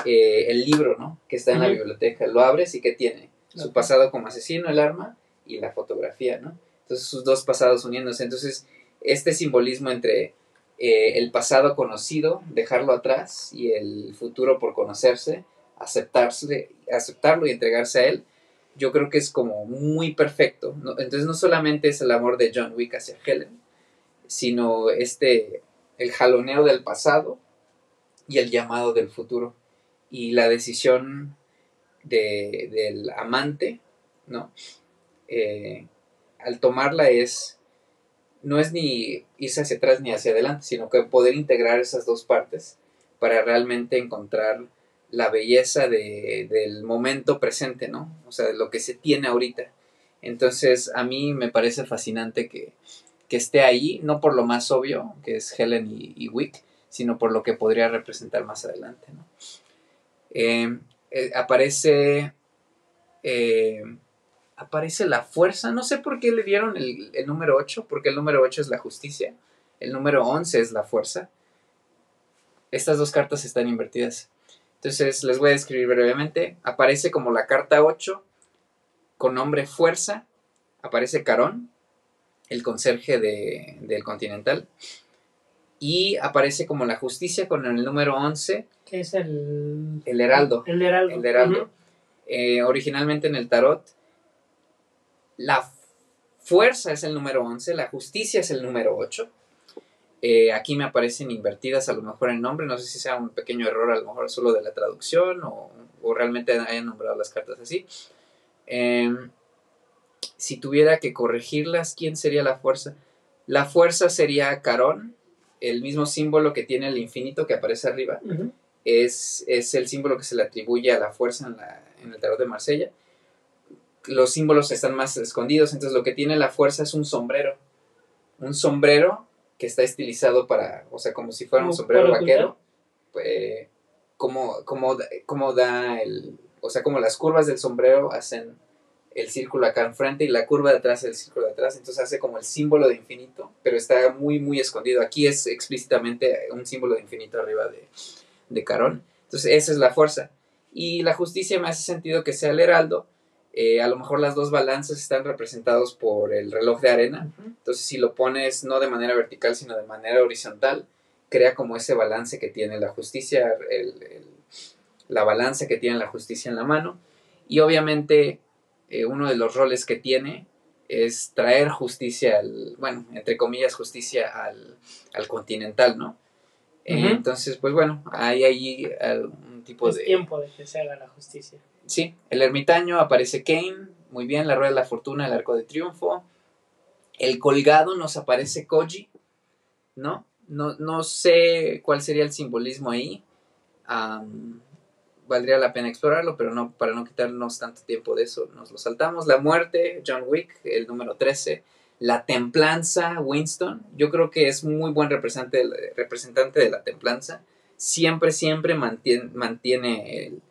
eh, el libro, ¿no? Que está en la biblioteca. Lo abres y ¿qué tiene? Su pasado como asesino, el arma y la fotografía, ¿no? Entonces sus dos pasados uniéndose. Entonces este simbolismo entre eh, el pasado conocido, dejarlo atrás, y el futuro por conocerse, aceptarse, aceptarlo y entregarse a él, yo creo que es como muy perfecto. Entonces no solamente es el amor de John Wick hacia Helen, sino este, el jaloneo del pasado y el llamado del futuro y la decisión de, del amante, ¿no? Eh, al tomarla es, no es ni irse hacia atrás ni hacia adelante, sino que poder integrar esas dos partes para realmente encontrar la belleza de, del momento presente, ¿no? O sea, de lo que se tiene ahorita. Entonces, a mí me parece fascinante que, que esté ahí, no por lo más obvio, que es Helen y, Wick, sino por lo que podría representar más adelante, ¿no? Eh, eh, aparece eh, aparece la fuerza. No sé por qué le dieron el, el, número 8, porque el número 8 es la justicia, el número 11 es la fuerza. Estas dos cartas están invertidas. Entonces les voy a describir brevemente. Aparece como la carta 8 con nombre fuerza. Aparece Carón, el conserje de, del Continental. Y aparece como la justicia con el número 11. Que es el... El heraldo. El heraldo. El heraldo. Eh, originalmente en el tarot, la fuerza es el número 11, la justicia es el número 8. Eh, aquí me aparecen invertidas a lo mejor el nombre, no sé si sea un pequeño error a lo mejor solo de la traducción o, realmente hayan nombrado las cartas así. Em, si tuviera que corregirlas, ¿quién sería la fuerza? La fuerza sería Carón, el mismo símbolo que tiene el infinito que aparece arriba. es, es, el símbolo que se le atribuye a la fuerza en, la, en el tarot de Marsella. Los símbolos están más escondidos, entonces lo que tiene la fuerza es un sombrero. Un sombrero que está estilizado para, o sea, como si fuera un sombrero vaquero, pues, como, como, como da el, o sea, como las curvas del sombrero hacen el círculo acá enfrente y la curva de atrás el círculo de atrás, entonces hace como el símbolo de infinito, pero está muy, muy escondido. Aquí es explícitamente un símbolo de infinito arriba de, de Carón. Entonces, esa es la fuerza. Y la justicia me hace sentido que sea el heraldo, eh, a lo mejor las dos balanzas están representados por el reloj de arena. Entonces, si lo pones no de manera vertical, sino de manera horizontal, crea como ese balance que tiene la justicia, la balanza que tiene la justicia en la mano. Y obviamente, eh, uno de los roles que tiene es traer justicia, al, bueno, entre comillas, justicia al, continental, ¿no? entonces, pues bueno, hay ahí un tipo es tiempo de que se haga la justicia. Sí, el ermitaño aparece Kane, muy bien, la rueda de la fortuna, el arco de triunfo. El colgado nos aparece Koji, ¿no? No, no sé cuál sería el simbolismo ahí. valdría la pena explorarlo, pero no, para no quitarnos tanto tiempo de eso, nos lo saltamos. La muerte, John Wick, el número 13. La templanza, Winston. Yo creo que es muy buen representante, representante de la templanza. Siempre, siempre mantiene, mantiene el,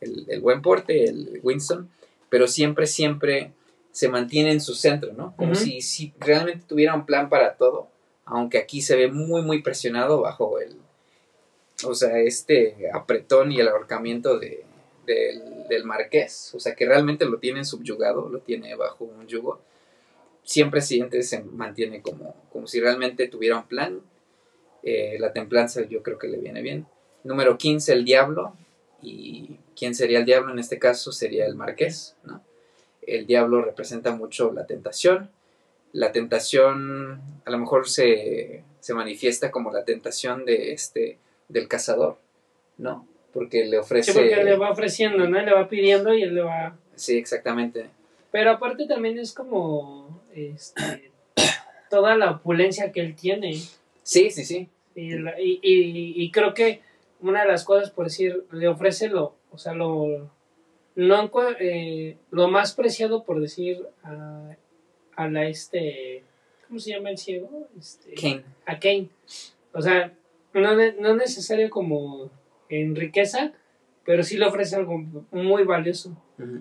el, buen porte, el Winston, pero siempre, siempre se mantiene en su centro, ¿no? Como si, si realmente tuviera un plan para todo, aunque aquí se ve muy, muy presionado bajo el, o sea, este apretón y el ahorcamiento de, del, marqués, o sea, que realmente lo tiene subyugado, lo tiene bajo un yugo, siempre siente, se mantiene como, como si realmente tuviera un plan. Eh, la templanza yo creo que le viene bien. Número 15, el diablo. Y quién sería el diablo en este caso sería el marqués, ¿no? El diablo representa mucho la tentación. La tentación a lo mejor se, manifiesta como la tentación de este del cazador, ¿no? Porque le ofrece. Sí, porque le va ofreciendo, ¿no? Le va pidiendo y él le va. Sí, exactamente. Pero aparte también es como este, toda la opulencia que él tiene. Sí, sí, sí. Y, y creo que una de las cosas, por decir, le ofrece lo, o sea, lo, no, eh, lo más preciado, por decir, a, a, la este, ¿cómo se llama el ciego? Este, Kane. A Kane. O sea, no, no necesario como en riqueza, pero sí le ofrece algo muy valioso,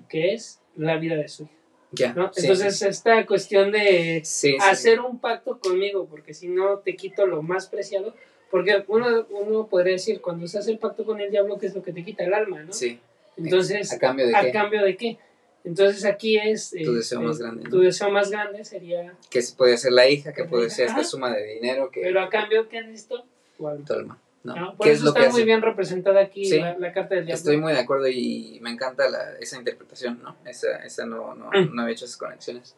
que es la vida de su hija. ¿no? Entonces, esta cuestión de hacer un pacto conmigo, porque si no te quito lo más preciado, porque uno, uno podría decir, cuando se hace el pacto con el diablo, ¿qué es lo que te quita el alma, ¿no? Sí. Entonces, ¿a cambio de ¿a cambio de qué? Entonces aquí es... tu deseo más grande. Tu deseo más grande sería... Que puede ser la hija, que puede ser esta suma de dinero. que Pero a cambio, ¿qué necesito? Tu alma. No. Por eso está muy bien representada aquí la, carta del diablo. Estoy muy de acuerdo y me encanta la, esa interpretación, ¿no? Esa, esa no, no, mm. no había hecho esas conexiones.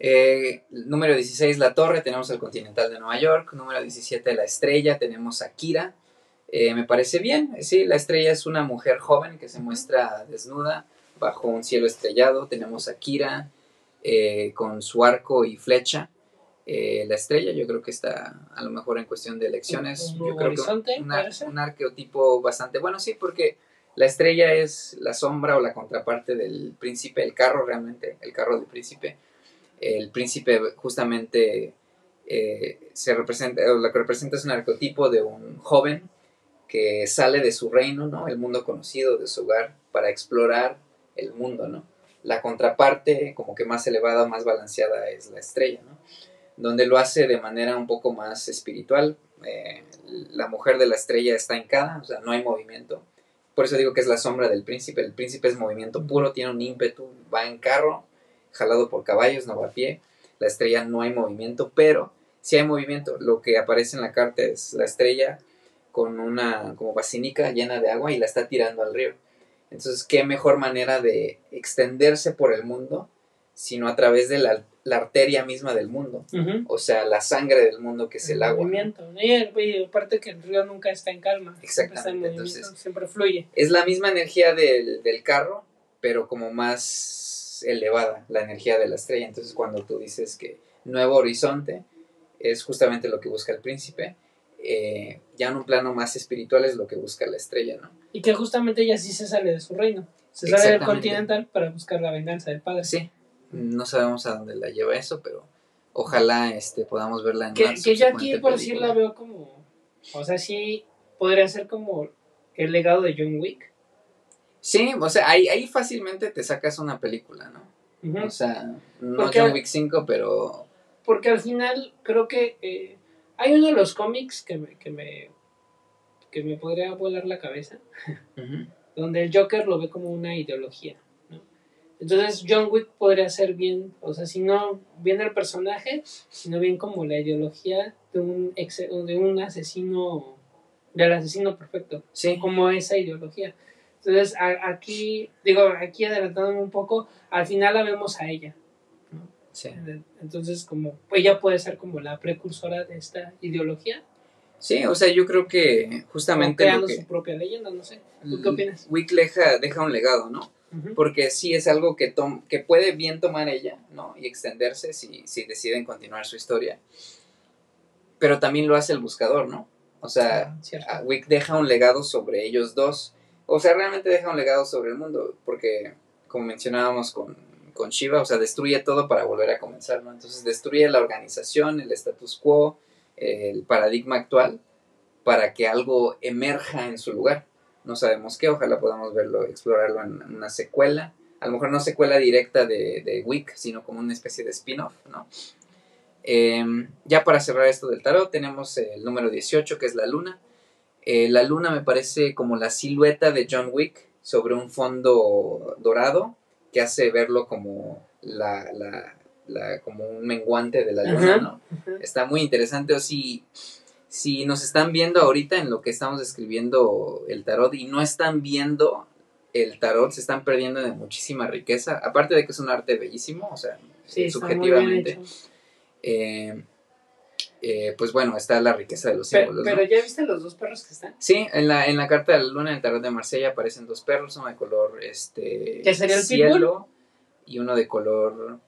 Eh, número 16, La Torre, tenemos el Continental de Nueva York. Número 17, La Estrella, tenemos a Kira. Eh, me parece bien, sí, La Estrella es una mujer joven que se muestra desnuda bajo un cielo estrellado. Tenemos a Kira eh, con su arco y flecha. eh, la estrella, yo creo que está a lo mejor en cuestión de elecciones. Un yo creo que ser. un arqueotipo bastante bueno, sí, porque la estrella es la sombra o la contraparte del príncipe, el carro realmente, el carro del príncipe. El príncipe justamente eh, se representa, lo que representa es un arqueotipo de un joven que sale de su reino, ¿no? El mundo conocido, de su hogar, para explorar el mundo, ¿no? La contraparte, como que más elevada, más balanceada, es la estrella, ¿no? Donde lo hace de manera un poco más espiritual. Eh, la mujer de la estrella está hincada, o sea, no hay movimiento. Por eso digo que es la sombra del príncipe. El príncipe es movimiento puro, tiene un ímpetu, va en carro, jalado por caballos, no va a pie. La estrella no hay movimiento, pero sí hay movimiento. Lo que aparece en la carta es la estrella con una como basínica llena de agua y la está tirando al río. Entonces, ¿qué mejor manera de extenderse por el mundo sino a través de la, la arteria misma del mundo? O sea, la sangre del mundo que es el agua. ¿no? movimiento. Y, el- y aparte que el río nunca está en calma. siempre está en Exactamente, movimiento, entonces- siempre fluye. Es la misma energía del, del carro, pero como más elevada, la energía de la estrella. Entonces, cuando tú dices que nuevo horizonte es justamente lo que busca el príncipe, eh, ya en un plano más espiritual es lo que busca la estrella, ¿no? Y que justamente ella sí se sale de su reino. Se sale del continental para buscar la venganza del padre. Sí, no sabemos a dónde la lleva eso, pero ojalá este, podamos verla en Que, que yo aquí por sí película. la veo como. O sea, sí podría ser como el legado de John Wick. Sí, o sea, ahí, ahí fácilmente te sacas una película, ¿no? O sea, no Porque- John Wick 5, pero Porque al final creo que eh, hay uno de los cómics que me, que me que me podría volar la cabeza, donde el Joker lo ve como una ideología, ¿no? Entonces John Wick podría ser bien, o sea, si no bien el personaje, sino bien como la ideología de un ex- de un asesino, del asesino perfecto, sí, como esa ideología. Entonces a- aquí, digo, aquí adelantándome un poco, al final la vemos a ella. sí. Entonces, como ella puede ser como la precursora de esta ideología, Sí, o sea, yo creo que justamente creando que su propia leyenda, no sé. ¿Tú qué opinas? Wick deja, deja un legado, ¿no? Porque sí es algo que, tom- que puede bien tomar ella, ¿no? Y extenderse si, si deciden continuar su historia. Pero también lo hace el buscador, ¿no? O sea, Ah, Wick deja un legado sobre ellos dos. O sea, realmente deja un legado sobre el mundo. Porque, como mencionábamos con, con Shiva, o sea, destruye todo para volver a comenzar, ¿no? Entonces destruye la organización, el status quo, el paradigma actual, para que algo emerja en su lugar. No sabemos qué, ojalá podamos verlo, explorarlo en una secuela. A lo mejor no secuela directa de, de Wick, sino como una especie de spin-off, ¿no? Em, ya para cerrar esto del tarot, tenemos el número 18, que es la luna. Eh, la luna me parece como la silueta de John Wick sobre un fondo dorado que hace verlo como la, la- la- como un menguante de la luna. ¿no? Está muy interesante. O si, si nos están viendo ahorita en lo que estamos escribiendo el tarot y no están viendo el tarot, se están perdiendo de muchísima riqueza. Aparte de que es un arte bellísimo, o sea, Sí, está muy bien subjetivamente. hecho. eh, eh, pues bueno, está la riqueza de los símbolos. ¿no? Pero, ya viste los dos perros que están. Sí, en la, en la carta de la luna, en el tarot de Marsella, aparecen dos perros, uno de color este ¿Qué sería el cielo y uno de color...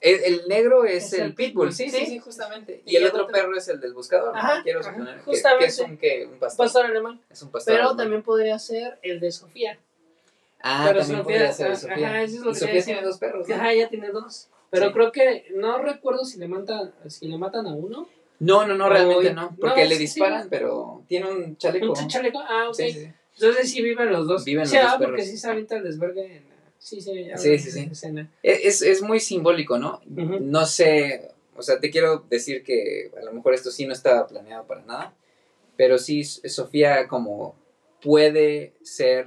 El, el negro es, Es el, el pitbull, pitbull, sí, sí. sí, sí, justamente. Y Y el el otro otro- perro es el del buscador, ¿no? Ajá, quiero ajá, suponer que- que, es un, ¿qué? un pastor. Pastor alemán. Es un pastor. Pero alemán. también podría ser el de Sofía. Ah, pero también Sofía- podría ser de ah, Sofía. ajá, eso es lo y que Sofía tiene dos perros, ¿no? Ajá, ya tiene dos. Pero Sí. creo que no recuerdo si le matan, si le matan a uno. No, no, no, O- realmente no. Porque no, le disparan, sí. pero tiene un chaleco. ¿Un chaleco? Ah, ok. Sí. Entonces sí viven los dos. Viven los ah, dos porque perros. sí se avienta el desvergue en Sí, sí, Sí, sí, sí. escena. Es, es muy simbólico, ¿no? No sé, o sea, te quiero decir que a lo mejor esto sí no estaba planeado para nada, pero sí Sofía como puede ser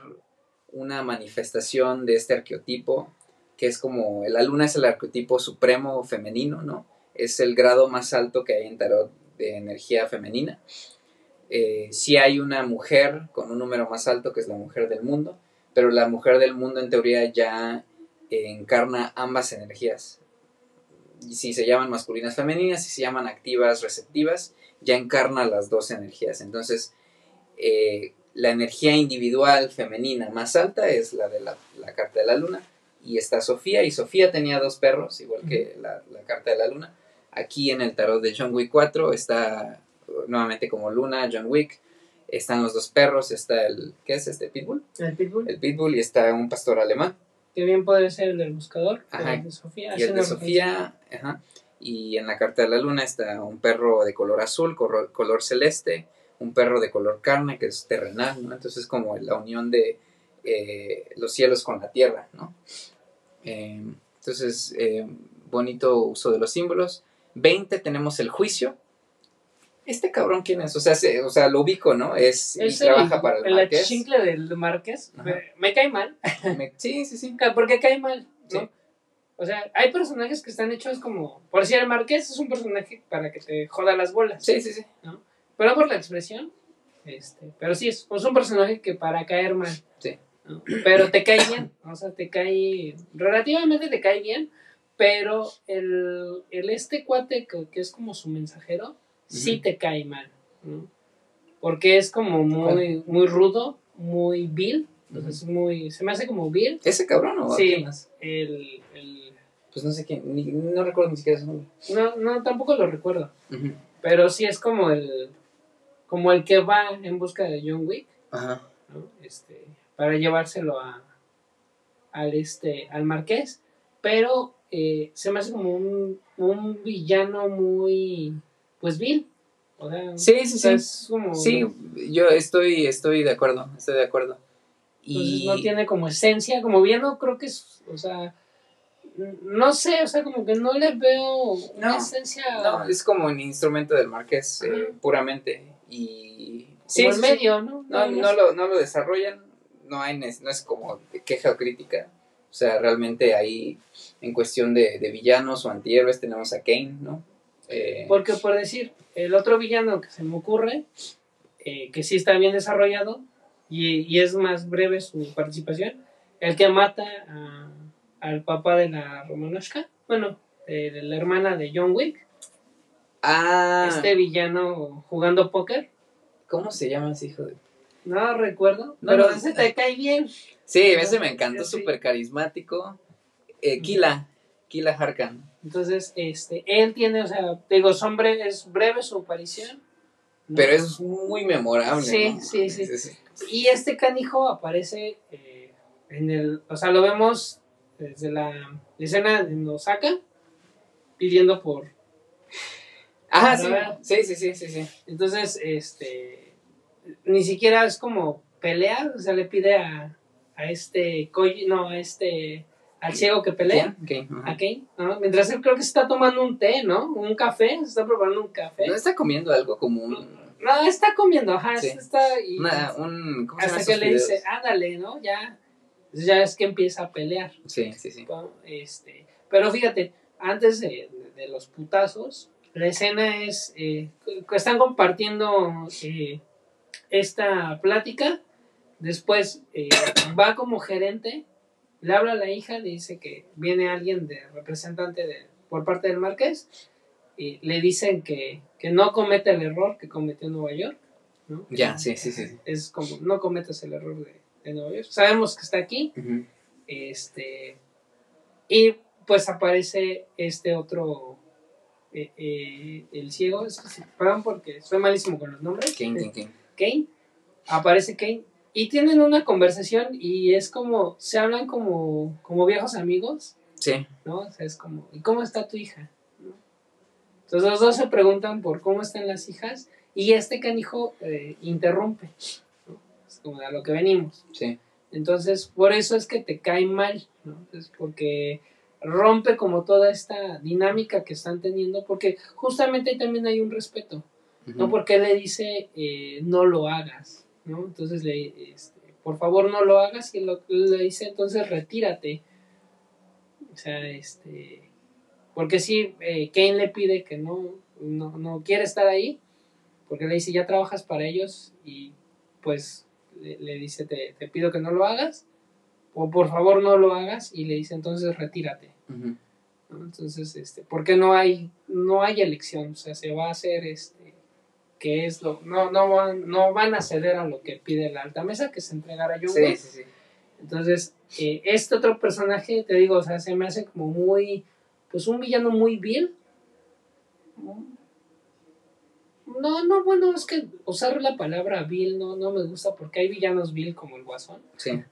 una manifestación de este arqueotipo, que es como, la luna es el arqueotipo supremo femenino, ¿no? Es el grado más alto que hay en tarot de energía femenina. Eh, sí hay una mujer con un número más alto, que es la mujer del mundo, pero la mujer del mundo en teoría ya encarna ambas energías. Y si se llaman masculinas femeninas, si se llaman activas receptivas, ya encarna las dos energías. Entonces, eh, la energía individual femenina más alta es la de la, la carta de la luna. Y está Sofía, y Sofía tenía dos perros, igual que la, la carta de la luna. Aquí en el tarot de John Wick 4 está nuevamente como Luna, John Wick. Están los dos perros, está el, ¿qué es este? ¿Pitbull? El Pitbull. El Pitbull y está un pastor alemán. Que bien puede ser el del buscador. Ajá. El de Sofía. Y el de Sofía, ajá. Y en la carta de la luna está un perro de color azul, color, color celeste, un perro de color carne, que es terrenal, ¿no? Entonces es como la unión de eh, los cielos con la tierra, ¿no? Eh, entonces, eh, bonito uso de los símbolos. 20 tenemos el juicio. ¿Este cabrón quién es? O sea, se- o sea lo ubico, ¿no? Es, y trabaja el, para el el Marqués. achincle del Márquez. Me, me cae mal. Me- sí, sí, sí. Porque cae mal, ¿no? Sí. O sea, hay personajes que están hechos como. Por si el Marqués es un personaje para que te joda las bolas. Sí, sí, sí. Pero por la expresión. Este, pero sí, es, es un personaje que para caer mal. Sí. Pero te cae bien. O sea, te cae. Relativamente te cae bien. Pero el, el este cuate que, que es como su mensajero, sí te cae mal. ¿no? Porque es como muy, muy rudo, muy vil. Entonces, muy. Se me hace como vil. ¿Ese cabrón o Sí. quién más? El, el- Pues no sé quién, ni- no recuerdo ni siquiera su nombre. no, no, tampoco lo recuerdo. Pero sí es como el. Como el que va en busca de John Wick. Ajá. ¿no? Este, para llevárselo a, al, este, al marqués, pero eh, se me hace como un, un villano muy, pues, vil. O sea, Sí, sí, o sí. es como, Sí, yo estoy, estoy de acuerdo, estoy de acuerdo. entonces Y no tiene como esencia, como villano creo que es, o sea, no sé, o sea, como que no le veo una No, esencia no, es como un instrumento del Marqués, eh, puramente. Y sí, medio, ¿no? No, no, más. lo, no lo desarrollan, no, hay, no es como queja o crítica. O sea, realmente ahí, en cuestión de, de villanos o antihéroes, tenemos a Kane, ¿no? Eh, Porque por decir, el otro villano que se me ocurre, eh, que sí está bien desarrollado y, y es más breve su participación, el que mata a- al papá de la Romanovska, bueno, eh, de la hermana de John Wick, ah, este villano jugando póker, ¿cómo se llama ese hijo de...? No recuerdo, No, pero no. ese te cae bien. Sí, ese me encantó, Sí. súper carismático. Eh, Kila, Kila Harkan. Entonces, este, él tiene, o sea, digo, son bre- es breve su aparición. ¿no? Pero es muy memorable. Sí, sí, sí. Y este canijo aparece eh, en el. O sea, lo vemos desde la escena en Osaka pidiendo por. Ah, <laughs> sí, sí, sí, sí, sí. Entonces, este. Ni siquiera es como pelea, o sea, le pide a, a este. Koji, no, a este. Al ciego que pelea. ¿Quién? Ok, ajá. A Kane, ¿no? Mientras él creo que se está tomando un té, ¿no? Un café, se está preparando un café. ¿No está comiendo algo como un... No, está comiendo, ajá, Sí. está y una- un ¿cómo se llaman hasta que le dice, ándale, ¿no? Ya, ya es que empieza a pelear. Sí, sí, sí. Este, pero fíjate, antes de, de los putazos, la escena es eh, están compartiendo eh, esta plática. Después eh, va como gerente, le habla a la hija, le dice que viene alguien de representante de, por parte del marqués y le dicen que, que no cometa el error que cometió en Nueva York. ¿no? Ya, sí, sí, sí. Es como, no cometas el error de, de Nueva York. Sabemos que está aquí, este, y pues aparece este otro, eh, eh, el ciego, es que sí, perdón porque soy malísimo con los nombres. King, King, King. Kane, aparece Kane, y tienen una conversación y es como, se hablan como, como viejos amigos, Sí. ¿no? O sea, es como, ¿y cómo está tu hija? ¿no? Entonces los dos se preguntan por cómo están las hijas y este canijo eh, interrumpe, ¿no? Es como de a lo que venimos. Sí. Entonces, por eso es que te cae mal, ¿no? Es porque rompe como toda esta dinámica que están teniendo, porque justamente ahí también hay un respeto, ¿no? Porque él le dice, eh, no lo hagas, ¿no? Entonces, le, este, por favor, no lo hagas, y lo- le dice, entonces, retírate. O sea, este, porque si Kane le pide que no, no, no quiere estar ahí, porque le dice, ya trabajas para ellos, y pues le, le dice, te, te pido que no lo hagas, o por favor no lo hagas, y le dice, entonces, retírate. ¿no? Entonces, este, porque no hay, no hay elección, o sea, se va a hacer este, que es lo, no, no van, no van a ceder a lo que pide la alta mesa, que se entregara John Sí, sí, sí. Entonces, eh, este otro personaje, te digo, o sea, se me hace como muy, pues un villano muy vil, No, no, bueno, es que usar la palabra Bill no, no me gusta porque hay villanos Bill como el Guasón. Sí.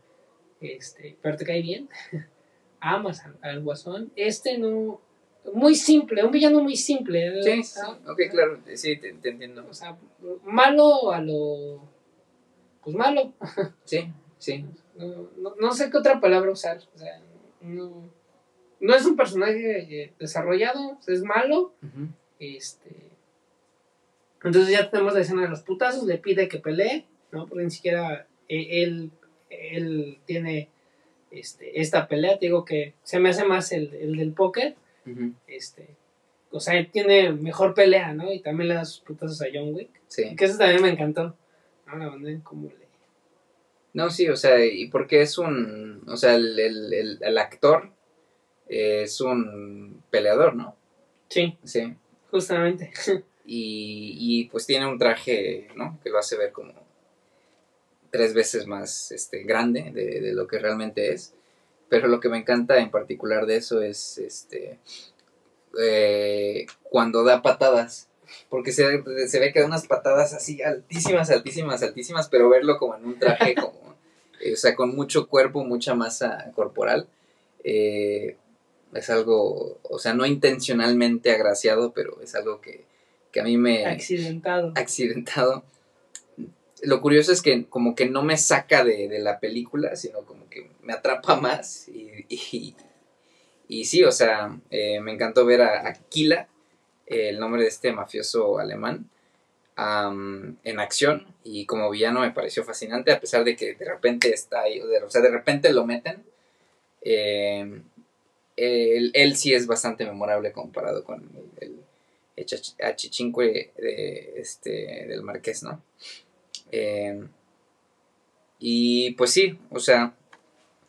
Este, pero te cae bien. <laughs> Amas al, al Guasón. Este no. Muy simple, un villano muy simple. Sí, sí. ¿no? Ok, claro. Sí, te, te entiendo. O sea, malo a lo. Pues malo. Sí, sí. No, no, no sé qué otra palabra usar. O sea, no, no es un personaje eh, desarrollado, es malo. Este. Entonces ya tenemos la escena de los putazos, le pide que pelee, ¿no? Porque ni siquiera eh, él, él tiene este, esta pelea, te digo que se me hace más el, el del póker, Este, o sea, él tiene mejor pelea, ¿no? Y también le da sus putazos a John Wick, Sí. que eso también me encantó, ¿no? La manera en cómo le... No, sí, o sea, y porque es un, o sea, el, el, el, el actor es un peleador, ¿no? Sí, Sí. justamente. <laughs> Y, y pues tiene un traje, ¿no? Que lo hace ver como tres veces más este, grande de, de lo que realmente es. Pero lo que me encanta en particular de eso es este eh, cuando da patadas. Porque se, se ve que da unas patadas así altísimas, altísimas, altísimas, pero verlo como en un traje <laughs> como, eh, o sea, con mucho cuerpo, mucha masa corporal, eh, es algo, o sea, no intencionalmente agraciado, pero es algo que, que a mí me Accidentado. accidentado. Lo curioso es que como que no me saca de, de la película, sino como que me atrapa más. Y, y, y sí, o sea, eh, me encantó ver a Aquila, eh, el nombre de este mafioso alemán, en acción. Y como villano me pareció fascinante, a pesar de que de repente está ahí, o, sea, de repente lo meten. Eh, él, él sí es bastante memorable comparado con el, el, el Chach- Achichinque de, este, del Marqués, ¿no? Eh, y pues sí, o sea,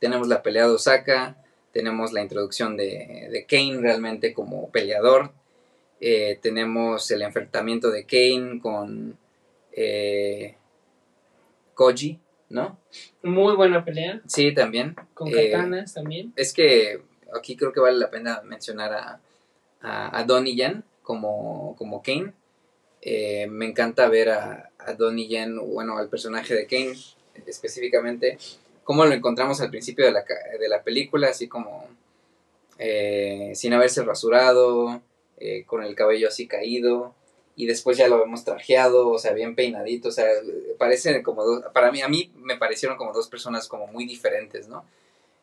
tenemos la pelea de Osaka, tenemos la introducción de, de Kane realmente como peleador, eh, tenemos el enfrentamiento de Kane con eh, Koji, ¿no? Muy buena pelea, Sí, también. con Eh, katanas también. es que aquí creo que vale la pena mencionar a, a, a Donnie Yen como, como Kane. Me encanta ver a, a Donnie Yen, bueno, al personaje de Kane específicamente, cómo lo encontramos al principio de la, de la película, así como eh, sin haberse rasurado, eh, con el cabello así caído, y después ya lo vemos trajeado, o sea, bien peinadito, o sea, parecen como dos, para mí, a mí me parecieron como dos personas como muy diferentes, ¿no?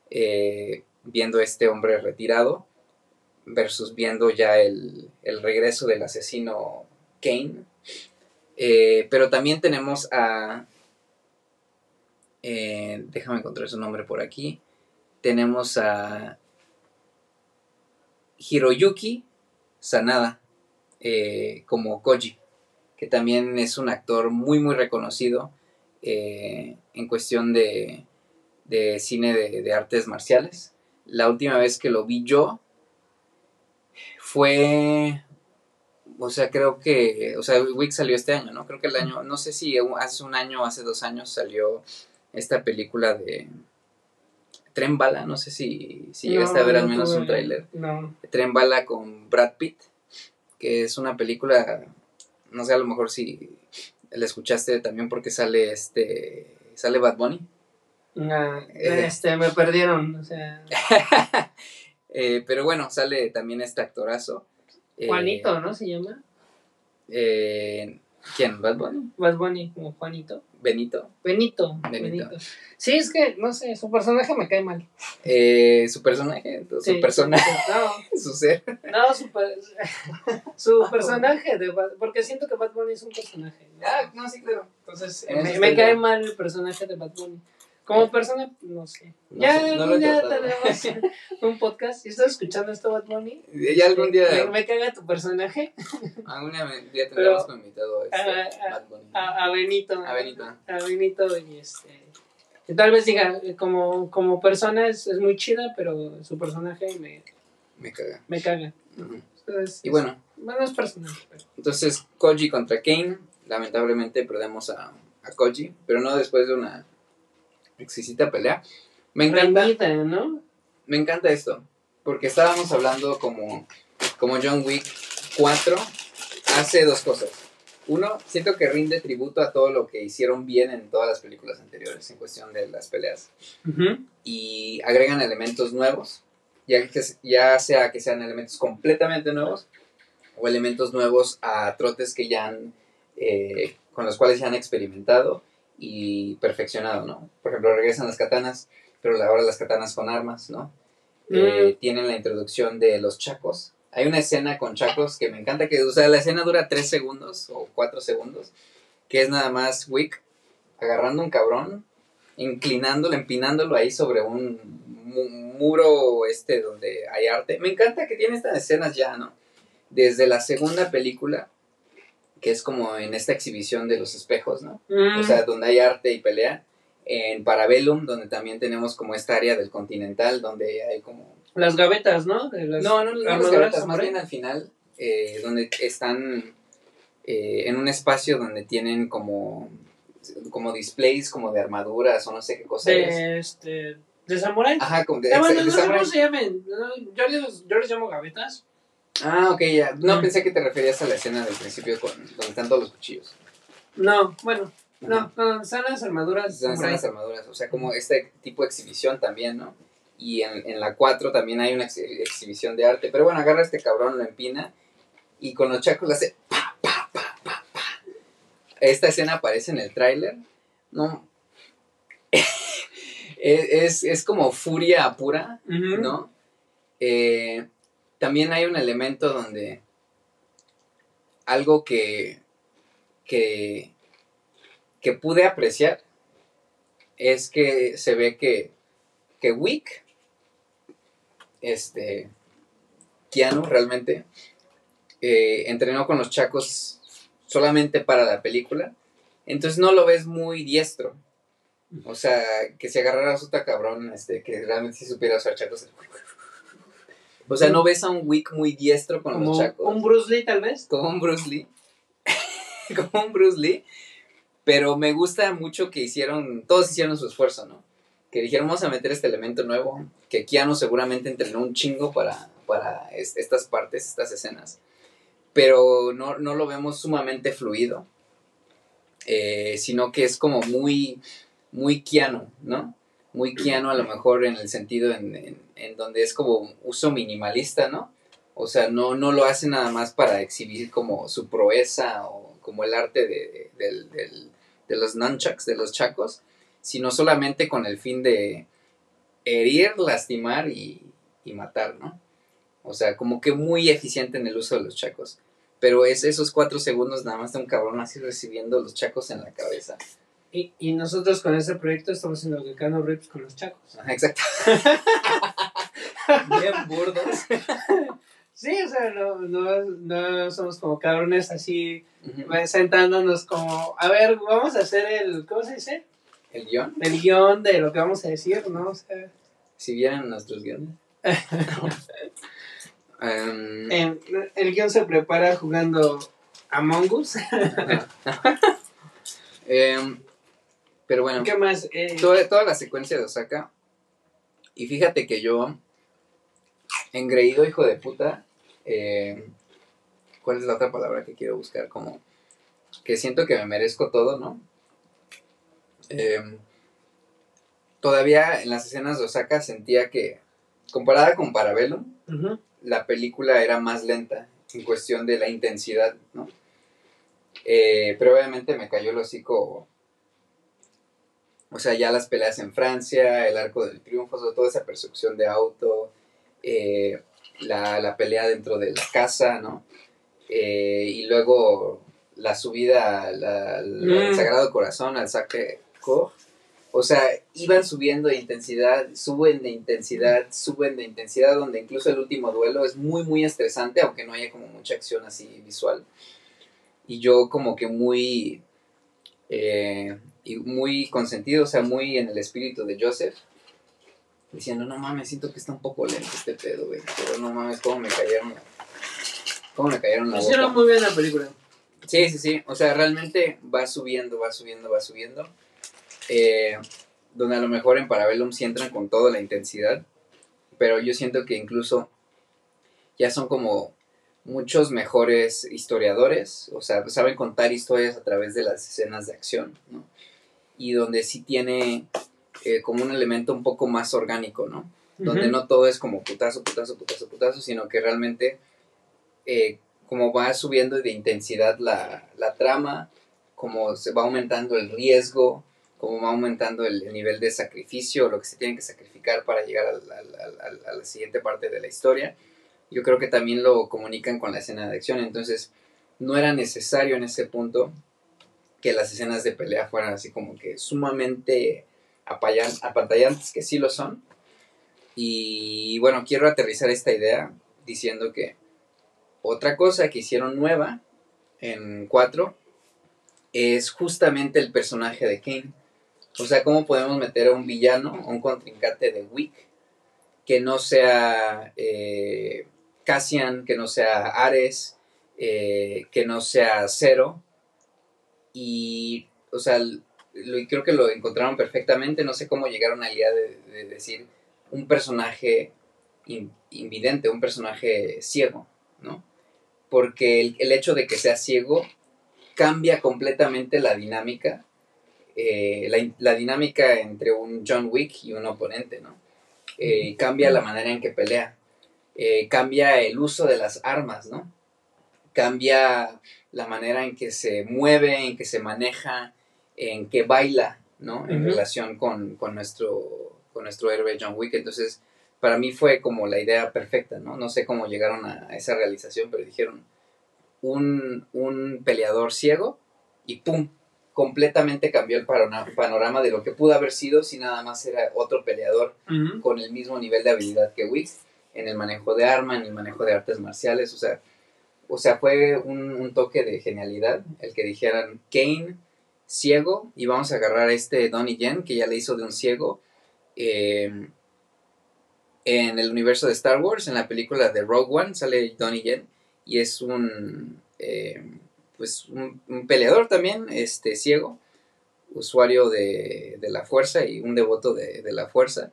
eh, viendo este hombre retirado versus viendo ya el, el regreso del asesino Kane. Eh, pero también tenemos a... eh, déjame encontrar su nombre por aquí. Tenemos a Hiroyuki Sanada eh, como Koji, que también es un actor muy muy reconocido en cuestión de, de cine de artes marciales. La última vez que lo vi yo fue, o sea, creo que, o sea, Wick salió este año, ¿no? Creo que el año, no sé si hace un año o hace dos años salió esta película de Tren Bala, no sé si, si llegaste a ver No, al no menos un tráiler. No, Tren Bala con Brad Pitt, que es una película, no sé, a lo mejor si la escuchaste también porque sale este, sale Bad Bunny. Nah, Eh. este, me perdieron, o sea, <laughs> Eh, pero bueno, sale también este actorazo. Eh, Juanito, ¿no? Se llama. eh, ¿Quién? ¿Bad Bunny? Bad Bunny, como Juanito. Benito. Benito, Benito. Benito. Sí, es que, no sé, su personaje me cae mal. Eh, su personaje, su Sí, persona, No, <laughs> su ser. no, su, per- <laughs> su personaje, de Bad- porque siento que Bad Bunny es un personaje. ¿no? Ah, no, sí, claro. Entonces, en me, eso me cae mal el personaje de Bad Bunny. Como persona, no sé. No ya sé, no tratado. tenemos <laughs> un podcast. Si estás escuchando esto, Bad Bunny, Ya algún día, me, me caga tu personaje. <laughs> algún día tendremos como invitado a este, Bad Bunny. A, a Benito. A Benito. A Benito y este. que tal vez diga, eh, como, como persona es, es muy chida, pero su personaje me, Me caga. me caga. Entonces, Y bueno, Bueno, es personal. pero- entonces Koji contra Kane. Lamentablemente perdemos a, a Koji, pero no después de una exquisita pelea. Me encanta. Me encanta esto, porque estábamos hablando como, como John Wick 4, hace dos cosas. Uno, siento que rinde tributo a todo lo que hicieron bien en todas las películas anteriores en cuestión de las peleas. Y agregan elementos nuevos, ya, que, ya sea que sean elementos completamente nuevos o elementos nuevos a trotes que ya han, eh, con los cuales ya han experimentado y perfeccionado, ¿no? Por ejemplo, regresan las katanas, pero ahora las katanas con armas, ¿no? Eh, Mm. tienen la introducción de los chacos. Hay una escena con chacos que me encanta, que, o sea, la escena dura 3 segundos o 4 segundos, que es nada más Wick agarrando un cabrón, inclinándolo, empinándolo ahí sobre un mu- muro este donde hay arte. Me encanta que tiene estas escenas ya, ¿no? Desde la segunda película, que es como en esta exhibición de los espejos, ¿no? Mm. o sea, donde hay arte y pelea. En Parabellum, donde también tenemos como esta área del continental, donde hay como... las gavetas, ¿no? De las No, no, no las gavetas, más bien al final, eh, donde están eh, en un espacio donde tienen como, como displays como de armaduras o no sé qué cosa es. de este de samurai. Ajá, como de, Ah, bueno, de no sé samurai. cómo se llaman. No, Yo les, yo les llamo gavetas. Ah, ok, ya. No, Mm. pensé que te referías a la escena del principio con, donde están todos los cuchillos. No, bueno, no, no, están las armaduras. Están samurai. las armaduras, o sea, como este tipo de exhibición también, ¿no? Y en, en la 4 también hay una ex- exhibición de arte. Pero bueno, agarra a este cabrón, lo empina y con los chacos le hace pa, pa, pa, pa, pa. Esta escena aparece en el tráiler. No. es, <laughs> es, es como furia pura. ¿no? Eh, también hay un elemento donde algo que, que, que pude apreciar es que se ve que, que Wick, este, Keanu realmente, eh, entrenó con los chacos solamente para la película, entonces no lo ves muy diestro. O sea, que si agarraras otra cabrón, este, que realmente sí supiera usar chacos. O sea, no ves a un Wick muy diestro con Como los chacos un Bruce Lee, tal vez. como un Bruce Lee. <laughs> como un Bruce Lee. Pero me gusta mucho que hicieron, todos hicieron su esfuerzo, ¿no? Que dijeron, vamos a meter este elemento nuevo, que Keanu seguramente entrenó un chingo para, para es- estas partes, estas escenas. Pero no, no lo vemos sumamente fluido, eh, sino que es como muy, muy Keanu, ¿no? Muy Keanu a lo mejor en el sentido en, en- en donde es como uso minimalista, ¿no? O sea, no, no lo hace nada más para exhibir como su proeza o como el arte de, del- del- de los nunchucks, de los chacos, sino solamente con el fin de herir, lastimar y, y matar, ¿no? O sea, como que muy eficiente en el uso de los chacos. Pero es esos cuatro segundos nada más de un cabrón así recibiendo los chacos en la cabeza. Y, y nosotros con este proyecto estamos haciendo el Cano Rips con los chacos. Exacto. <laughs> Bien burdos. Sí, o sea, no, no, no somos como cabrones así Ujú. sentándonos como, a ver, vamos a hacer el, ¿cómo se dice? El guion, El guion de lo que vamos a decir, ¿no? O sea, si vieran nuestros guiones. <laughs> Em, en- el guion se prepara jugando Among Us. <laughs> em, pero bueno, ¿Qué más? Eh, toda, toda la secuencia de Osaka. Y fíjate que yo, engreído hijo de puta, eh, ¿cuál es la otra palabra que quiero buscar? Como que siento que me merezco todo, ¿no? Eh, todavía en las escenas de Osaka sentía que, comparada con Parabellum, la película era más lenta en cuestión de la intensidad, ¿no? Eh, pero obviamente me cayó el hocico. O sea, ya las peleas en Francia, el arco del triunfo, sobre todo esa persecución de auto, eh, la, la pelea dentro de la casa, ¿no? Eh, y luego la subida al, Mm. Sagrado Corazón, al Sacre Cœur. O sea, iban subiendo de intensidad, suben de intensidad, suben de intensidad, donde incluso el último duelo es muy, muy estresante, aunque no haya como mucha acción así visual. Y yo como que muy, eh, y muy consentido, o sea, muy en el espíritu de Joseph, diciendo, no mames, siento que está un poco lento este pedo, güey, pero no mames, cómo me cayeron, cómo me cayeron la Hicieron muy bien la película. Sí, sí, sí. O sea, realmente va subiendo, va subiendo, va subiendo. Eh, donde a lo mejor en Parabellum sí entran con toda la intensidad. Pero yo siento que incluso ya son como muchos mejores historiadores, o sea, saben contar historias a través de las escenas de acción, ¿no? Y donde sí tiene eh, como un elemento un poco más orgánico, ¿no? Donde no todo es como putazo, putazo, putazo, putazo, sino que realmente eh, como va subiendo de intensidad la, la trama, como se va aumentando el riesgo, como va aumentando el, el nivel de sacrificio, lo que se tiene que sacrificar para llegar a la siguiente parte de la historia. Yo creo que también lo comunican con la escena de acción, entonces no era necesario en ese punto que las escenas de pelea fueran así como que sumamente apantallantes, que sí lo son. Y bueno, quiero aterrizar esta idea diciendo que otra cosa que hicieron nueva en 4 es justamente el personaje de Kane. O sea, cómo podemos meter a un villano, un contrincante de Wick, que no sea eh, Cassian, que no sea Ares, eh, que no sea Zero. Y, o sea, lo, creo que lo encontraron perfectamente. No sé cómo llegaron a la idea de, de decir un personaje in- invidente, un personaje ciego, ¿no? Porque el, el hecho de que sea ciego cambia completamente la dinámica, eh, la dinámica entre un John Wick y un oponente, ¿no? Eh, cambia la manera en que pelea, eh, cambia el uso de las armas, ¿no? Cambia la manera en que se mueve, en que se maneja, en que baila, ¿no? En relación con, con nuestro, con nuestro héroe John Wick. Entonces, para mí fue como la idea perfecta, ¿no? No sé cómo llegaron a, esa realización, pero dijeron un, un peleador ciego y ¡pum! completamente cambió el panorama de lo que pudo haber sido si nada más era otro peleador con el mismo nivel de habilidad que Wick en el manejo de arma, en el manejo de artes marciales, o sea, o sea fue un, un toque de genialidad el que dijeran Kane ciego y vamos a agarrar a este Donnie Yen que ya le hizo de un ciego eh, en el universo de Star Wars, en la película de Rogue One sale Donnie Yen y es un eh, pues un peleador también, este ciego, usuario de, de la fuerza y un devoto de, de la fuerza.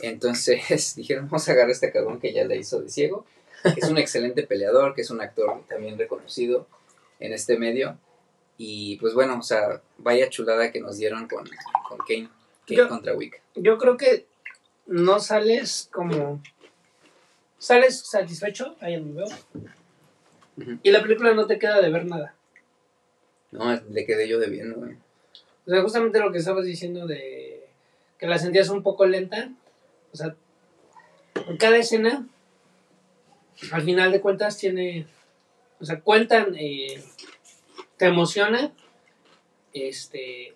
Entonces <laughs> dijeron, vamos a agarrar a este cabrón que ya le hizo de ciego, que es un excelente peleador, que es un actor también reconocido en este medio. Y pues bueno, o sea, vaya chulada que nos dieron con, con Kane, Kane Yo- contra Wick. Yo creo que no sales como. Sales satisfecho, ahí lo veo. Ujú. Y la película no te queda de ver nada. No, le quedé yo debiendo, güey. O sea, justamente lo que estabas diciendo de que la sentías un poco lenta. O sea, en cada escena, al final de cuentas, tiene. O sea, cuentan. eh, te emociona. Este.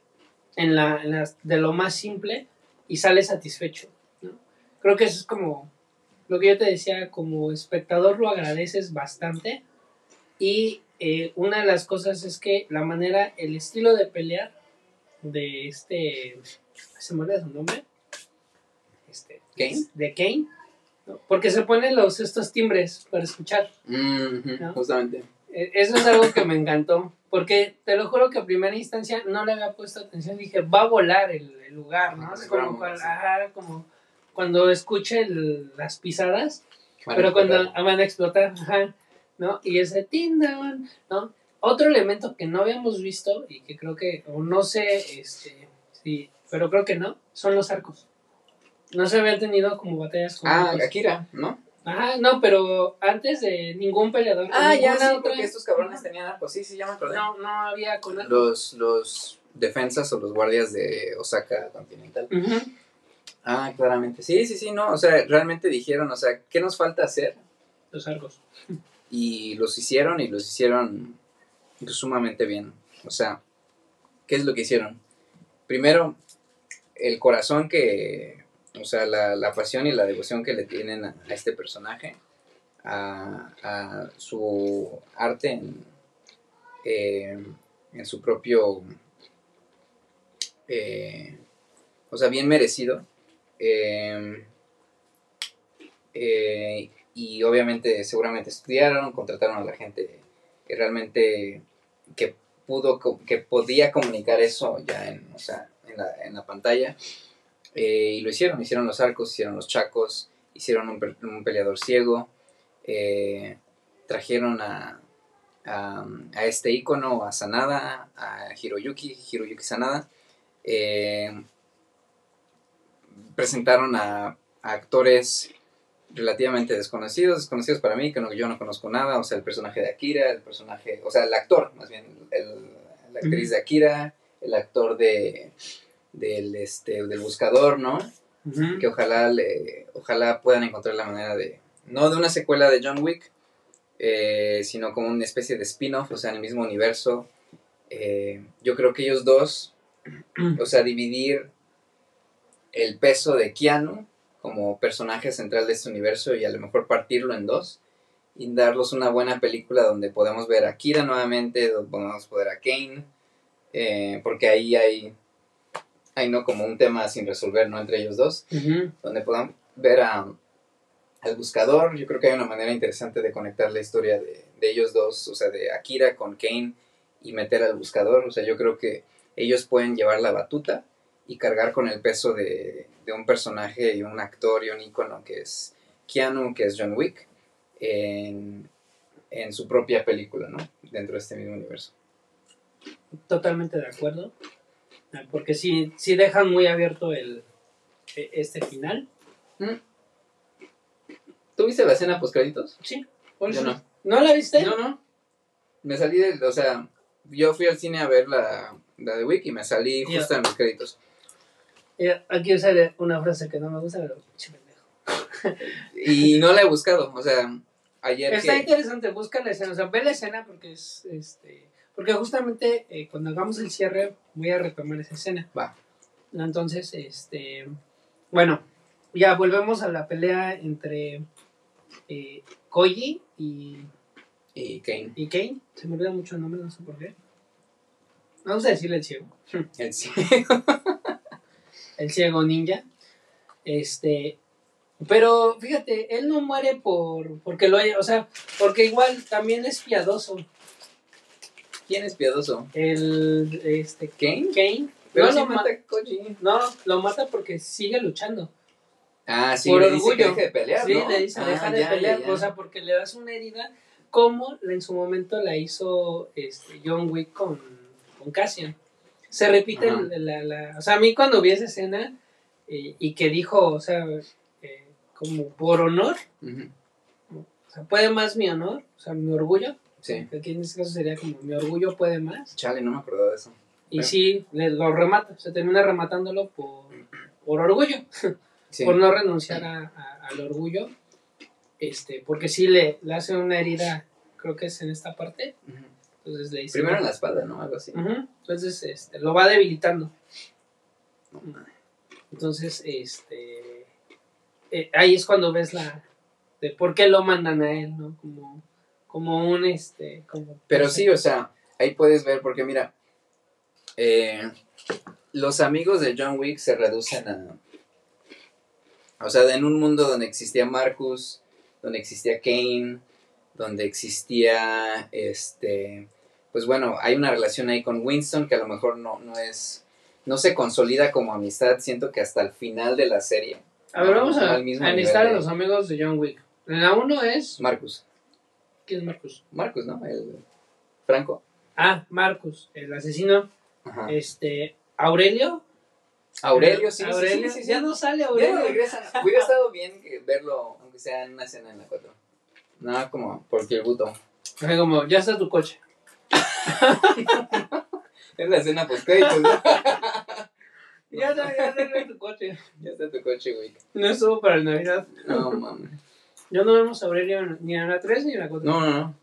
En la, en las- de lo más simple. Y sales satisfecho. ¿no? Creo que eso es como. Lo que yo te decía, como espectador lo agradeces bastante. Y eh, una de las cosas es que la manera, el estilo de pelear de este. ¿Se me olvida su nombre? Este, ¿Kane? De Kane. Porque se ponen los, estos timbres para escuchar. Mm. Justamente. Eh, Eso es algo que me encantó. Porque te lo juro que a primera instancia no le había puesto atención. Dije, va a volar el, el lugar, ¿no? Así si como, cual- ajá, como cuando escuche el- las pisadas. Van pero cuando explotar. van a explotar, ajá, ¿no? Y ese Tindawan, ¿no? Otro elemento que no habíamos visto y que creo que, o no sé, este, sí, pero creo que no, son los arcos. No se habían tenido como batallas con Ah. Akira, ¿no? Ajá, no, pero antes de ningún peleador. Ah, ya sí, otra- porque estos cabrones tenían arcos. Sí, sí, ya me acordé. No, no había con. Los, los defensas o los guardias de Osaka Continental. Ah, claramente. Sí, sí, sí, no. O sea, realmente dijeron, o sea, ¿qué nos falta hacer? Los arcos. Y los hicieron y los hicieron pues, sumamente bien. O sea, ¿qué es lo que hicieron? Primero, el corazón que, o sea, la, la pasión y la devoción que le tienen a, este personaje, a, a su arte en, eh, en su propio, eh, o sea, bien merecido. Eh, y obviamente seguramente estudiaron, contrataron a la gente que realmente que pudo, que podía comunicar eso ya en, o sea, en, la, en la pantalla. Eh, y lo hicieron, hicieron los arcos, hicieron los chacos, hicieron un, pe- un peleador ciego, eh, trajeron a, a, a este ícono, a Sanada, a Hiroyuki, Hiroyuki Sanada. Eh, presentaron a, a actores relativamente desconocidos, desconocidos para mí, que no, yo no conozco nada, o sea, el personaje de Akira, el personaje, o sea, el actor, más bien, el- la actriz de Akira, el actor de, del, este, del buscador, ¿no? Que ojalá le, ojalá puedan encontrar la manera de no de una secuela de John Wick eh, sino como una especie de spin-off o sea en el mismo universo Eh, yo creo que ellos dos <clears throat> o sea dividir el peso de Keanu como personaje central de este universo y a lo mejor partirlo en dos y darlos una buena película donde podamos ver a Kira nuevamente donde podamos ver a Kane eh, porque ahí hay hay no como un tema sin resolver no entre ellos dos donde podamos ver a, al buscador. Yo creo que hay una manera interesante de conectar la historia de, de ellos dos, o sea, de Akira con Kane y meter al buscador. O sea, yo creo que ellos pueden llevar la batuta y cargar con el peso de, de un personaje y un actor y un ícono que es Keanu, que es John Wick, en, en su propia película, ¿no? Dentro de este mismo universo. Totalmente de acuerdo. Porque sí, sí dejan muy abierto el e- este final. ¿Tú viste la escena post créditos? Sí. Yo no. ¿No la viste? No, no. Me salí del, o sea, yo fui al cine a ver la, la de Wick y me salí justo en los créditos. Aquí usaré una frase que no me gusta, pero. <laughs> Y no la he buscado, o sea, ayer Está que... interesante, busca la escena, o sea, ve la escena porque es este porque justamente eh, cuando hagamos el cierre voy a retomar esa escena. Va. Entonces, este bueno, ya volvemos a la pelea entre eh, Koji y, Y Kane. y Kane. Se me olvida mucho el nombre, no sé por qué. Vamos a decirle el ciego. <laughs> El sí. el ciego ninja. Este, pero fíjate, él no muere por porque lo haya, o sea, porque igual también es piadoso. ¿Quién es piadoso? El este ¿Kane? Kane Pero no lo mata Koji. no, lo mata porque sigue luchando. Ah, sí, Por le dice que orgullo. deje de pelear, sí, ¿no? le dice, Ah, deja de pelear, ya, ya. o sea, porque le das una herida como en su momento la hizo este John Wick con, con Cassian. Se repite la, la- o sea, a mí cuando vi esa escena eh, y que dijo, o sea, eh, como por honor, Ujú, O sea, puede más mi honor, o sea, mi orgullo. Sí. Aquí en este caso sería como mi orgullo puede más. Chale, no me acordaba de eso. Y sí, le, lo remata, se termina rematándolo por, por orgullo, Sí. por no renunciar a- a- al orgullo. Este, porque sí le, le hace una herida, creo que es en esta parte. Entonces le dice. Primero en la espalda, ¿no? Algo así. Entonces este, lo va debilitando. Entonces, este. eh, ahí es cuando ves la. de por qué lo mandan a él, ¿no? Como, como un este. Como, Pero sí, o sea, ahí puedes ver, porque mira, eh, los amigos de John Wick se reducen a... O sea, en un mundo donde existía Marcus, donde existía Kane, donde existía, este, pues bueno, hay una relación ahí con Winston que a lo mejor no, no es, no se consolida como amistad, siento que hasta el final de la serie. A ver, vamos a, a los amigos de John Wick. La uno es. Marcus, ¿Quién es Marcus? Marcus, ¿no? El Franco. Ah, Marcus, el asesino. Ajá. Este. Aurelio. Aurelio, sí, sí, Aurelio. sí, sí, sí. Ya no sale Ya Aurelio. no regresan. Hubiera estado bien que verlo, aunque sea en una escena en la 4. Nada como porque el buto. Así como, ya está tu coche. <laughs> Es la escena post créditos, ¿no? <laughs> Ya está, ya está tu coche. Ya está tu coche, güey. No estuvo para la Navidad. No, mames. No vemos a ni en la 3 ni en la 4. No, no, no.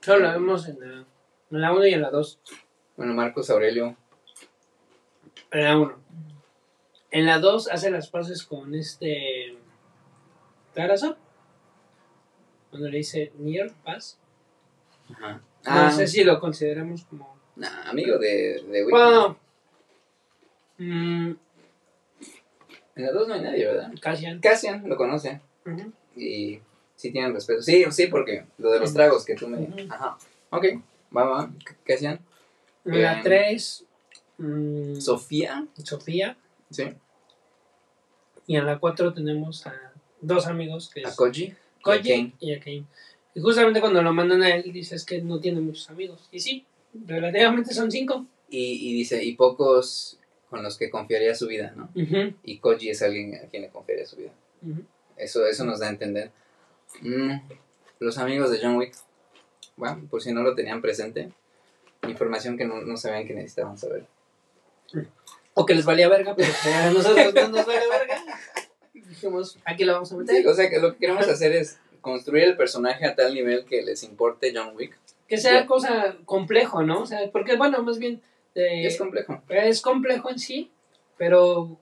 Solo la vemos en la, en la 1 y en la 2. Bueno, Marcos Aurelio. En la 1. En la 2 hace las paces con este. Tarazo. Cuando le dice Nier, paz. Ajá. No Ah, sé si lo consideramos como. nah, amigo de, de. Bueno. mm, En la 2 no hay nadie, ¿verdad? Cassian. Cassian lo conoce. Ujú. Y sí tienen respeto. Sí, sí, porque lo de los tragos que tú me. Ajá. Ok. Va, va. Cassian. En la Bien. 3. mm, Sofía. Sofía. Sí. Y en la 4 tenemos a dos amigos que es A Koji. Koji y a Kane. y justamente cuando lo mandan a él, dices que no tiene muchos amigos. Y sí, relativamente son cinco. Y, y dice, y pocos con los que confiaría su vida, ¿no? Y Koji es alguien a quien le confiaría su vida. Eso, eso nos da a entender. Mm, los amigos de John Wick, bueno, por si no lo tenían presente, información que no, no sabían que necesitaban saber. O que les valía verga, pero a nosotros no nos vale verga. Dijimos, aquí la vamos a meter. Sí, o sea, que lo que queremos hacer es construir el personaje a tal nivel que les importe John Wick. Que sea Ya. cosa complejo, ¿no? O sea, porque, bueno, más bien. eh, es complejo. es complejo en sí, pero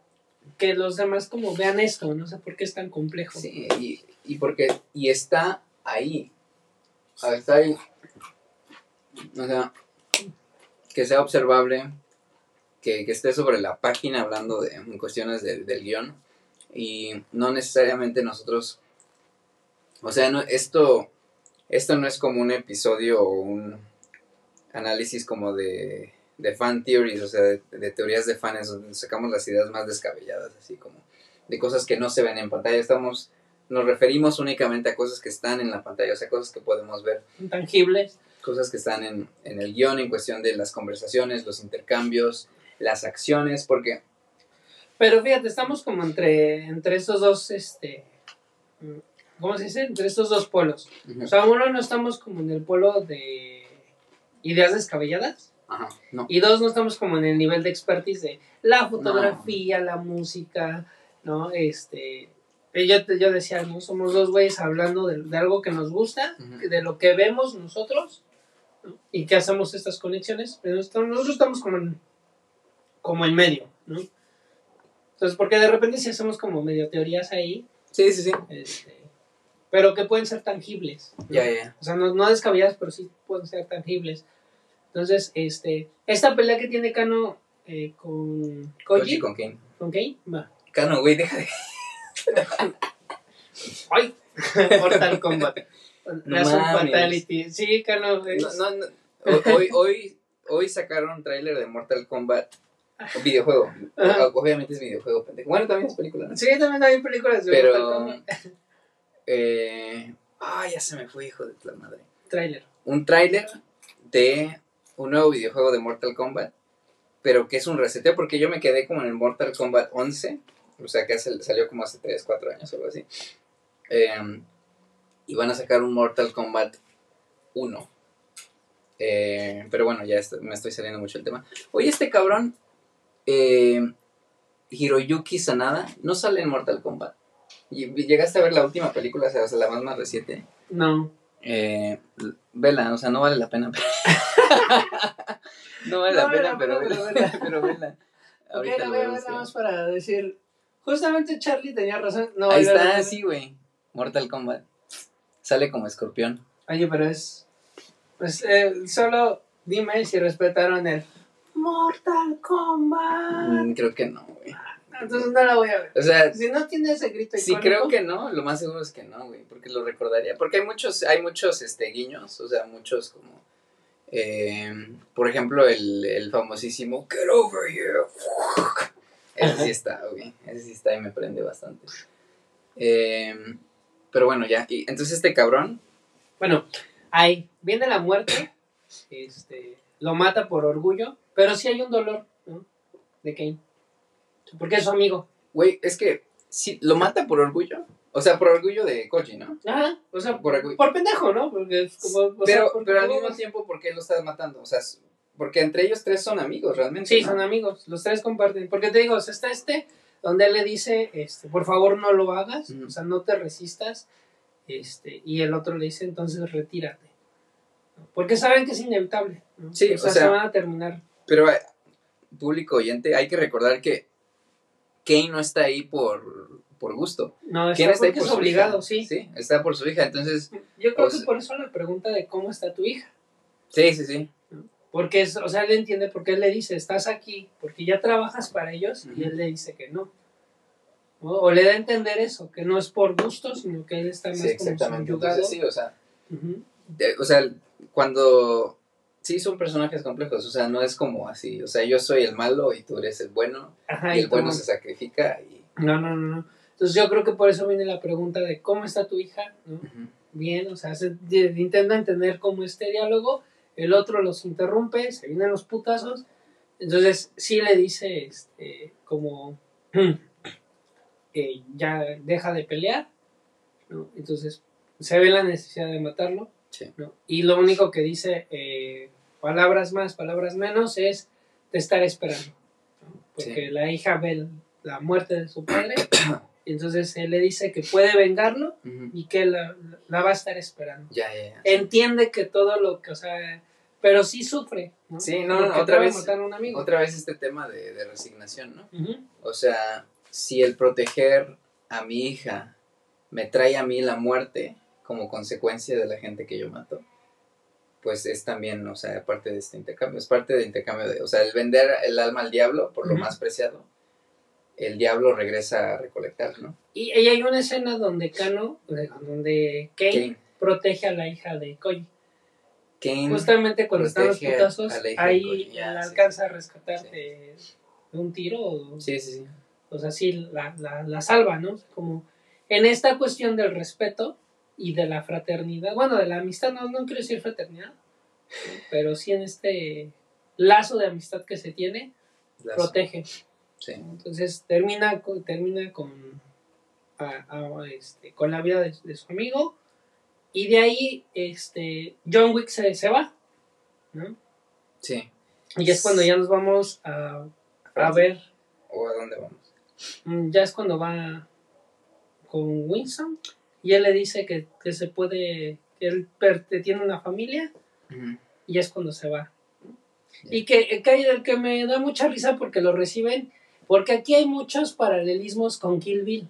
que los demás como vean esto, no sé por qué es tan complejo. Sí, y, y porque, y está ahí. Ah, Está ahí. O sea, que sea observable, que, que esté sobre la página hablando de cuestiones de- del guion. Y no necesariamente nosotros. O sea, no, esto, esto no es como un episodio o un análisis como de, de fan theories, o sea, de, de teorías de fans, donde sacamos las ideas más descabelladas, así como de cosas que no se ven en pantalla. Estamos, nos referimos únicamente a cosas que están en la pantalla, o sea, cosas que podemos ver, Intangibles. cosas que están en, en el guion en cuestión de las conversaciones, los intercambios, las acciones, porque Pero fíjate, estamos como entre, entre estos dos, este, ¿cómo se dice? Entre estos dos polos. O sea, uno no estamos como en el polo de ideas descabelladas. Ajá, no. Y dos, no estamos como en el nivel de expertise de la fotografía, la música, ¿no? Este. Yo, yo decía, ¿no? Somos dos güeyes hablando de, de algo que nos gusta, de lo que vemos nosotros, ¿no? Y que hacemos estas conexiones. Pero estamos- nosotros estamos como en, como en medio, ¿no? Entonces, porque de repente si hacemos como medio teorías ahí, Sí, sí, sí. este, pero que pueden ser tangibles. ¿no? Ya, ya. O sea, no, no descabelladas, pero sí pueden ser tangibles. Entonces, este, esta pelea que tiene Kano eh, con Koji, Koji con Kane. con Kane, va. Cano, güey, deja de. <laughs> ¡Ay! Mortal Kombat. No Sun mames. Fatality. Sí, Kano. es- No, no, no. Ho- Hoy, hoy, hoy sacaron un tráiler de Mortal Kombat. Un videojuego. Ajá. Obviamente es videojuego, pendejo. Bueno, también es película, ¿no? Sí, también hay películas de Mortal Pero. Kombat. Eh, ah, ya se me fue, hijo de la madre. Trailer. Un tráiler de un nuevo videojuego de Mortal Kombat. Pero que es un reseteo porque yo me quedé como en el Mortal Kombat 11. O sea, que salió como hace 3, 4 años o algo así. Eh, y van a sacar un Mortal Kombat 1. Eh, pero bueno, ya me estoy saliendo mucho el tema. Oye, este cabrón, eh, Hiroyuki Sanada, no sale en Mortal Kombat. ¿Llegaste a ver la última película, o sea, la más más reciente? No. Eh, vela, o sea, no vale la pena. <laughs> no vale No la pena, pero vela. pero vela. pero vela. <laughs> Ahorita la lo voy a voy a ver buscar. nada más para decir. Justamente Charlie tenía razón. No, Ahí está, sí, güey. Mortal Kombat. Sale como escorpión. Oye, pero es. Pues eh, solo dime si respetaron el Mortal Kombat. Mm, creo que no, güey. Entonces no la voy a ver. O sea, Si no tiene ese grito sí icónico, creo que no, lo más seguro es que no, güey, porque lo recordaría. Porque hay muchos, hay muchos este, guiños, o sea, muchos como... eh, por ejemplo, el, el famosísimo Get Over Here. <laughs> Ese sí está, güey. Ese sí está y me prende bastante. Eh, pero bueno, ya. Y, entonces este cabrón... Bueno, ahí viene la muerte. Este, lo mata por orgullo. Pero sí hay un dolor, ¿no? De Kane. Porque es su amigo. Güey, es que sí, lo mata por orgullo. O sea, por orgullo de Koji, ¿no? Ajá. O sea, Por por, orgullo. pendejo, ¿no? Porque es como. o sea, pero, pero al mismo tiempo, ¿por qué lo estás matando? O sea, porque entre ellos tres son amigos, realmente. Sí, ¿no? son amigos. Los tres comparten. Porque te digo, o sea, está este, donde él le dice, este, por favor no lo hagas, o sea, no te resistas. Este, y el otro le dice, entonces retírate. Porque saben que es inevitable. ¿no? Sí, o sea, o sea- se van a terminar. Pero, eh, público oyente, hay que recordar que Kane no está ahí por, por gusto. No, ¿Quién está está ahí por es su obligado, hija? sí. Sí, está por su hija. Entonces, Yo creo O que por eso la pregunta de cómo está tu hija. sí, sí, sí. Porque, es, o sea, él entiende porque él le dice, estás aquí, porque ya trabajas para ellos, y él le dice que no. O le da a entender eso, que no es por gusto, sino que él está más Sí, como exactamente. subyugado. Entonces, sí, o sea, de- o sea, cuando... Sí, son personajes complejos, o sea, no es como así, o sea, yo soy el malo y tú eres el bueno, Ajá, y y el bueno se sacrifica y... No, no, no, no. Entonces yo creo que por eso viene la pregunta de cómo está tu hija, ¿no? Bien, o sea, se, intenta entender como este diálogo, el otro los interrumpe, se vienen los putazos, entonces sí le dice, este, como, <clears throat> eh, ya deja de pelear, ¿no? Entonces se ve la necesidad de matarlo, Sí. ¿no? Y lo único que dice, eh, palabras más, palabras menos, es te estaré esperando, ¿no? Porque Sí. la hija ve la muerte de su padre, <coughs> y entonces él le dice que puede vengarlo Ujú. y que la, la va a estar esperando. Ya, ya, ya. Entiende que todo lo que, o sea, pero sí sufre, ¿no? Sí, no, no, otra vez- a un amigo. Otra vez este tema de, de resignación, ¿no? Ujú. O sea, si el proteger a mi hija me trae a mí la muerte como consecuencia de la gente que yo mato, pues es también, o sea, parte de este intercambio, es parte del intercambio de, o sea, el vender el alma al diablo por lo Ujú. más preciado, el diablo regresa a recolectar, ¿no? Y, y hay una escena donde Kano, donde Kane, Kane, protege a la hija de Koji. Kane, Justamente cuando están los putazos, la ahí la sí. alcanza a rescatar Sí. de, de un tiro, o, sí, sí, sí, o sea, sí, la, la, la salva, ¿no? Como en esta cuestión del respeto y de la fraternidad, bueno, de la amistad, no, no quiero decir fraternidad, pero sí en este lazo de amistad que se tiene, Lazo. protege. sí, Entonces termina con, termina con, a- a- este, con la vida de, de su amigo y de ahí este, John Wick se, se va, ¿no? sí. Y es cuando ya nos vamos a, a ver, ¿O a dónde vamos? mm, ya es cuando va con Winston y él le dice que, que se puede, que él per- que tiene una familia Ujú. y es cuando se va. Ya. Y que, que, que me da mucha risa porque lo reciben, porque aquí hay muchos paralelismos con Kill Bill.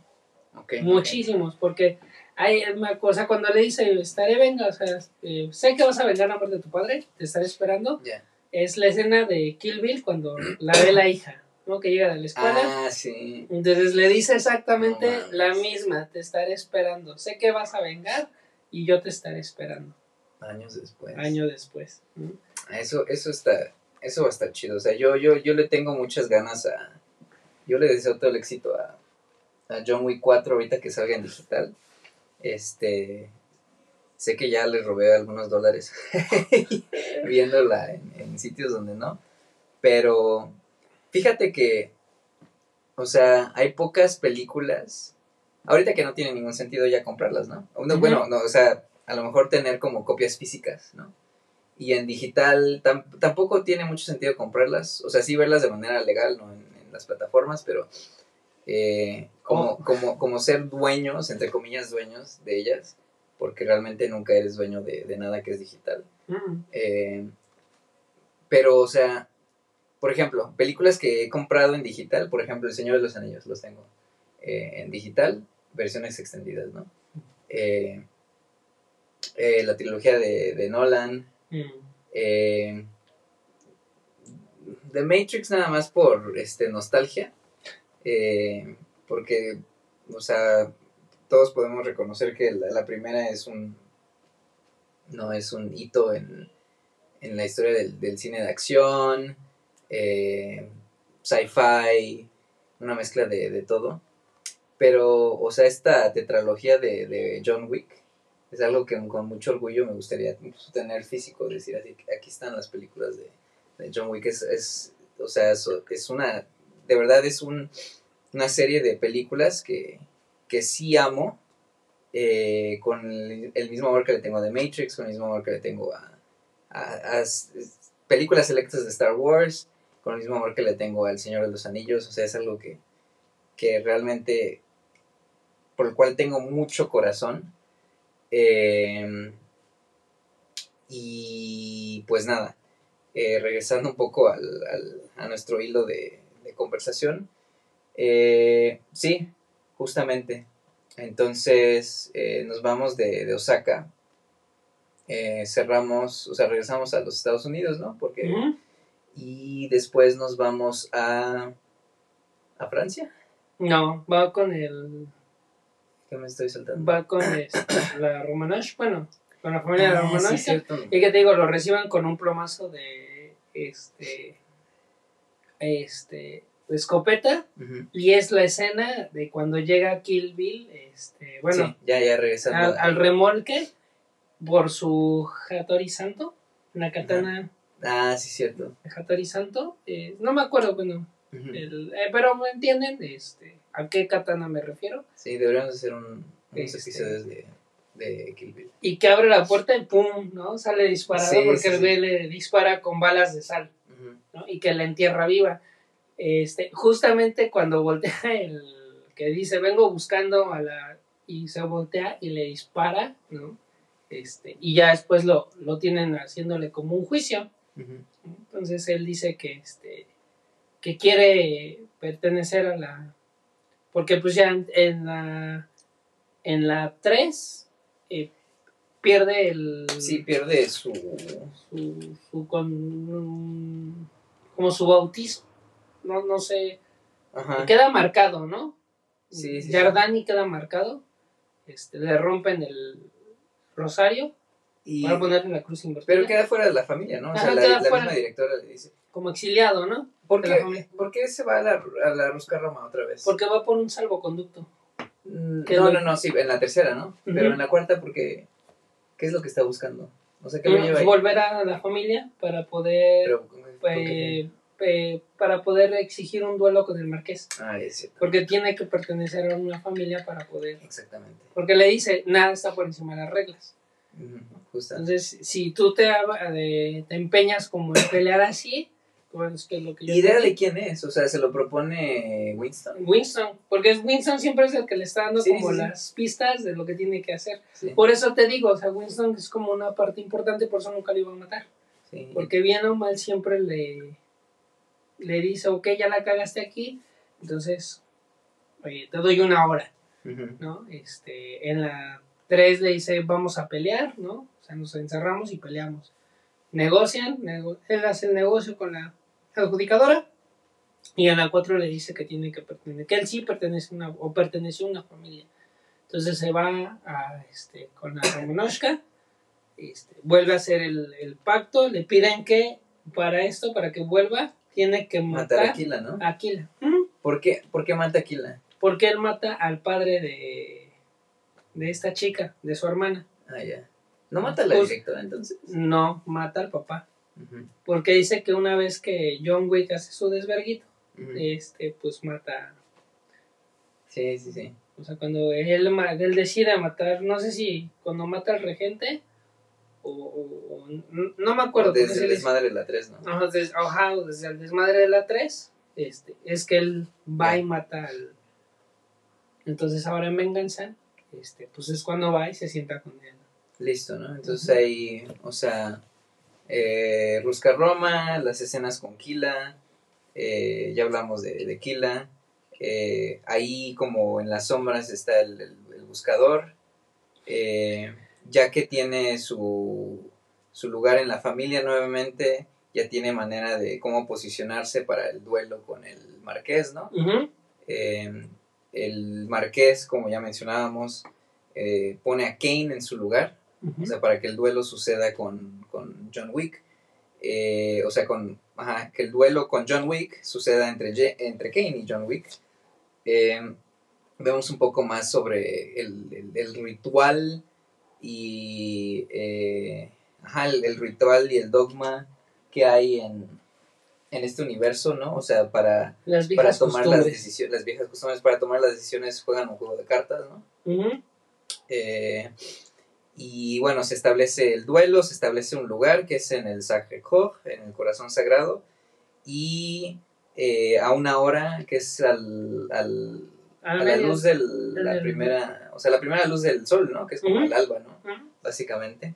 Ok, ok. Muchísimos, porque hay una cosa, cuando le dice, estaré venga, o sea, eh, sé que vas a vengar la muerte de tu padre, te estaré esperando, Ya. es la escena de Kill Bill cuando <clears throat> la ve la hija, ¿no? Que llega de la escuela. Ah, sí. Entonces le dice exactamente No la misma, te estaré esperando, sé que vas a vengar y yo te estaré esperando, Años después. año después. ¿no? Eso, eso está, eso va a estar chido. O sea, yo, yo, yo le tengo muchas ganas a. Yo le deseo todo el éxito a, a John Wick 4 ahorita que salga en digital. Este. Sé que ya le robé algunos dólares <laughs> viéndola en, en sitios donde no. Pero fíjate que. O sea, hay pocas películas. Ahorita que no tiene ningún sentido ya comprarlas, ¿no? Bueno, no, o sea, a lo mejor tener como copias físicas, ¿no? y en digital tam- tampoco tiene mucho sentido comprarlas. O sea, sí verlas de manera legal, ¿no? En, en las plataformas, pero eh, como, como, como ser dueños, entre comillas, dueños de ellas, porque realmente nunca eres dueño de, de nada que es digital. Mm. Eh, pero, o sea, por ejemplo, películas que he comprado en digital, por ejemplo, El Señor de los Anillos, los tengo eh, en digital, versiones extendidas, ¿no? Eh, eh, la trilogía de, de Nolan, Mm. The Matrix nada más por este nostalgia. porque, o sea, todos podemos reconocer que la, la primera es un. No es un hito en, en la historia del, del cine de acción, eh, sci-fi, una mezcla de, de todo. Pero, o sea, esta tetralogía de, de John Wick es algo que con mucho orgullo me gustaría tener físico, decir así, aquí están las películas de, John Wick, es, es, o sea, es, una, de verdad es un, una serie de películas que, que sí amo, eh, con el, mismo amor que le tengo a The Matrix, con el mismo amor que le tengo a, a- películas selectas de Star Wars, con el mismo amor que le tengo al Señor de los Anillos, o sea, es algo que, que realmente, por el cual tengo mucho corazón. Eh, y pues nada, eh, regresando un poco al, al- a nuestro hilo de, conversación. eh, sí, justamente. Entonces eh, nos vamos de, de Osaka. cerramos, o sea, regresamos a los Estados Unidos, ¿no? Porque. Y después nos vamos a, a Francia. No, va con el. ¿Qué me estoy saltando? Va con este, la Romanage, bueno, con la familia de la Ah, sí, Romanage. cierto. y que te digo, lo reciban con un plomazo de. Este. Este. su escopeta y es la escena de cuando llega Kill Bill, este, bueno, Sí, ya, ya regresando. al, al remolque por su Hattori Santo, una katana Ah, sí, cierto. Hattori Santo, eh, no me acuerdo, bueno, el- eh, pero me entienden este, a qué katana me refiero. Sí, deberíamos hacer un, unos episodios de, de Kill Bill. Y que abre la puerta y pum, ¿no? Sale disparado Sí, porque sí, el sí. le dispara con balas de sal. ¿no? Y que la entierra viva. Este, justamente cuando voltea <laughs> el que dice, vengo buscando a la... y se voltea y le dispara, ¿no? Este, y ya después lo, lo tienen haciéndole como un juicio. Entonces él dice que, este, que quiere pertenecer a la... Porque pues ya en, en la... En la 3 eh, pierde el... Sí, pierde su... su, su con, como su bautismo. No, no sé. Ajá. Queda marcado, ¿no? Sí, sí, queda marcado. Este, le rompen el rosario Y- para ponerle la cruz invertida. Pero queda fuera de la familia, ¿no? O sea, Ajá, la, misma directora le dice. Como exiliado, ¿no? ¿Por qué, familia. ¿por qué se va a la, a la Rusca Roma otra vez? Porque va por un salvoconducto. Mm, no, lo- no, no, sí, en la tercera, ¿no? Pero en la cuarta, porque ¿qué es lo que está buscando? O sea, ¿qué lo Mm, lleva ahí? Volver a la familia para poder eh, eh, para poder exigir un duelo con el marqués. Ah, es cierto. Porque tiene que pertenecer a una familia para poder. Exactamente. Porque le dice, nada está por encima de las reglas. Justo. Entonces, si tú te, te empeñas como en pelear así, bueno, es que lo que yo ¿Idea de quién es? O sea, se lo propone Winston. Winston, porque es Winston siempre es el que le está dando Sí, como sí, sí. las pistas de lo que tiene que hacer. Por eso te digo, o sea, Winston es como una parte importante, por eso nunca lo iba a matar. Porque bien o mal siempre le, le dice, ok, ya la cagaste aquí, entonces, oye, te doy una hora. ¿no? Este, en la 3 le dice, vamos a pelear, ¿no? O sea, nos encerramos y peleamos. Negocian, nego- él hace el negocio con la adjudicadora y en la 4 le dice que tiene que pertenecer, que él sí pertenece a una, o perteneció a una familia. Entonces se va a, este, con la Romanovska, este, vuelve a hacer el, el pacto, le piden que para esto, para que vuelva, tiene que Matar matar a Aquila, ¿no? a Aquila. ¿Por qué, ¿Por qué mata a Aquila? porque él mata al padre de, de esta chica, de su hermana. Ah, ya. ¿No mata a la Pues- directora entonces? No, mata al papá. Porque dice que una vez que John Wick hace su desverguito, este, pues mata. Sí, sí, sí. O sea, cuando él, él decide matar, no sé si cuando mata al regente, o, o- no me acuerdo. Desde el desmadre de la 3, ¿no? Ajá, des- ajá, desde el desmadre de la 3, este, es que él va y mata al... Entonces ahora en venganza, este, pues es cuando va y se sienta con él. Listo, ¿no? Entonces ahí, o sea, eh, Rusca Roma, las escenas con Kila, eh, ya hablamos de, de Kila, eh, ahí como en las sombras está el, el- el buscador, eh, ya que tiene su, su lugar en la familia nuevamente, ya tiene manera de cómo posicionarse para el duelo con el marqués, ¿no? Eh, el marqués, como ya mencionábamos, eh, pone a Kane en su lugar, o sea, para que el duelo suceda con, con John Wick. Eh, o sea, con, ajá, que el duelo con John Wick suceda entre, entre Kane y John Wick. Eh, vemos un poco más sobre el, el- el ritual y ajá, el, el ritual y el dogma que hay en, en este universo, ¿no? O sea, para, Las para tomar las decisiones, las viejas costumbres, para tomar las decisiones juegan un juego de cartas, ¿no? Eh, y bueno, se establece el duelo, se establece un lugar que es en el Sacré-Cœur, en el corazón sagrado, y eh, a una hora que es al, al- A a la luz de la del- primera, o sea, la primera luz del sol, ¿no? Que es como el alba, ¿no? Ujú. Básicamente.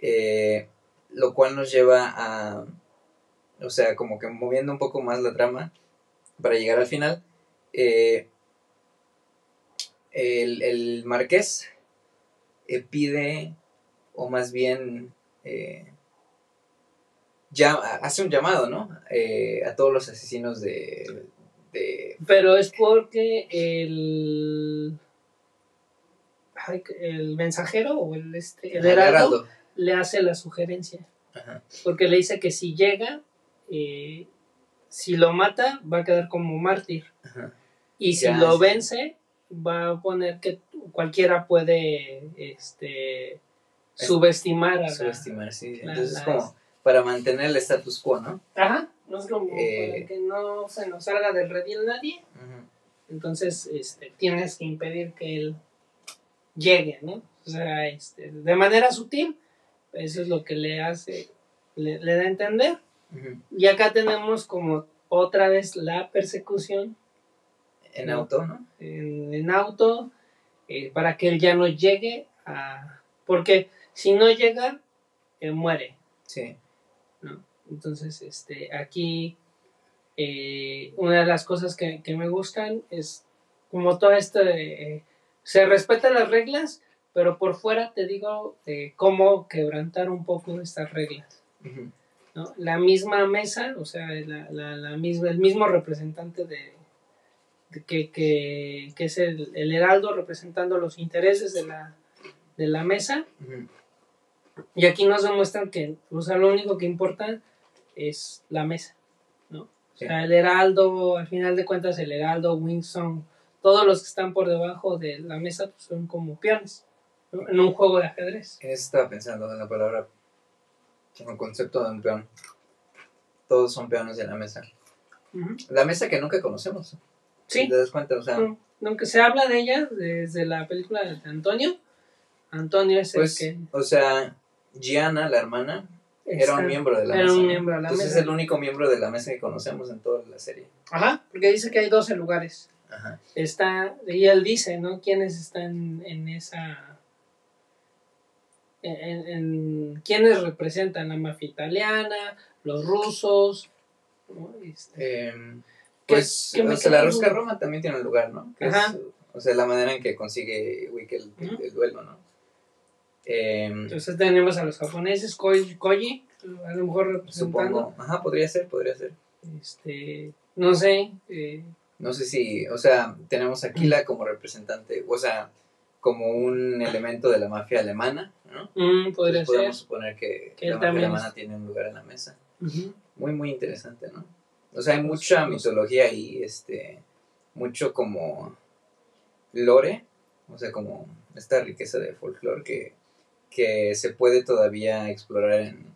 Eh, lo cual nos lleva a, o sea, como que moviendo un poco más la trama para llegar al final. eh, el, el marqués eh, pide, o más bien eh, llama- hace un llamado, ¿no? A todos los asesinos de, de Pero es porque el. El mensajero o el, este, el Heraldo. le hace la sugerencia. Ajá. Porque le dice que si llega, eh, si lo mata, va a quedar como mártir. Ajá. Y si Ya, lo sí. vence, va a poner que cualquiera puede este, Es- subestimar a la- Subestimar, sí. Entonces, la- como para mantener el status quo, ¿no? Ajá, no es como Eh, para que no se nos salga del redil nadie. Entonces, este, tienes que impedir que él llegue, ¿no? O sea, este, de manera sutil, eso es lo que le hace, le, le da a entender. Y acá tenemos como otra vez la persecución En No. auto, ¿no? en, en auto eh, para que él ya no llegue a... Porque si no llega, eh, muere. Sí. ¿no? Entonces, este, aquí eh, una de las cosas que, que me gustan es como todo esto de, eh, se respetan las reglas, pero por fuera te digo eh, cómo quebrantar un poco estas reglas. ¿No? La misma mesa, o sea, la, la, la misma, el mismo representante de, de que, que, que es el, el heraldo representando los intereses de la, de la mesa, y aquí nos demuestran que, o sea, lo único que importa es la mesa, ¿no? O sea, el heraldo, al final de cuentas, el heraldo, Winston, todos los que están por debajo de la mesa pues, son como peones, ¿no? En un juego de ajedrez. En eso estaba pensando en la palabra, en el concepto de un peón. Todos son peones de la mesa. La mesa que nunca conocemos. Sí, te das cuenta, o sea, no, aunque se habla de ella desde la película de Antonio, Antonio es pues, el que o sea, Gianna, la hermana, era un miembro de la era mesa. un ¿no? miembro de la Entonces mesa. es el único miembro de la mesa que conocemos en toda la serie. Ajá, porque dice que hay 12 lugares. Ajá. está y él dice no quiénes están en esa en, en- quiénes representan la mafia italiana los rusos ¿no? Este, Eh, ¿Qué- pues, qué me o sea, la duda? Roma también tiene un lugar, ¿no? Que es, Ajá. o sea, la manera en que consigue Wick el, el- Ujú. el duelo, ¿no? Eh, entonces tenemos a los japoneses Koji, Koji, a lo mejor representando supongo. Ajá, podría ser, podría ser. este no sé eh, No sé si, o sea, tenemos a Kila como representante, o sea, como un elemento de la mafia alemana, ¿no? mm, podría Entonces ser podemos suponer que, Que la mafia alemana es- tiene un lugar en la mesa. Muy, muy interesante, ¿no? O sea, hay mucha mitología y, este, mucho como lore, o sea, como esta riqueza de folclore que, que se puede todavía explorar en,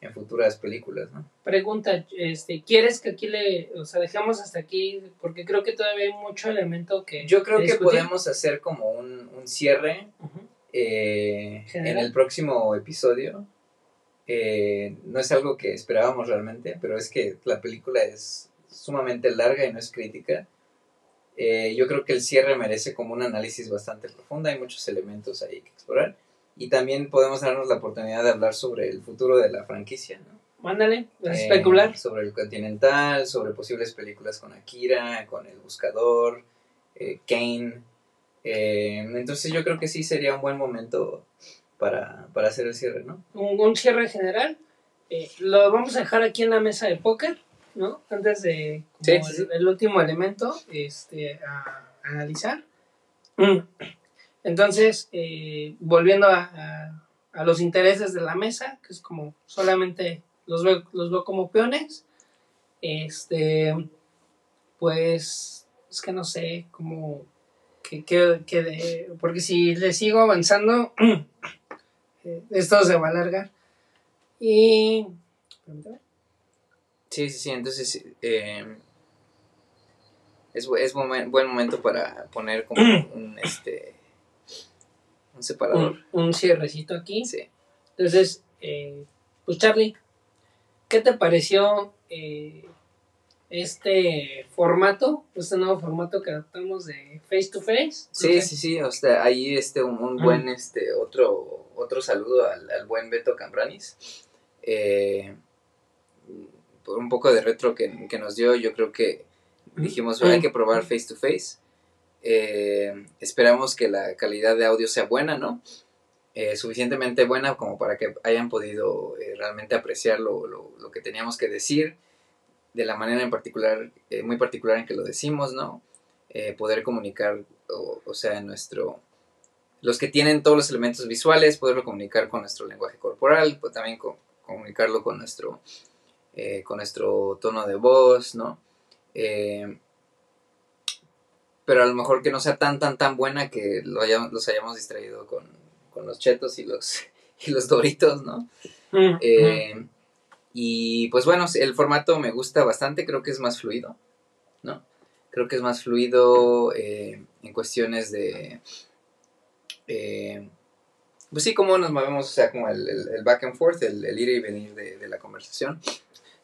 en futuras películas, ¿no? pregunta este quieres que aquí le o sea dejamos hasta aquí porque creo que todavía hay mucho elemento que Yo creo que podemos hacer como un, un cierre eh, en el próximo episodio. Eh, no es algo que esperábamos realmente, pero es que la película es sumamente larga y no es crítica. Eh, yo creo que el cierre merece como un análisis bastante profundo, hay muchos elementos ahí que explorar. Y también podemos darnos la oportunidad de hablar sobre el futuro de la franquicia, ¿no? mándale Eh, especular sobre el Continental, sobre posibles películas con Akira, con El Buscador, eh, Kane. Eh, entonces yo creo que sí sería un buen momento para, para hacer el cierre, ¿no? un, un cierre general. Lo vamos a dejar aquí en la mesa de póker, ¿no? Antes de como Sí, el, sí, sí. el último elemento este, a, a analizar. Mm. Entonces, eh, volviendo a, a- a los intereses de la mesa, que es como solamente los veo, los veo como peones, este, pues, es que no sé, como que, que, que de- porque si le sigo avanzando, <clears throat> eh, esto se va a alargar. Y. Sí, sí, sí, entonces eh, es, es momen- buen momento para poner como <clears throat> un, este, un separador. Un, un cierrecito aquí. Sí. Entonces, eh, pues Charlie, ¿qué te pareció eh, este formato, este nuevo formato que adoptamos de face to face? Sí, sí, sí, o sea, ahí este, un, un Mm. buen, este, otro, otro saludo al, al buen Beto Cambranis. Eh, por un poco de retro que, que nos dio, yo creo que dijimos, Mm. hay que probar face to face. Eh, esperamos que la calidad de audio sea buena, ¿no? Eh, suficientemente buena como para que hayan podido eh, realmente apreciar lo, lo- que teníamos que decir, de la manera en particular, muy particular en que lo decimos, ¿no? Poder comunicar, o, o sea, nuestro... Los que tienen todos los elementos visuales, poderlo comunicar con nuestro lenguaje corporal, pues también co- comunicarlo con nuestro con nuestro tono de voz, ¿no? Pero a lo mejor que no sea tan, tan, tan buena que lo hayamos, los hayamos distraído con, con los chetos y los, <laughs> y los doritos, ¿no? Mm, Eh, y pues bueno, el formato me gusta bastante, creo que es más fluido, ¿no? Creo que es más fluido eh, en cuestiones de... eh, pues sí, cómo nos movemos, o sea, como el, el- el back and forth, el, el ir y venir de, de la conversación.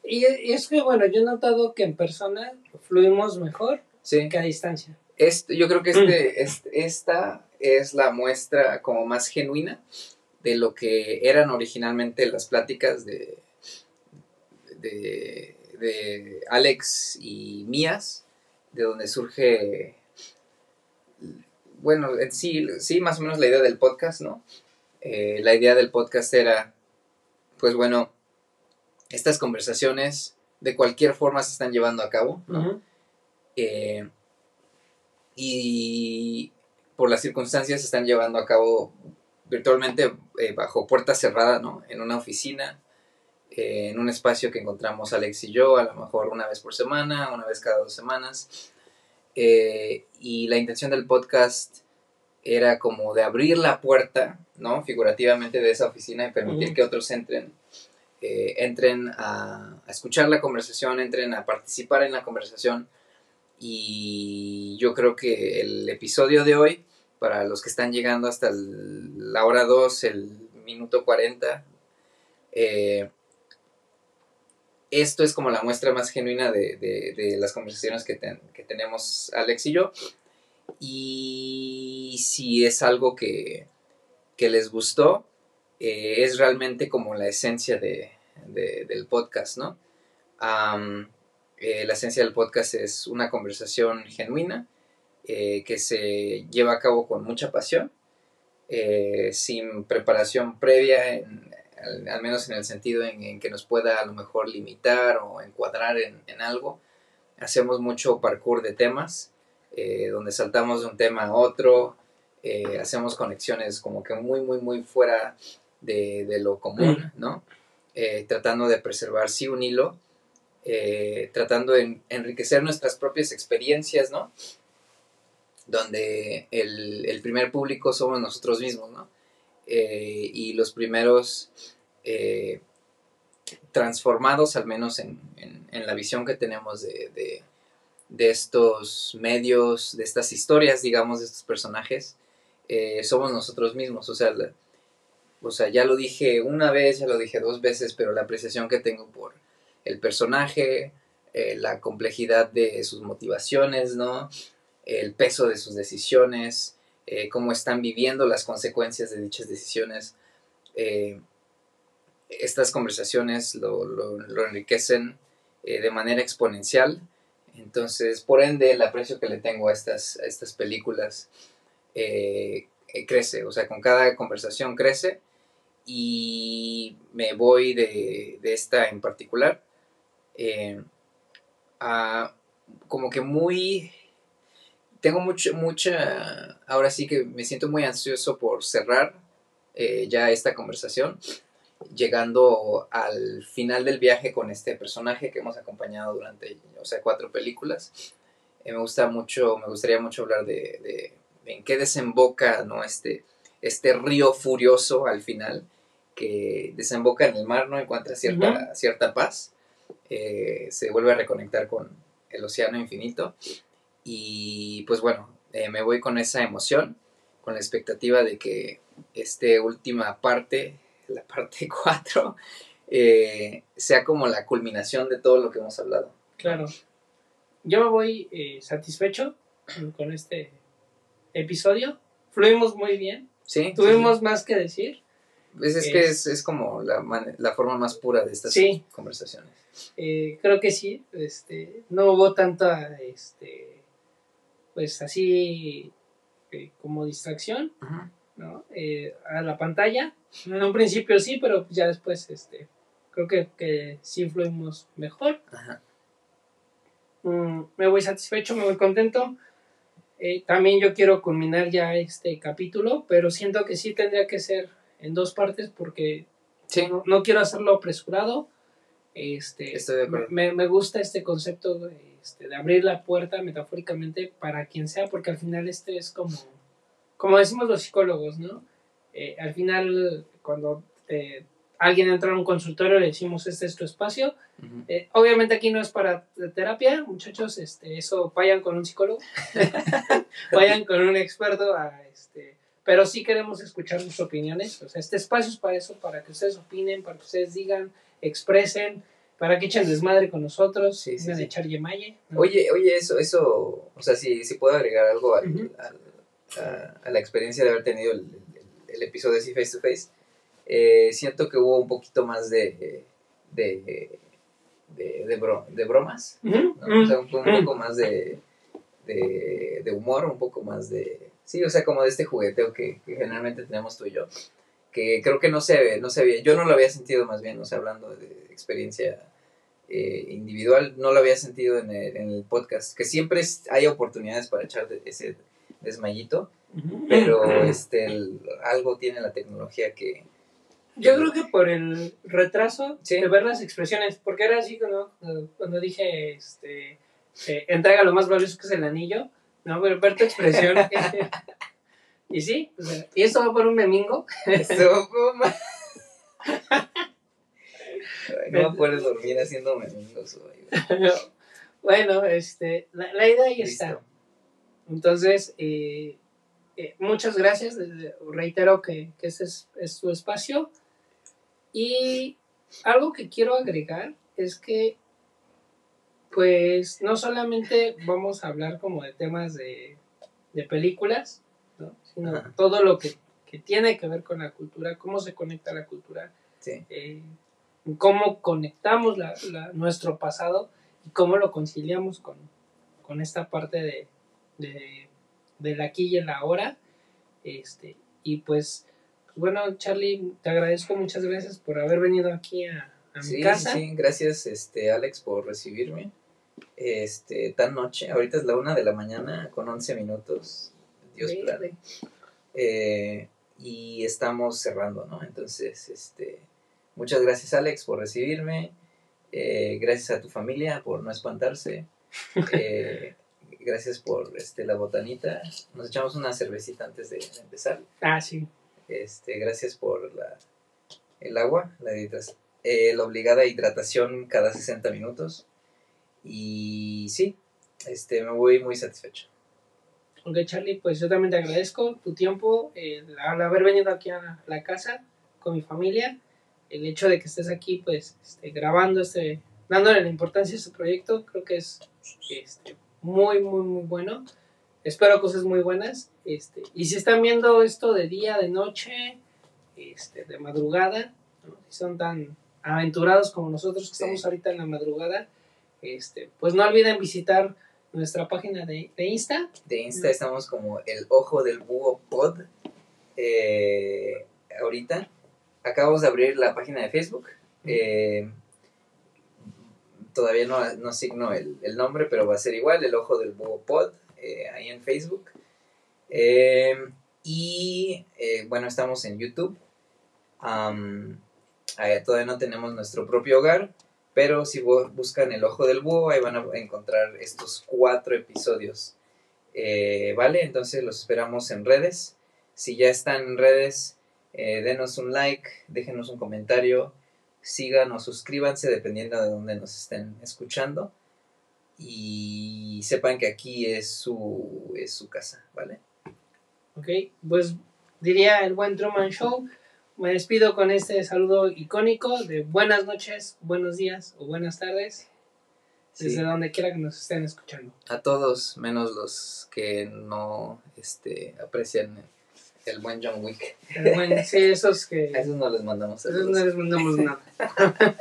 Y, y es que, bueno, yo he notado que en persona fluimos mejor Sí. que a distancia. Este, yo creo que este, este- esta es la muestra como más genuina de lo que eran originalmente las pláticas de, de, de Alex y mías, de donde surge, bueno, en sí, sí, más o menos la idea del podcast, ¿no? Eh, la idea del podcast era, pues bueno, estas conversaciones de cualquier forma se están llevando a cabo, ¿no? Eh, y por las circunstancias se están llevando a cabo virtualmente eh, bajo puerta cerrada, ¿no? En una oficina, eh, en un espacio que encontramos Alex y yo, a lo mejor una vez por semana, una vez cada dos semanas. Eh, y la intención del podcast era como de abrir la puerta, ¿no? Figurativamente de esa oficina y permitir que otros entren, entren a, a escuchar la conversación, entren a participar en la conversación. Y yo creo que el episodio de hoy, para los que están llegando hasta la hora 2, el minuto 40, eh, esto es como la muestra más genuina de, de- las conversaciones que, que tenemos Alex y yo. Y si es algo que, que les gustó, eh, es realmente como la esencia de, de- del podcast, ¿no? Eh, la esencia del podcast es una conversación genuina eh, que se lleva a cabo con mucha pasión, eh, sin preparación previa, en- al, al menos en el sentido en, en que nos pueda a lo mejor limitar o encuadrar en, en algo. Hacemos mucho parkour de temas, donde saltamos de un tema a otro, hacemos conexiones como que muy, muy, muy fuera de, de lo común, ¿no? Eh, tratando de preservar sí un hilo, eh, tratando de en- enriquecer nuestras propias experiencias, ¿no? Donde el, primer público somos nosotros mismos, ¿no? Eh, y los primeros eh, transformados, al menos en, la visión que tenemos de, estos medios, de estas historias, digamos, de estos personajes, somos nosotros mismos. O sea, o sea, ya lo dije una vez, ya lo dije dos veces, pero la apreciación que tengo por el personaje, eh, la complejidad de sus motivaciones, ¿no? El peso de sus decisiones, eh, cómo están viviendo las consecuencias de dichas decisiones. eh, estas conversaciones lo, lo- lo enriquecen de manera exponencial. Entonces, por ende, el aprecio que le tengo a estas, a estas películas crece. O sea, con cada conversación crece. Y me voy de, de esta en particular eh, a como que muy tengo mucho, mucha, ahora sí que me siento muy ansioso por cerrar eh, ya esta conversación, llegando al final del viaje con este personaje que hemos acompañado durante, o sea, cuatro películas. Eh, me gusta mucho, me gustaría mucho hablar de, de- de en qué desemboca, ¿no? Este, este río furioso al final, que desemboca en el mar, ¿no? Encuentra cierta, cierta paz, eh, se vuelve a reconectar con el océano infinito. Y pues bueno, eh, me voy con esa emoción, con la expectativa de que esta última parte, la parte <laughs> 4, eh, sea como la culminación de todo lo que hemos hablado. Claro. Yo me voy satisfecho <clears throat> con este episodio. Fluimos muy bien. ¿Sí? Tuvimos más que decir. Pues es que es- es, es como la, la forma más pura de estas Sí. conversaciones. Eh, creo que sí. Este, no hubo tanta, este, pues así eh, como distracción. ¿no? Eh, a la pantalla. En un principio sí, pero ya después, este, creo que, que sí fluimos mejor. Ajá. Mm, me voy satisfecho, me voy contento. Eh, también yo quiero culminar ya este capítulo, pero siento que sí tendría que ser en dos partes porque Sí. no, no quiero hacerlo apresurado. Este, Estoy de acuerdo. Me, me gusta este concepto este, de abrir la puerta metafóricamente para quien sea, porque al final este es como, como decimos los psicólogos, ¿no? Eh, al final, cuando eh, alguien entra a un consultorio, le decimos, este es tu espacio. Ujú. Eh, obviamente aquí no es para terapia, muchachos, este, eso vayan con un psicólogo, <laughs> <laughs> vayan con un experto, a, este, pero sí queremos escuchar sus opiniones. O sea, este espacio es para eso, para que ustedes opinen, para que ustedes digan, expresen, para que echen desmadre con nosotros, Sí, sí, echar yemaye. ¿no? Oye, oye, eso, eso, o sea, si, si puedo agregar algo al- Ujú. al- a, a la experiencia de haber tenido el, el- el episodio de Sí Face to Face, eh, siento que hubo un poquito más de, de, de, de, bro- de bromas. O sea, un, poco más de, de, de humor, un poco más de, sí, o sea, como de este jugueteo que, que generalmente tenemos tú y yo, que creo que no se, no se había, yo no lo había sentido más bien, o sea, hablando de experiencia eh, individual, no lo había sentido en el, en el podcast, que siempre es- hay oportunidades para echar de- ese desmayito, pero este, el- algo tiene la tecnología que... Yo creo que por el retraso Sí. de ver las expresiones, porque era así ¿no? cuando, cuando dije, este, eh, entrega lo más valioso que es el anillo, ¿no? Pero ver tu expresión. <laughs> y sí, o sea, y esto va por un memingo. Estuvo como- No me puedes dormir haciendo memingos hoy. bueno, este, la, la idea ahí Listo. está. Entonces, eh, eh, muchas gracias. Reitero que, que ese es, es tu espacio. Y algo que quiero agregar es que, pues, no solamente vamos a hablar como de temas de, de películas, ¿no? sino Ajá. todo lo que, que tiene que ver con la cultura, cómo se conecta la cultura, Sí. eh, cómo conectamos la- la- nuestro pasado y cómo lo conciliamos con, con esta parte de, de, del aquí y el ahora. Este, y pues, bueno, Charlie, te agradezco, muchas gracias por haber venido aquí a, a mi Sí, casa. sí, gracias este, Alex por recibirme. Este, tan noche, ahorita es la una de la mañana con 11 minutos. Dios plan. Eh, y estamos cerrando, ¿no? Entonces, este, muchas gracias Alex por recibirme. Eh, gracias a tu familia por no espantarse. <laughs> Eh, gracias por este, la botanita. Nos echamos una cervecita antes de, de empezar. Ah, sí. Este, gracias por la, el agua, la, la obligada hidratación cada 60 minutos. Y sí, este, me voy muy satisfecho. Ok, Charlie, pues yo también te agradezco tu tiempo, el, al haber venido aquí a la casa con mi familia, el hecho de que estés aquí, pues, este, grabando, este, dándole la importancia a este proyecto, creo que es este, muy, muy, muy bueno. Espero cosas muy buenas. Este, y si están viendo esto de día, de noche, este, de madrugada, ¿no? si son tan aventurados como nosotros que Sí. estamos ahorita en la madrugada, este, pues no olviden visitar nuestra página de, de Insta, De Insta estamos como el ojo del búho pod. Eh, ahorita acabamos de abrir la página de Facebook. Eh, todavía no, no asigno el, el nombre, pero va a ser igual, el ojo del búho pod, eh, ahí en Facebook. Y bueno, estamos en YouTube. Todavía no tenemos nuestro propio hogar, pero si bu- buscan el ojo del búho, ahí van a encontrar estos cuatro episodios. Eh, vale, entonces los esperamos en redes. Si ya están en redes, eh, denos un like, déjenos un comentario, síganos, suscríbanse dependiendo de dónde nos estén escuchando. Y sepan que aquí es su, es su casa, ¿vale? Ok, pues diría el buen Truman Show. Me despido con este saludo icónico de buenas noches, buenos días o buenas tardes, Sí. desde donde quiera que nos estén escuchando. A todos, menos los que no este, aprecian el buen John Wick. Pero bueno, sí, esos que <laughs> A esos no les mandamos esos saludos. no les mandamos <laughs> nada.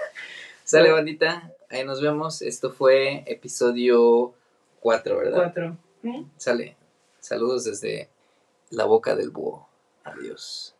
Sale bandita, ahí nos vemos. Esto fue episodio 4, ¿verdad? Cuatro. ¿Mm? Sale. Saludos desde la boca del búho. Adiós.